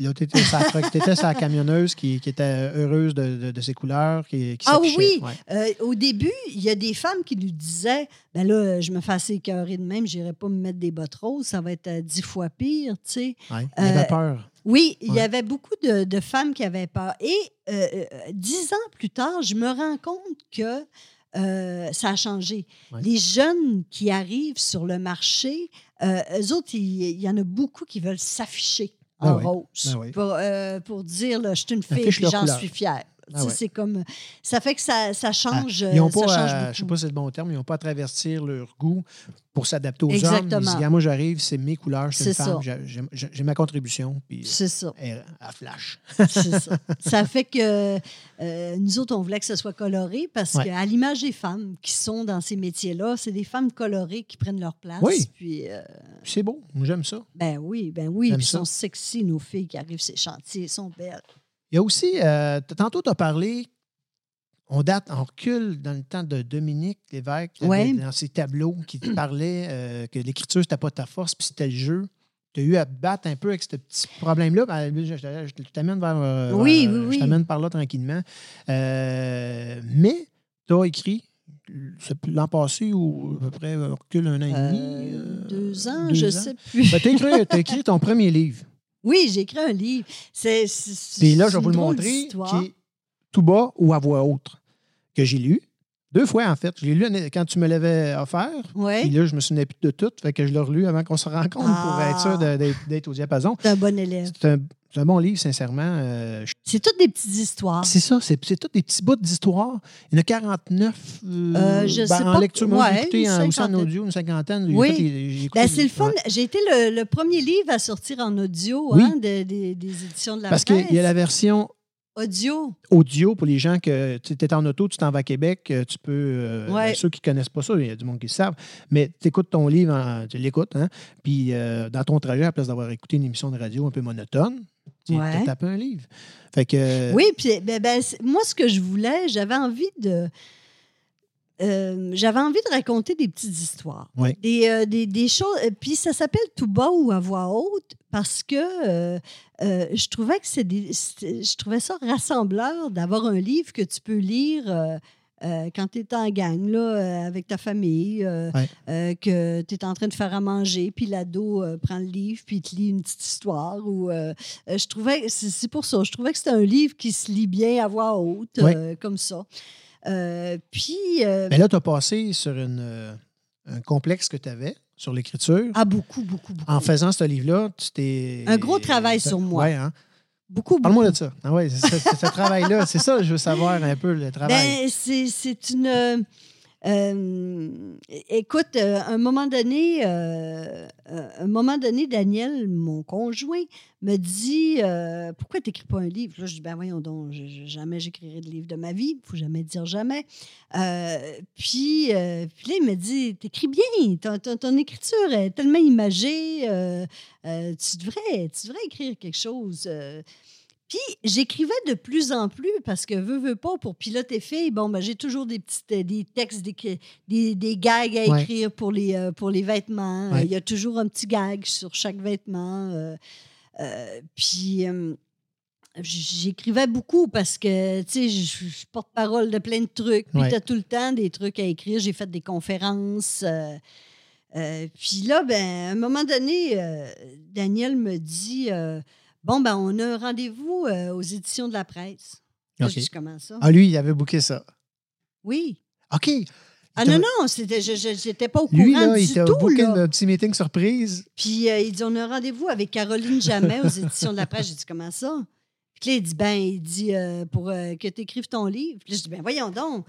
étais sa camionneuse qui, qui était heureuse de, de- de ses couleurs, qui, qui Ah oui! Ouais. Euh, au début, il y a des femmes qui nous disaient ben là, je me fais assez écœurer de même, je n'irai pas me mettre des bottes roses, ça va être dix fois pire, tu sais. Ouais. Il avait Euh, peur. Oui, il y avait beaucoup de, de femmes qui avaient peur. Et dix ans plus tard, je me rends compte que euh, ça a changé. Ouais. Les jeunes qui arrivent sur le marché, euh, eux autres, il y, en a beaucoup qui veulent s'afficher Ben en oui, rose ben oui. pour, euh, pour dire là, je suis une fille leur j'en suis fière. Ah ouais. C'est comme. Ça fait que ça, ça change. Ah, ils n'ont pas, change à- beaucoup. je sais pas si c'est le bon terme, ils n'ont pas à travestir leur goût pour s'adapter aux hommes. Ils Exactement. disent, Regarde, moi, j'arrive, c'est mes couleurs, je suis une C'est femme, ça. j'ai- ma contribution, puis C'est ça. elle, elle flash. C'est ça. Ça fait que euh, nous autres, on voulait que ce soit coloré parce Ouais. qu'à l'image des femmes qui sont dans ces métiers-là, c'est des femmes colorées qui prennent leur place. Oui. Puis, euh, c'est beau, j'aime ça. ben oui, ben oui. Puis sont sexy, nos filles qui arrivent ces chantiers, elles sont belles. Il y a aussi, euh, tantôt, tu as parlé, on date, on recule dans le temps de Dominique Lévesque, Ouais. dans ses tableaux, qui te parlait euh, que l'écriture, c'était pas ta force, puis c'était le jeu. Tu as eu à te battre un peu avec ce petit problème-là. Ben, je, je- je t'amène vers. euh, Oui, oui, Je t'amène par là tranquillement. Euh, mais tu as écrit l'an passé ou à peu près on recule un an et demi. Deux ans, deux je ans. sais plus. Ben, écrit, t'as écrit ton premier livre. Oui, j'ai écrit un livre. C'est, Puis là, je vais vous le montrer, qui est tout bas ou à voix haute, que j'ai lu. Deux fois, en fait. Je l'ai lu quand tu me l'avais offert. Puis Oui, là, je me souvenais plus de tout. Fait que je l'ai relu avant qu'on se rencontre pour Ah. être sûr d'être au diapason. c'est un bon élève. C'est un, c'est un bon livre, sincèrement. Euh, je- C'est toutes des petites histoires. c'est ça, c'est tous des petits bouts d'histoire. Il y en a 49 euh, Euh, je ben, sais en pas. lecture. Moi, j'ai Ouais, écouté en, aussi en audio, une cinquantaine. Oui. Ben, c'est le fun. ouais. J'ai été le, le premier livre à sortir en audio Oui. hein, de- des- des éditions de la Parce qu'il y a la version Audio. audio pour les gens que tu es en auto, tu t'en vas à Québec, euh, tu peux. euh, Ouais. ben, ceux qui ne connaissent pas ça, il y a du monde qui le savent, mais tu écoutes ton livre, en- tu l'écoutes, hein, puis euh, dans ton trajet, à la place d'avoir écouté une émission de radio un peu monotone, tu Ouais. as tapé un livre. Fait que. Oui, puis ben, ben, moi, ce que je voulais, j'avais envie de. euh, j'avais envie de raconter des petites histoires. Oui. Des, euh, des, des choses. euh, Puis ça s'appelle tout bas ou à voix haute parce que euh, euh, je trouvais que c'est je trouvais ça rassembleur d'avoir un livre que tu peux lire. Euh, quand tu es en gang là, euh, avec ta famille, euh, Ouais. que tu es en train de faire à manger, puis l'ado prend le livre, puis il te lit une petite histoire. Ou, je trouvais, c'est pour ça, je trouvais que c'était un livre qui se lit bien à voix haute, Ouais. comme ça. Puis, Mais là, tu as passé sur une, un complexe que tu avais sur l'écriture. ah, beaucoup, beaucoup, beaucoup. En faisant ce livre-là, tu t'es. Un gros travail sur moi. Ouais, hein? Beaucoup, beaucoup. Parle-moi de ça. Ah ouais, c'est ce travail-là. C'est ça, je veux savoir un peu le travail. Ben, c'est c'est une. Euh, écoute, euh, un moment donné, euh, un moment donné, Daniel, mon conjoint, me dit euh, Pourquoi tu n'écris pas un livre Là, je dis Ben voyons donc, jamais j'écrirai de livre de ma vie. Il faut jamais dire jamais. Puis, puis là, il me dit T'écris bien, ton, ton- ton écriture est tellement imagée, tu, devrais, tu devrais écrire quelque chose. Euh. Puis j'écrivais de plus en plus parce que veux, veux pas, pour piloter filles, bon, ben, j'ai toujours des petites euh, des textes, des, des, des gags à Ouais. écrire pour les, euh, pour les vêtements. Ouais. Il y a toujours un petit gag sur chaque vêtement. euh, euh, puis euh, j'écrivais beaucoup parce que, tu sais, je suis porte-parole de plein de trucs. Puis Ouais. tu as tout le temps des trucs à écrire. J'ai fait des conférences. euh, euh, puis là, ben, à un moment donné, euh, Daniel me dit euh, Bon, ben, on a un rendez-vous euh, aux éditions de la presse. Là, OK. je dis Comment ça Ah, lui, il avait booké ça. Oui. OK. Ah non, non, c'était, je n'étais pas au courant Lui, là, du il tout. booké là. un petit meeting surprise. Puis euh, il dit on a un rendez-vous avec Caroline Jamais aux éditions de la presse. J'ai dit comment ça? Puis là, il dit ben il dit euh, pour euh, que tu écrives ton livre. Puis là, je dis ben voyons donc.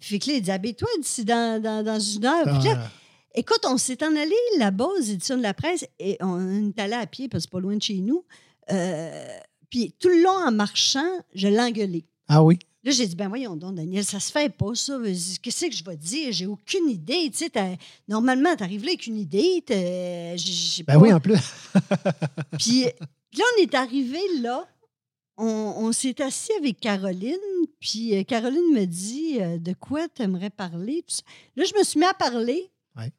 Puis là, il dit habille-toi d'ici dans, dans, dans une heure. Puis là, Ah, écoute, on s'est en allé là-bas aux éditions de la presse et on est allé à pied parce que c'est pas loin de chez nous. Euh, puis tout le long en marchant, je l'engueulais. ah oui? Là, j'ai dit, ben voyons donc, Daniel, ça se fait pas, ça. Qu'est-ce que je vais dire? J'ai aucune idée. Tu sais, normalement, tu arrives là avec une idée. Ben pas- oui, en plus. Puis là, on est arrivé là. On, on s'est assis avec Caroline. Puis euh, Caroline me dit, euh, de quoi tu aimerais parler? Là, je me suis mis à parler. Ouais.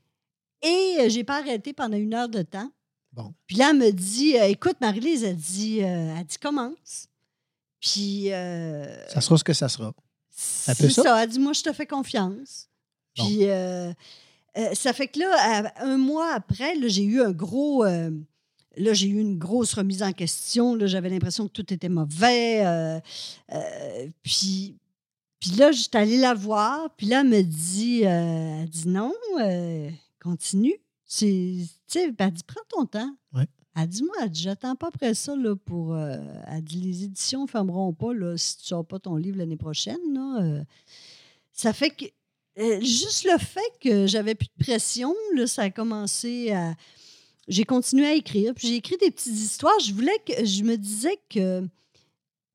Et euh, j'ai pas arrêté pendant une heure de temps. Bon. Puis là, elle me dit, euh, écoute, Marie-Lise, elle dit, euh, elle dit, commence. Puis. euh, Ça sera ce que ça sera. c'est ça? ça. Elle dit, moi, je te fais confiance. Bon. Puis, ça fait que là, un mois après, j'ai eu un gros. là, j'ai eu une grosse remise en question. J'avais l'impression que tout était mauvais. puis, puis là, j'étais allée la voir. Puis là, elle me dit, elle dit non, continue. C'est, tu sais, ben, elle dit, prends ton temps. Ouais. Elle dit, moi, elle dit, j'attends pas après ça là, pour. euh, elle dit, les éditions ne fermeront pas là, si tu sors pas ton livre l'année prochaine. Là, euh. ça fait que. euh, juste le fait que j'avais plus de pression, là, ça a commencé à. J'ai continué à écrire. Puis j'ai écrit des petites histoires. Je voulais que. Je me disais que.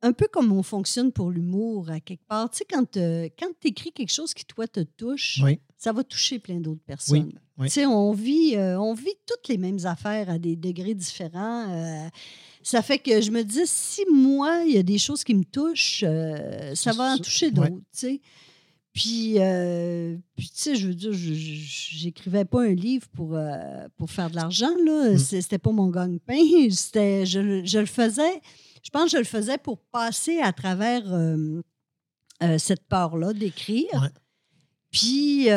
Un peu comme on fonctionne pour l'humour, à quelque part. Tu sais, quand, tu écris quelque chose qui, toi, te touche, Oui. ça va toucher plein d'autres personnes. oui. Tu sais, on vit, euh, on vit toutes les mêmes affaires à des degrés différents. euh, ça fait que je me dis, si moi, il y a des choses qui me touchent, euh, ça va en toucher ouais. d'autres, tu sais. Puis, puis, tu sais, je veux dire, j'écrivais pas un livre pour, pour faire de l'argent, là. Mm. C'était pas mon gagne-pain. C'était- Je, le- je le faisais, je pense que je le faisais pour passer à travers cette peur-là d'écrire. Ouais. Puis,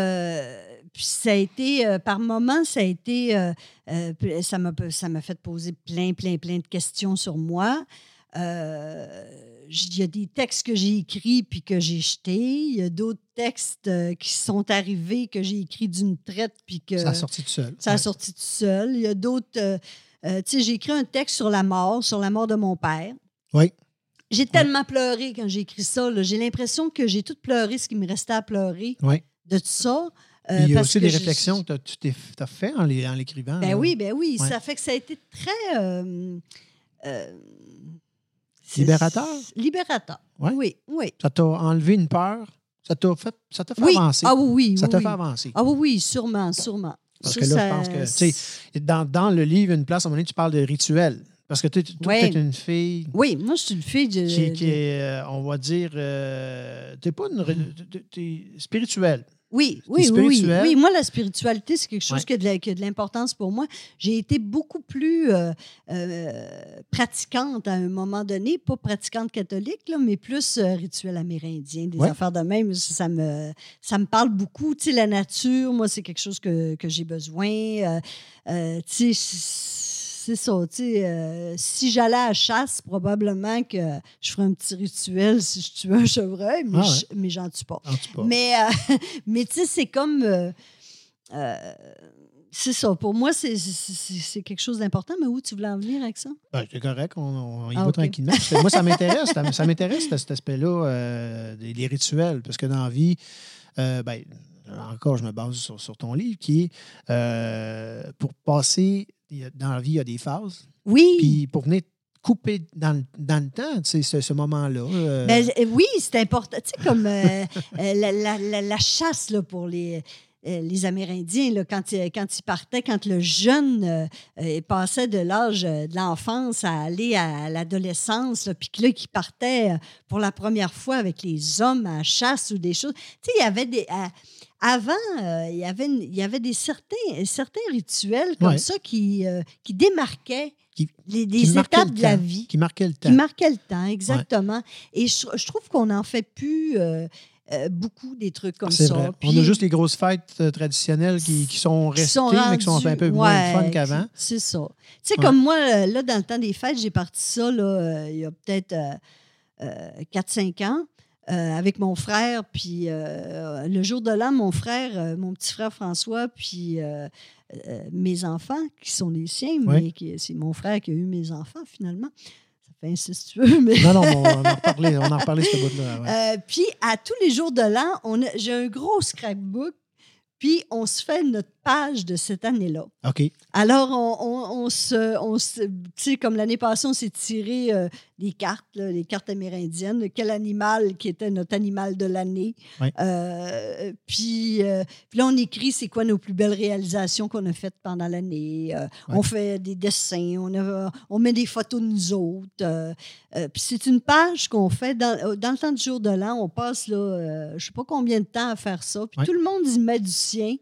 puis ça a été, euh, par moments, ça a été, euh, euh, ça m'a ça m'a fait poser plein, plein, plein de questions sur moi. Euh, Il y a des textes que j'ai écrits puis que j'ai jetés. Il y a d'autres textes qui sont arrivés que j'ai écrits d'une traite puis que Ça a sorti tout seul. ça a Ouais. sorti tout seul. Il y a d'autres. tu sais, j'ai écrit un texte sur la mort, sur la mort de mon père. Oui. J'ai tellement pleuré quand j'ai écrit ça. J'ai l'impression que j'ai tout pleuré ce qui me restait à pleurer Oui. de tout ça. Euh, Il y a aussi des réflexions que tu t'es- t'as fait en l'écrivant. Ben oui, ben oui. Ouais. Ça fait que ça a été très. euh, euh, Libérateur? Libérateur. Ouais. Oui, oui. Ça t'a enlevé une peur? Ça t'a fait, ça t'a fait Oui. avancer? Ah oui, oui. ça t'a oui. fait avancer. Ah oui, oui, sûrement, sûrement. Parce Ça, que là, ça- je pense que, tu sais, dans, dans le livre, une place, à un moment donné, tu parles de rituel. Parce que tu Ouais. es une fille Oui, moi, je suis une fille de. qui, qui est, on va dire, t'es pas une. T'es spirituelle. Oui, oui, oui, oui. moi, la spiritualité, c'est quelque chose Ouais. qui a de la- qui a de l'importance pour moi. J'ai été beaucoup plus euh, euh, pratiquante à un moment donné, pas pratiquante catholique, là, mais plus euh, rituel amérindien, des Ouais. affaires de même. Ça me, ça me parle beaucoup. Tu sais, la nature, moi, c'est quelque chose que, que j'ai besoin. Euh, euh, tu sais, c'est ça. Euh, si j'allais à la chasse, probablement que je ferais un petit rituel si je tuais un chevreuil, mais, Ah ouais. je- mais j'en tue pas. Tout cas. Mais, euh, mais tu sais, c'est comme. euh, euh, c'est ça. Pour moi, c'est- quelque chose d'important. Mais où tu voulais en venir avec ça? Ben, c'est correct, on, on y Ah, va tranquillement. Moi, ça m'intéresse. ça- m'intéresse, cet aspect-là, euh, des, des rituels. Parce que dans la vie, ben, encore, je me base sur, sur ton livre, qui est euh, pour passer, dans la vie, il y a des phases. Oui. Puis pour venir couper dans, le- dans le temps, tu sais, ce, ce moment-là. euh, Ben, oui, c'est important. Tu sais, comme euh, euh, la, la- la- la chasse là, pour les, les Amérindiens, là, quand, ils, quand ils partaient, quand le jeune euh, euh, passait de l'âge euh, de l'enfance à aller à l'adolescence, puis que là, partait euh, pour la première fois avec les hommes à chasse ou des choses. Tu sais, il y avait des. à- avant, euh, il, y avait une- il y avait des certains, certains rituels comme Ouais. ça qui, euh, qui démarquaient Qui- les, qui étapes le de la vie. Qui marquait le temps. Qui marquait le temps, exactement. Et je, je trouve qu'on n'en fait plus euh, euh, beaucoup des trucs comme ça. vrai. Puis- On a juste les grosses fêtes euh, traditionnelles qui, qui sont qui restées, mais qui sont un peu moins fun qu'avant. C'est ça. Tu sais, Ouais. comme moi, euh, là, dans le temps des fêtes, j'ai parti ça, là, il y a peut-être euh, euh, 4-5 ans. euh, avec mon frère, puis euh, le jour de l'an, mon frère, euh, mon petit frère François, puis mes enfants, qui sont les siens, mais c'est mon frère qui a eu mes enfants, finalement. Ça fait ainsi si tu veux, mais... Non, non, on en reparlait, on en reparlait ce bout-là. ouais. Euh, puis à tous les jours de l'an, a- j'ai un gros scrapbook, puis on se fait notre page de cette année-là. OK. Alors, on, on- on se. On se tu sais, comme l'année passée, on s'est tiré euh, des cartes, là, les cartes amérindiennes, quel animal qui était notre animal de l'année. Euh, puis, euh, puis là, on écrit c'est quoi nos plus belles réalisations qu'on a faites pendant l'année. Euh. On fait des dessins, on, a- on met des photos de nous autres. puis c'est une page qu'on fait dans, dans le temps du jour de l'an. On passe, là, je ne sais pas combien de temps à faire ça. Puis tout le monde y met du sien.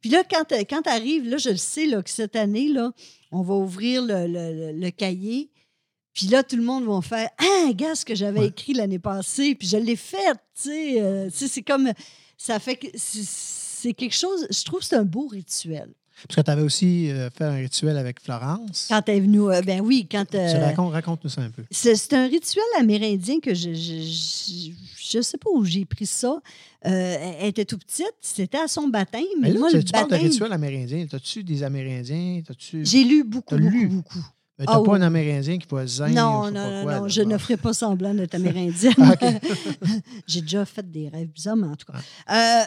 Puis là, quand, quand tu arrives, là, je le sais là, que cette année, là, on va ouvrir le, le- le- le cahier. Puis là, tout le monde va faire Ah, regarde ce que j'avais Ouais. écrit l'année passée. Puis je l'ai fait. Tu sais, euh, c'est comme. Ça fait que. c'est- quelque chose. Je trouve que c'est un beau rituel. Parce que tu avais aussi euh, fait un rituel avec Florence. Quand elle est venue. euh, ben oui, quand. Tu euh, racontes, raconte-nous ça un peu. c'est un rituel amérindien que je je, je, je sais pas où j'ai pris ça. Elle était tout petite, c'était à son baptême. Mais là, moi, tu, le tu parles de baptême, rituel amérindien. T'as-tu des Amérindiens? J'ai lu beaucoup, lu? beaucoup. Euh, T'as Ah pas oui. un Amérindien qui ou Non, non, pas non, quoi, non, je ne ferai pas semblant d'être amérindienne. OK. J'ai déjà fait des rêves bizarres, mais en tout cas. Euh,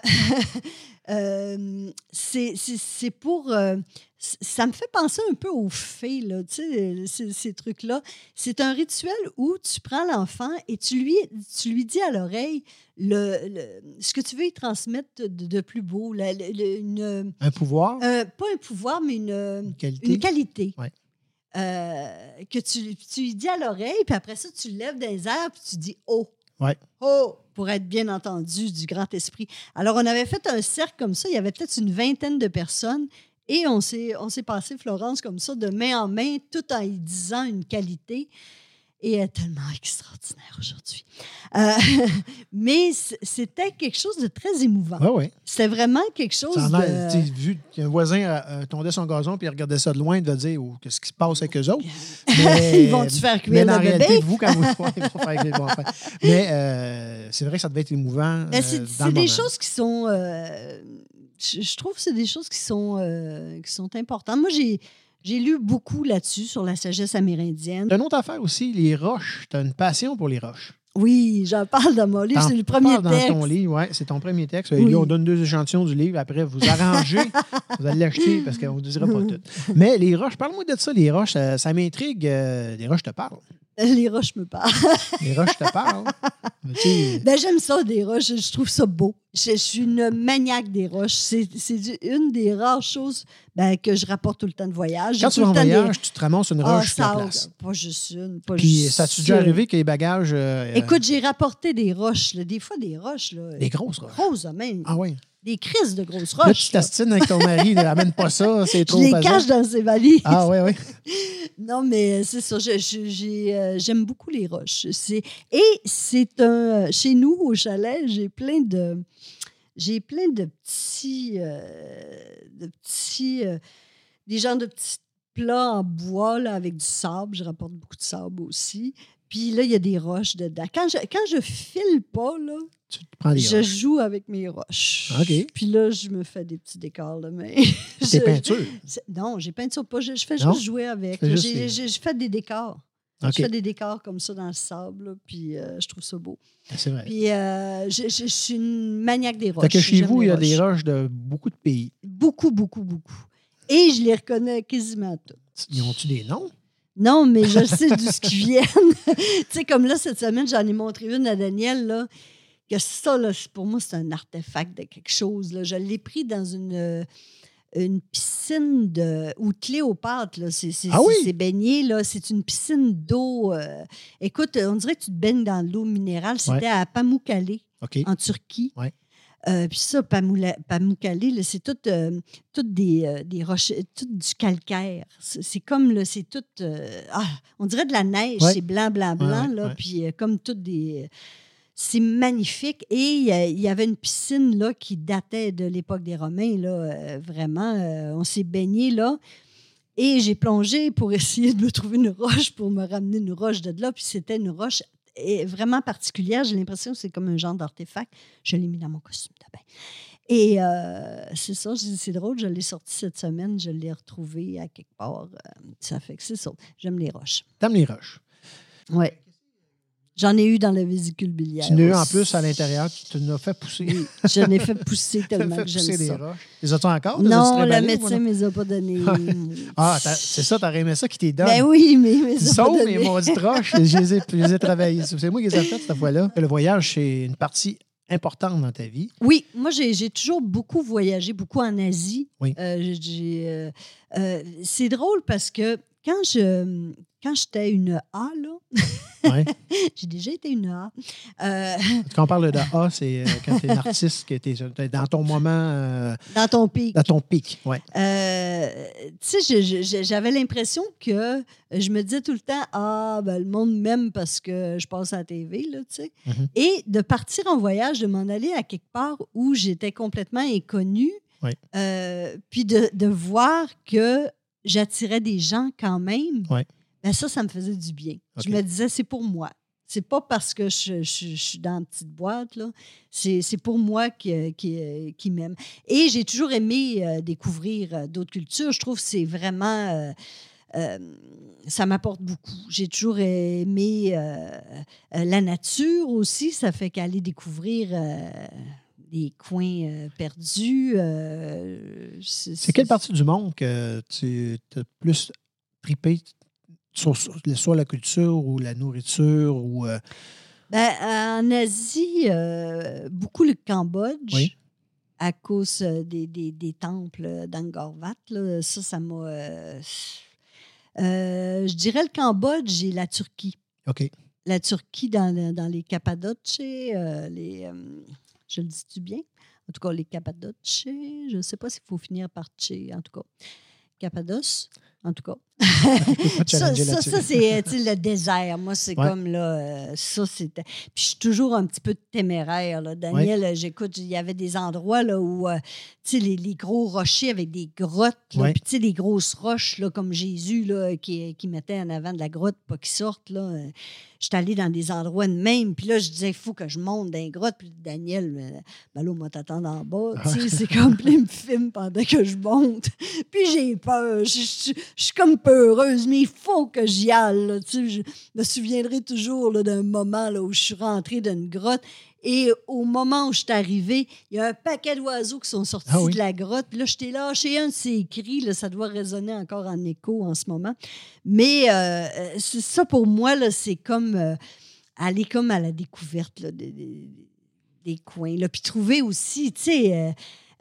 euh, c'est pour. euh, ça me fait penser un peu aux fées, là, tu sais, ces, trucs-là. C'est un rituel où tu prends l'enfant et tu lui, tu lui dis à l'oreille le, le- ce que tu veux y transmettre de, de plus beau. la- le- une, Un pouvoir, euh, pas un pouvoir, mais une, une qualité? une qualité. Ouais. Euh, que tu, tu lui dis à l'oreille, puis après ça, tu lèves les airs, puis tu dis Oh. Ouais. Oh, pour être bien entendu du grand esprit. Alors, on avait fait un cercle comme ça. Il y avait peut-être une vingtaine de personnes. Et on s'est, on s'est passé Florence comme ça, de main en main, tout en y disant une qualité. Et est tellement extraordinaire aujourd'hui. Euh, mais c'était quelque chose de très émouvant. Oui, oui. C'était vraiment quelque chose Ça en a, de... vu qu'un voisin euh, euh, tondait son gazon puis il regardait ça de loin, il devait dire oh, qu'est-ce qui se passe avec eux autres? Mais- Ils vont-tu faire Mais cuire en le réalité, bébé? vous, quand vous ils vont faire cuire. Mais euh, c'est vrai que ça devait être émouvant. C'est des choses qui sont. je, trouve que c'est des choses qui sont, qui sont importantes. Moi, j'ai. J'ai lu beaucoup là-dessus, sur la sagesse amérindienne. T'as une autre affaire aussi, les roches. Tu as une passion pour les roches. Oui, j'en parle dans mon livre. C'est le premier parles texte. dans ton livre, ouais, c'est ton premier texte. Oui. Là, on donne deux échantillons du livre. Après, vous arrangez, vous allez l'acheter parce qu'on ne vous dira pas tout. Mais les roches, parle-moi de ça, les roches. Ça, ça m'intrigue. euh, les roches te parlent. Les roches me parlent. Les roches te parlent. Sais, Ben, j'aime ça, des roches. Je trouve ça beau. Je, je suis une maniaque des roches. C'est une des rares choses ben, que je rapporte tout le temps de voyage. quand tu vas en des- voyage, tu te ramasses une Ah, roche sur la place. Pas juste une, pas Puis, juste ça t'est déjà arrivé que les bagages. euh, Écoute, j'ai rapporté des roches. là. Des fois, des roches. Là, des grosses roches. grosses, même. Ah oui. Des crises de grosses Là, tu roches. là. t'astines avec ton mari, ne ramène pas ça, c'est Je trop les pesant. cache dans ses valises. Ah oui, oui. Non, mais c'est ça. je- je- euh, J'aime beaucoup les roches. C'est- Et c'est un. Chez nous, au chalet, j'ai plein de. J'ai plein de petits. euh, de petits. euh, des genres de petits plats en bois là, avec du sable. Je rapporte beaucoup de sable aussi. Puis là, il y a des roches dedans. Quand je, quand je file pas, là, Tu te prends des je roches. joue avec mes roches. OK. Puis là, je me fais des petits décors Je- peintures? c'est- Non, j'ai peint ça pas. Je, je fais Non? juste jouer avec. Là. J'ai les- fais des décors. Je fais des décors comme ça dans le sable, là, puis euh, je trouve ça beau. C'est vrai. Puis euh, je, je- je suis une maniaque des roches. Fait que chez vous, il y a des roches. de beaucoup de pays. Beaucoup, beaucoup, beaucoup. Et je les reconnais quasiment toutes. Ils ont-tu des noms? Non, mais je sais d'où ce qu'ils viennent. tu sais, comme là, cette semaine, j'en ai montré une à Daniel, là, que ça, là, pour moi, c'est un artefact de quelque chose. Là. Je l'ai pris dans une, euh, une piscine de, où Cléopâtre, c'est, c'est, Ah oui? c'est baigné, là. C'est une piscine d'eau. euh, écoute, on dirait que tu te baignes dans l'eau minérale. C'était Ouais. à Pamukkale, en Turquie. Ouais. Euh, puis ça, Pamukkale, c'est tout, euh, tout des, euh, des roches, tout du calcaire. C'est comme, c'est tout, ah, on dirait de la neige, Ouais. c'est blanc, blanc, blanc, ouais, là, puis comme tout des... C'est magnifique. Et il y avait une piscine, là, qui datait de l'époque des Romains, là, euh, vraiment. euh, on s'est baigné, là. Et j'ai plongé pour essayer de me trouver une roche, pour me ramener une roche de là. Puis c'était une roche vraiment particulière. J'ai l'impression que c'est comme un genre d'artefact. Je l'ai mis dans mon costume de bain. Et euh, c'est ça, c'est drôle, je l'ai sorti cette semaine, je l'ai retrouvé à quelque part. ça fait que c'est ça. J'aime les roches. T'aimes les roches. Ouais. J'en ai eu dans la vésicule biliaire. Tu n'as eu en plus à l'intérieur, tu te l'as fait pousser. Oui, je l'ai fait pousser Tu tellement fait que j'aime pousser des ça. roches. Les as-tu encore? Non, le médecin ne me les a pas donné. Ah, c'est ça, t'aurais aimé ça qui t'est donné. Ben oui, mais il me les pas mes maudites roches, je les ai, je les ai travaillées. C'est moi qui les ai faites cette fois-là. Le voyage, c'est une partie importante dans ta vie. Oui, moi, j'ai toujours beaucoup voyagé, beaucoup en Asie. Oui. Euh, euh, euh, c'est drôle parce que quand je quand j'étais une A, là, Ouais. j'ai déjà été une A. Euh, Quand on parle de A, c'est euh, quand tu es un artiste, que tu es dans ton moment, euh, dans ton pays. dans ton pic. Euh, tu sais, j'avais l'impression que je me disais tout le temps, ah, ben, le monde m'aime parce que je passe à la TV, là, tu sais. Mhm. Et de partir en voyage, de m'en aller à quelque part où j'étais complètement inconnue, Oui. euh, puis de, de voir que j'attirais des gens quand même, Oui. ben ça, ça me faisait du bien. Je me disais, c'est pour moi. C'est pas parce que je, je- je suis dans une petite boîte, là. C'est c'est pour moi qui, qui, qui m'aime. Et j'ai toujours aimé euh, découvrir euh, d'autres cultures. Je trouve que c'est vraiment. euh, euh, ça m'apporte beaucoup. J'ai toujours aimé la nature aussi. Ça fait qu'aller découvrir des coins euh, perdus. euh, C'est quelle partie du monde que tu as plus tripé sur, sur- soit la culture ou la nourriture ou euh, Ben, en Asie, beaucoup le Cambodge. Oui. À cause des, des- des temples d'Angkor Wat. là. Ça, ça m'a. je dirais le Cambodge et la Turquie. OK. La Turquie dans, dans les Cappadoces, les. Je le dis-tu bien? En tout cas, les Cappadoces. Je ne sais pas s'il faut finir par Tché, en tout cas. Cappadoce, en tout cas. Ça, c'est euh, le désert. Moi, c'est Ouais. comme là, euh, ça, c'était. Puis je suis toujours un petit peu téméraire. Là. Daniel, euh, j'écoute, il y avait des endroits là, où, euh, tu sais, les, les gros rochers avec des grottes, là, Ouais. puis les grosses roches, là, comme Jésus, là, qui, qui mettait en avant de la grotte, pas qu'ils sortent, là. J'étais allée dans des endroits de même, puis là, je disais, il faut que je monte dans les grottes. Puis Daniel, ben là, on t'attendre en bas. C'est comme plein me filme pendant que je monte. Puis j'ai peur. Je, je- je suis comme peureuse, mais il faut que j'y aille. là. Tu sais, je me souviendrai toujours d'un moment là, où je suis rentrée dans une grotte. Et au moment où je suis arrivée, il y a un paquet d'oiseaux qui sont sortis Ah oui? de la grotte. Là, je t'ai lâché un de ces cris. Là, ça doit résonner encore en écho en ce moment. Mais euh, euh, c'est ça pour moi, c'est comme euh, aller comme à la découverte là, des, des- des coins. Là. Puis trouver aussi, tu sais, euh,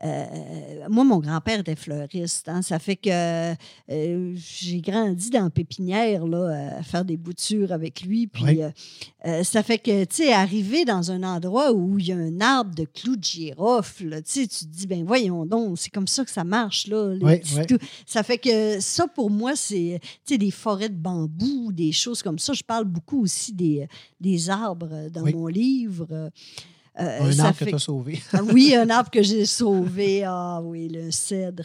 euh, moi, mon grand-père était fleuriste. hein. Ça fait que euh, j'ai grandi dans la pépinière, là, à faire des boutures avec lui. Puis Oui. euh, euh, ça fait que, tu sais, arriver dans un endroit où il y a un arbre de clous de girofle, tu sais, tu te dis, ben voyons donc, c'est comme ça que ça marche, là. Oui, oui. Ça fait que ça, pour moi, c'est, tu sais, des forêts de bambou, des choses comme ça. Je parle beaucoup aussi des, des arbres dans mon livre. Euh, un ça arbre fait que tu as sauvé. ah oui, un arbre que j'ai sauvé. Ah oui, le cèdre.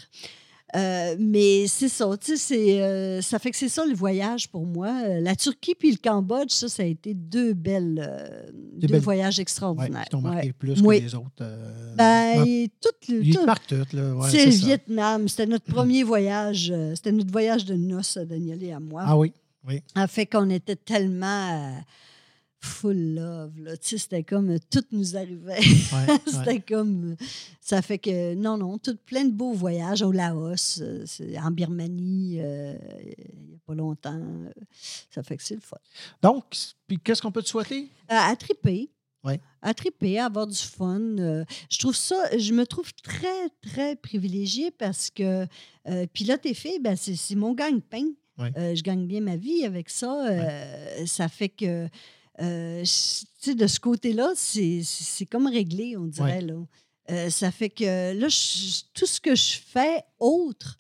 Euh, mais c'est ça, tu sais, c'est, euh, ça fait que c'est ça le voyage pour moi. Euh, La Turquie puis le Cambodge, ça, ça a été deux belles, euh, deux belles- voyages extraordinaires. qui t'ont marqué Ouais. plus Oui. que les autres. euh, Ben, ouais. tout le, Ils te tout- marquent toutes, là. C'est le ça. Vietnam. C'était notre premier voyage. euh, C'était notre voyage de noces Daniel et à moi. Ah oui. Ça fait qu'on était tellement euh, full love. Là. Tu sais, c'était comme euh, tout nous arrivait. Ouais, ouais. C'était comme. Ça fait que, non, non, tout, plein de beaux voyages au Laos, euh, en Birmanie, euh, il n'y a pas longtemps. euh, Ça fait que c'est le fun. Donc, puis qu'est-ce qu'on peut te souhaiter? Euh, à triper. Ouais. À triper, à avoir du fun. euh, je trouve ça, je me trouve très, très privilégiée parce que euh, pilote et fille, ben, c'est mon gagne-pain. Euh, je gagne bien ma vie avec ça. euh, Ça fait que, euh, de ce côté-là, c'est comme réglé, on dirait. Là. Euh, ça fait que là, je- tout ce que je fais autre,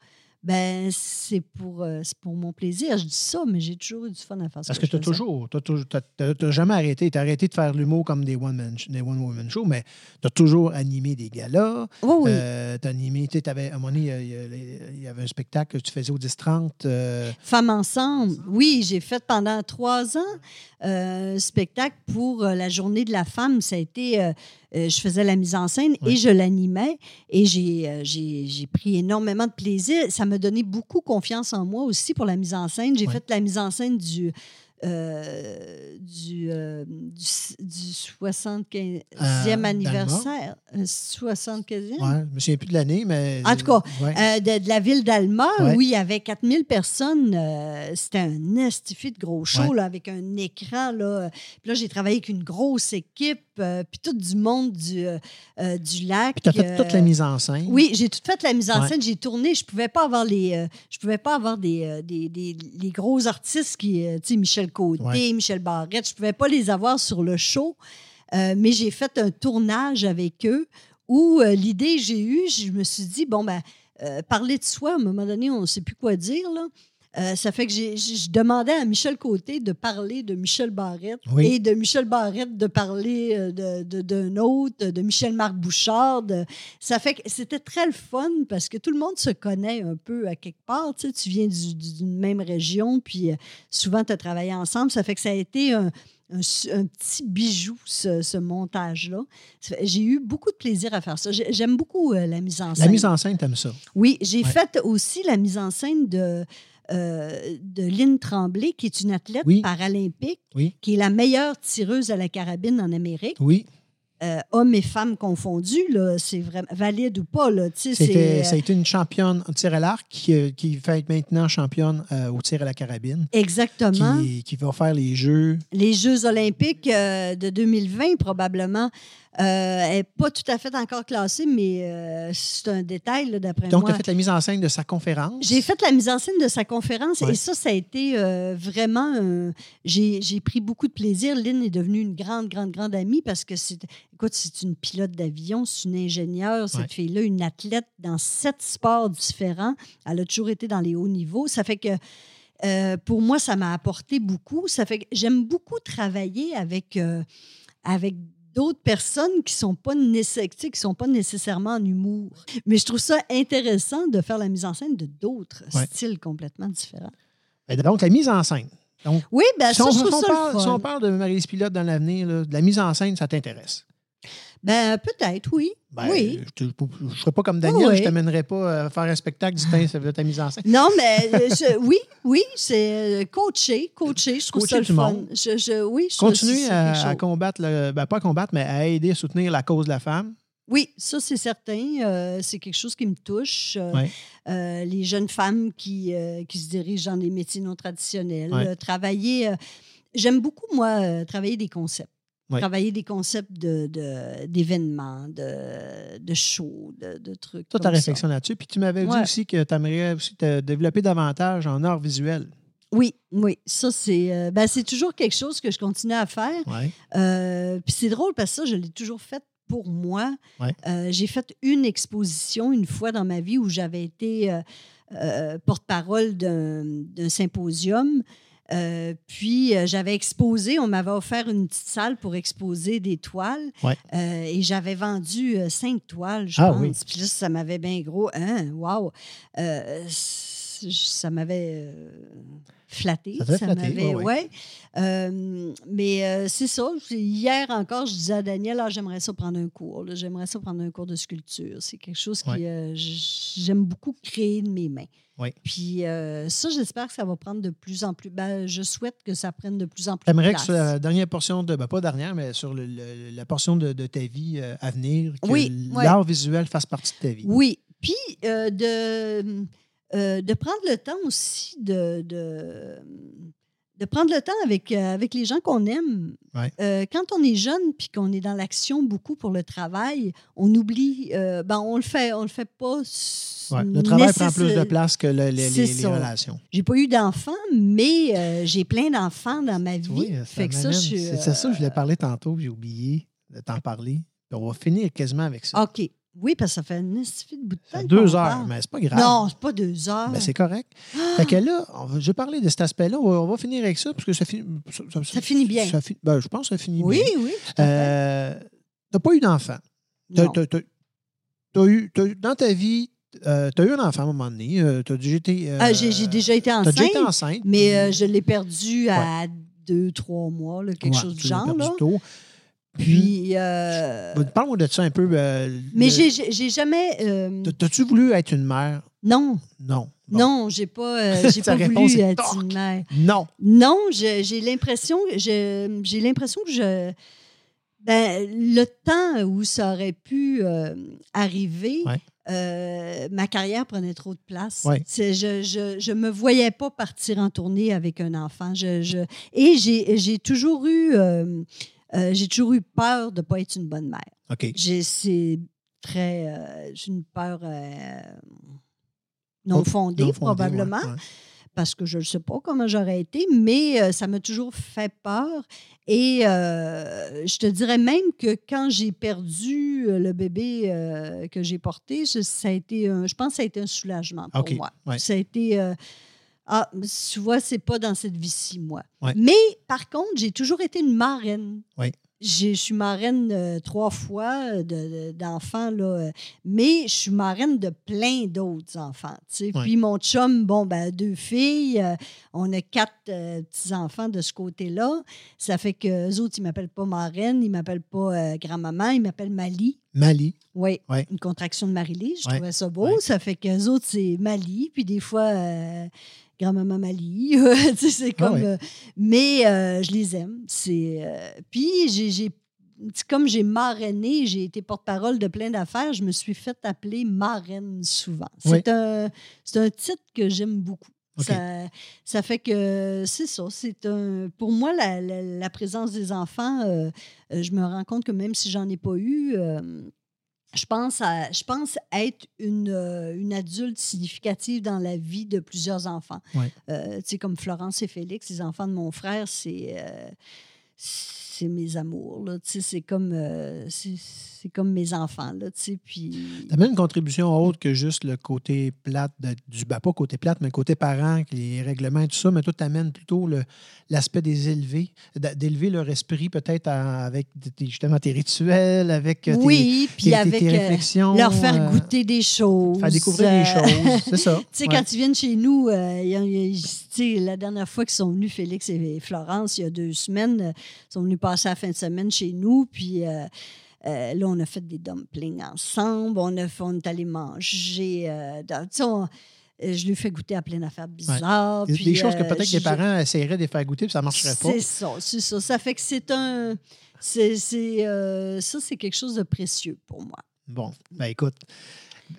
ben c'est pour, euh, c'est pour mon plaisir. Je dis ça, mais j'ai toujours eu du fun à faire ça. Parce que tu as toujours, t'as toujours- t'as- t'as- t'as jamais arrêté. Tu as arrêté de faire l'humour comme des one-man des one woman shows, mais tu as toujours animé des galas. Oui, oui. Euh, tu as animé, tu sais, t'avais- à un moment donné, il y avait un spectacle que tu faisais au 10-30. euh, Femmes ensemble. Oui, j'ai fait pendant trois ans euh, un spectacle pour la journée de la femme. Ça a été, euh, je faisais la mise en scène et je l'animais et j'ai, euh, j'ai, j'ai pris énormément de plaisir. Ça m'a donné beaucoup confiance en moi aussi pour la mise en scène. J'ai Ouais. fait la mise en scène du euh, du, euh, du, du 75e Euh, anniversaire. Euh, 75e? ouais, je me souviens plus de l'année, mais. En tout cas, ouais. De, de la ville d'Alma, Ouais. où il y avait 4000 personnes. C'était un estifi de gros show, là, avec un écran. Là. Puis là, j'ai travaillé avec une grosse équipe, euh, puis tout du monde du, euh, euh, du lac. Puis tu as fait euh, toute la mise en scène. oui, j'ai tout fait la mise en Ouais. scène. J'ai tourné. Je pouvais pas avoir les, je pouvais pas avoir des, des, des- les gros artistes qui, tu sais, Michel Côté, Ouais. Michel Barrette. Je pouvais pas les avoir sur le show. Mais j'ai fait un tournage avec eux où l'idée que j'ai eue, je me suis dit bon ben parler de soi, à un moment donné, on ne sait plus quoi dire là. Euh, ça fait que je demandais à Michel Côté de parler de Michel Barrette Oui. et de Michel Barrette de parler euh, de- de- d'un autre, de Michel-Marc Bouchard. de- ça fait que c'était très le fun parce que tout le monde se connaît un peu à quelque part. Tu, sais, tu viens du- du- d'une même région, puis euh, souvent tu as travaillé ensemble. Ça fait que ça a été un, un petit bijou, ce, ce montage-là. J'ai eu beaucoup de plaisir à faire ça. J'ai- J'aime beaucoup la mise en scène. La mise en scène, t'aimes ça? Oui, j'ai Ouais. fait aussi la mise en scène de euh, de Lynn Tremblay, qui est une athlète Oui. paralympique, Oui. qui est la meilleure tireuse à la carabine en Amérique, Oui. euh, hommes et femmes confondus. C'est vraiment valide ou pas. Là, C'était, euh, ça a été une championne au tir à l'arc qui, qui fait être maintenant championne euh, au tir à la carabine. Exactement. Qui, qui va faire les Jeux. Les Jeux olympiques de 2020, probablement. Euh, elle n'est pas tout à fait encore classée, mais euh, c'est un détail, d'après Donc, tu moi. as fait la mise en scène de sa conférence? J'ai fait la mise en scène de sa conférence Ouais. et ça, ça a été euh, vraiment. j'ai pris beaucoup de plaisir. Lynn est devenue une grande, grande, grande amie parce que c'est. Écoute, c'est une pilote d'avion, c'est une ingénieure, cette Ouais. fille-là, une athlète dans sept sports différents. Elle a toujours été dans les hauts niveaux. Ça fait que. euh, pour moi, ça m'a apporté beaucoup. Ça fait que j'aime beaucoup travailler avec, euh, avec d'autres personnes qui sont pas qui sont pas nécessairement en humour. Mais je trouve ça intéressant de faire la mise en scène de d'autres Ouais. styles complètement différents. Ben, Donc, la mise en scène. Donc, Oui, ben si, ça, on, je si trouve on ça parle, le si on parle de Marie-Lise Pilote dans l'avenir, de la mise en scène, ça t'intéresse? Ben peut-être, oui. Ben, oui. Je ne serais pas comme Daniel, Oui. je ne t'amènerais pas à faire un spectacle du pain, ça veut dire ta mise en scène. Non, mais euh, je- oui, oui, c'est euh, coacher, coacher, je trouve Coacher ça le fun. monde. Je, je- oui, je Continuer à, combattre, le, ben, pas à combattre, mais à aider à soutenir la cause de la femme. Oui, ça, c'est certain. Euh, c'est quelque chose qui me touche. Euh, euh, les jeunes femmes qui, euh, qui se dirigent dans des métiers non traditionnels. Euh, travailler. euh, J'aime beaucoup, moi, euh, travailler des concepts. Ouais. Travailler des concepts de- d'événements, de, de, shows, de, de trucs. Toi, ta réflexion là-dessus. Puis tu m'avais dit aussi que tu aimerais aussi te développer davantage en art visuel. Oui, oui. Ça, c'est euh, ben, c'est toujours quelque chose que je continue à faire. Ouais. Euh, Puis c'est drôle parce que ça, je l'ai toujours fait pour moi. Ouais. Euh, j'ai fait une exposition une fois dans ma vie où j'avais été euh, euh, porte-parole d'un d'un symposium. Euh, puis euh, j'avais exposé, on m'avait offert une petite salle pour exposer des toiles. Ouais. Euh, et j'avais vendu cinq toiles, je Ah pense. oui. Puis là, ça m'avait bien gros. Hein, wow! Ça m'avait euh, flatté. Ça m'avait- ouais. Euh, mais euh, c'est ça. Hier encore, je disais à Daniel, ah, j'aimerais ça prendre un cours. J'aimerais ça prendre un cours de sculpture. C'est quelque chose qui. Ouais. euh, j- J'aime beaucoup créer de mes mains. Puis euh, ça, j'espère que ça va prendre de plus en plus. Ben, je souhaite que ça prenne de plus en plus de T'aimerais que sur la dernière portion de, ben pas dernière, mais sur le- le- la portion de, de ta vie euh, à venir, que Oui, l'art visuel fasse partie de ta vie. Oui. Puis euh, de, euh, de prendre le temps aussi de, de, de prendre le temps avec, euh, avec les gens qu'on aime. Ouais. Euh, quand on est jeune puis qu'on est dans l'action beaucoup pour le travail, on oublie. ben, on le fait, on le fait pas. Ouais, Le travail prend plus de place que le- les, relations. J'ai pas eu d'enfants, mais j'ai plein d'enfants dans ma vie. Oui, ça fait que ça, je c'est ça je voulais parler tantôt, j'ai oublié de t'en parler. On va finir quasiment avec ça. OK. Oui, parce que ça fait une estifie de bout de temps. deux heures, parle. mais c'est pas grave. Non, c'est pas deux heures. Ben, c'est correct. Fait que là, va- je vais parler de cet aspect-là. On va, on va finir avec ça, parce que ça, finit ça, Ça finit bien. ben, je pense que ça finit oui, bien. oui. fait. Euh, t'as pas eu d'enfant. Eu, dans ta vie, euh, tu as eu un enfant à un moment donné. euh, t'as déjà été, euh, Ah, j'ai déjà été t'as enceinte, déjà été enceinte. mais puis- euh, je l'ai perdu à deux, trois mois, là, quelque Ouais, chose du tu genre. perdu Là. tôt. Puis, euh, parle-moi de ça un peu. euh, mais le- j'ai- jamais. euh, t'as- T'as-tu voulu être une mère? non, Non. Bon. non, j'ai pas, euh, j'ai pas voulu être une mère. Non. Non, j'ai l'impression, j'ai l'impression que je, ben, le temps où ça aurait pu arriver, Ouais. euh, ma carrière prenait trop de place. Ouais. Je, je, je me voyais pas partir en tournée avec un enfant. Je, je- et j'ai j'ai toujours eu, euh, euh, j'ai toujours eu peur de pas être une bonne mère. OK. J'ai c'est très, euh, j'ai une peur euh, non Non fondée fondé, probablement ouais, ouais. parce que je ne sais pas comment j'aurais été, mais ça m'a toujours fait peur. Et je te dirais même que quand j'ai perdu le bébé que j'ai porté, je, ça a été un- je pense que ça a été un soulagement pour moi. ouais. Ça a été... ah, tu vois, c'est pas dans cette vie-ci, moi. Ouais. Mais par contre, j'ai toujours été une marraine. Oui. J'ai- Je suis marraine euh, trois fois euh, de- de- d'enfants, là, euh, mais je suis marraine de plein d'autres enfants. tu sais. Ouais. Puis mon chum, bon, ben, deux filles, euh, on a quatre petits-enfants de ce côté-là. Ça fait que les autres, ils ne m'appellent pas marraine, ils ne m'appellent pas grand-maman, ils m'appellent Mali. Mali. Oui, Ouais. une contraction de Marie-Lise, je Ouais. trouvais ça beau. Ça fait qu'eux autres, c'est Mali. Puis des fois, grand-maman Mali. Tu sais, c'est Ah comme. ouais. euh, mais euh, je les aime. C'est. euh, puis j'ai. comme j'ai marrainé, j'ai été porte-parole de plein d'affaires, je me suis fait appeler marraine souvent. Oui. C'est un, c'est un titre que j'aime beaucoup. Ça, ça fait que c'est ça. C'est un, pour moi, la, la- la présence des enfants, euh, je me rends compte que même si j'en ai pas eu, euh, je pense, à, je pense être une, euh, une adulte significative dans la vie de plusieurs enfants. Ouais. Euh, tu sais, comme Florence et Félix, les enfants de mon frère, c'est. C'est mes amours, c'est comme, euh, c'est comme mes enfants, là, tu puis... Tu une contribution autre que juste le côté plate de- du ben, pas côté plate, mais côté parent, les règlements et tout ça, mais toi, tu amènes plutôt le- l'aspect des élevés, d'élever leur esprit peut-être avec tes- justement tes rituels, avec euh, tes, oui, puis tes- avec tes euh, réflexions. leur faire goûter des choses. faire découvrir des choses, c'est ça. Tu sais, Ouais. quand ils viennent chez nous, y a- y a- la dernière fois qu'ils sont venus, Félix et Florence, il y a deux semaines, ils sont venus passer la fin de semaine chez nous. Puis euh, euh, là, on a fait des dumplings ensemble. On, a fait, on est allé manger. euh, dans- on- je lui fais goûter à plein d'affaires bizarres. Des- puis, des choses que peut-être les parents essaieraient de les faire goûter, puis ça ne marcherait pas. C'est ça, c'est ça. Ça fait que c'est un. c'est ça, c'est quelque chose de précieux pour moi. Bon, ben écoute,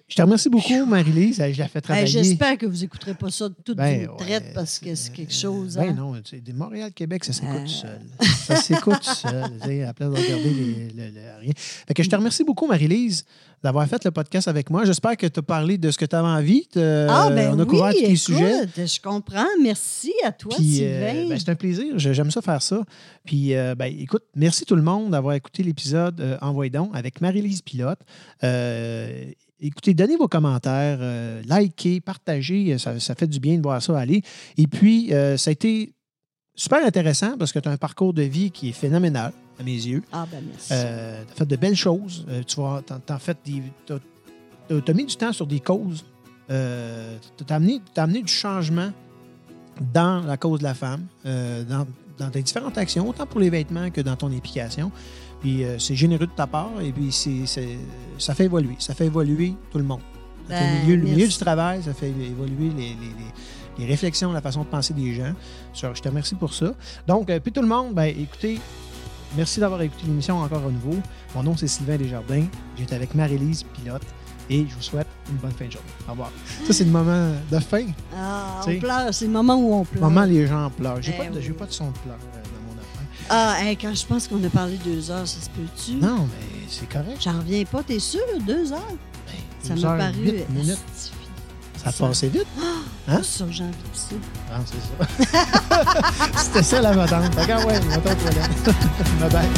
je te remercie beaucoup, Marie-Lise. Je la fais travailler. J'espère que vous n'écouterez pas ça toute Ben, traite ouais, parce que c'est quelque euh, chose. Ben hein? non, tu sais, des Montréal-Québec, ça s'écoute Euh. seul. Ça s'écoute seul, à la place de regarder les- le- le- rien. Fait que je te remercie beaucoup, Marie-Lise, d'avoir fait le podcast avec moi. J'espère que tu as parlé de ce que tu avais envie. Ah, ben on a oui, couvert tous les écoute, sujets. Je comprends. Merci à toi, Puis, euh, Sylvain. ben, c'est un plaisir. J'aime ça faire ça. Puis, euh, ben, écoute, merci tout le monde d'avoir écouté l'épisode euh, Envoyez donc avec Marie-Lise Pilote. Euh, écoutez, donnez vos commentaires, euh, likez, partagez. Ça, ça fait du bien de voir ça aller. Et puis, euh, ça a été super intéressant parce que tu as un parcours de vie qui est phénoménal à mes yeux. ah, ben merci. tu as fait de belles choses. Euh, tu t'en- t'en fait des, t'as, t'as- t'as mis du temps sur des causes. Euh, t'as, amené, amené du changement dans la cause de la femme, euh, dans, dans tes différentes actions, autant pour les vêtements que dans ton implication. Puis euh, c'est généreux de ta part et puis c'est, c'est- ça fait évoluer. Ça fait évoluer tout le monde. Ça fait Ben, le, milieu, le milieu du travail, ça fait évoluer les, les- les- les réflexions, la façon de penser des gens. Je te remercie pour ça. Donc, euh, puis tout le monde, ben, écoutez, merci d'avoir écouté l'émission encore à nouveau. Mon nom, c'est Sylvain Desjardins. J'étais avec Marie-Lise Pilote et je vous souhaite une bonne fin de journée. Au revoir. Ça, c'est le moment de fin. Ah, on pleure. C'est le moment où on Le pleure. moment, les gens pleurent. J'ai Eh pas, de- oui. j'ai pas de son de pleurs Ah, hey, quand je pense qu'on a parlé deux heures, ça se peut-tu? Non, mais c'est correct. J'en reviens pas, t'es sûr? Deux heures? Ben, Ça m'a paru. huit minutes. asti, Ça a ça- passé vite. Hein? C'est ça j'ai envie de ça. Ah, c'est ça. C'était ça la madame. Ah ouais, aux toilettes. Bye bye.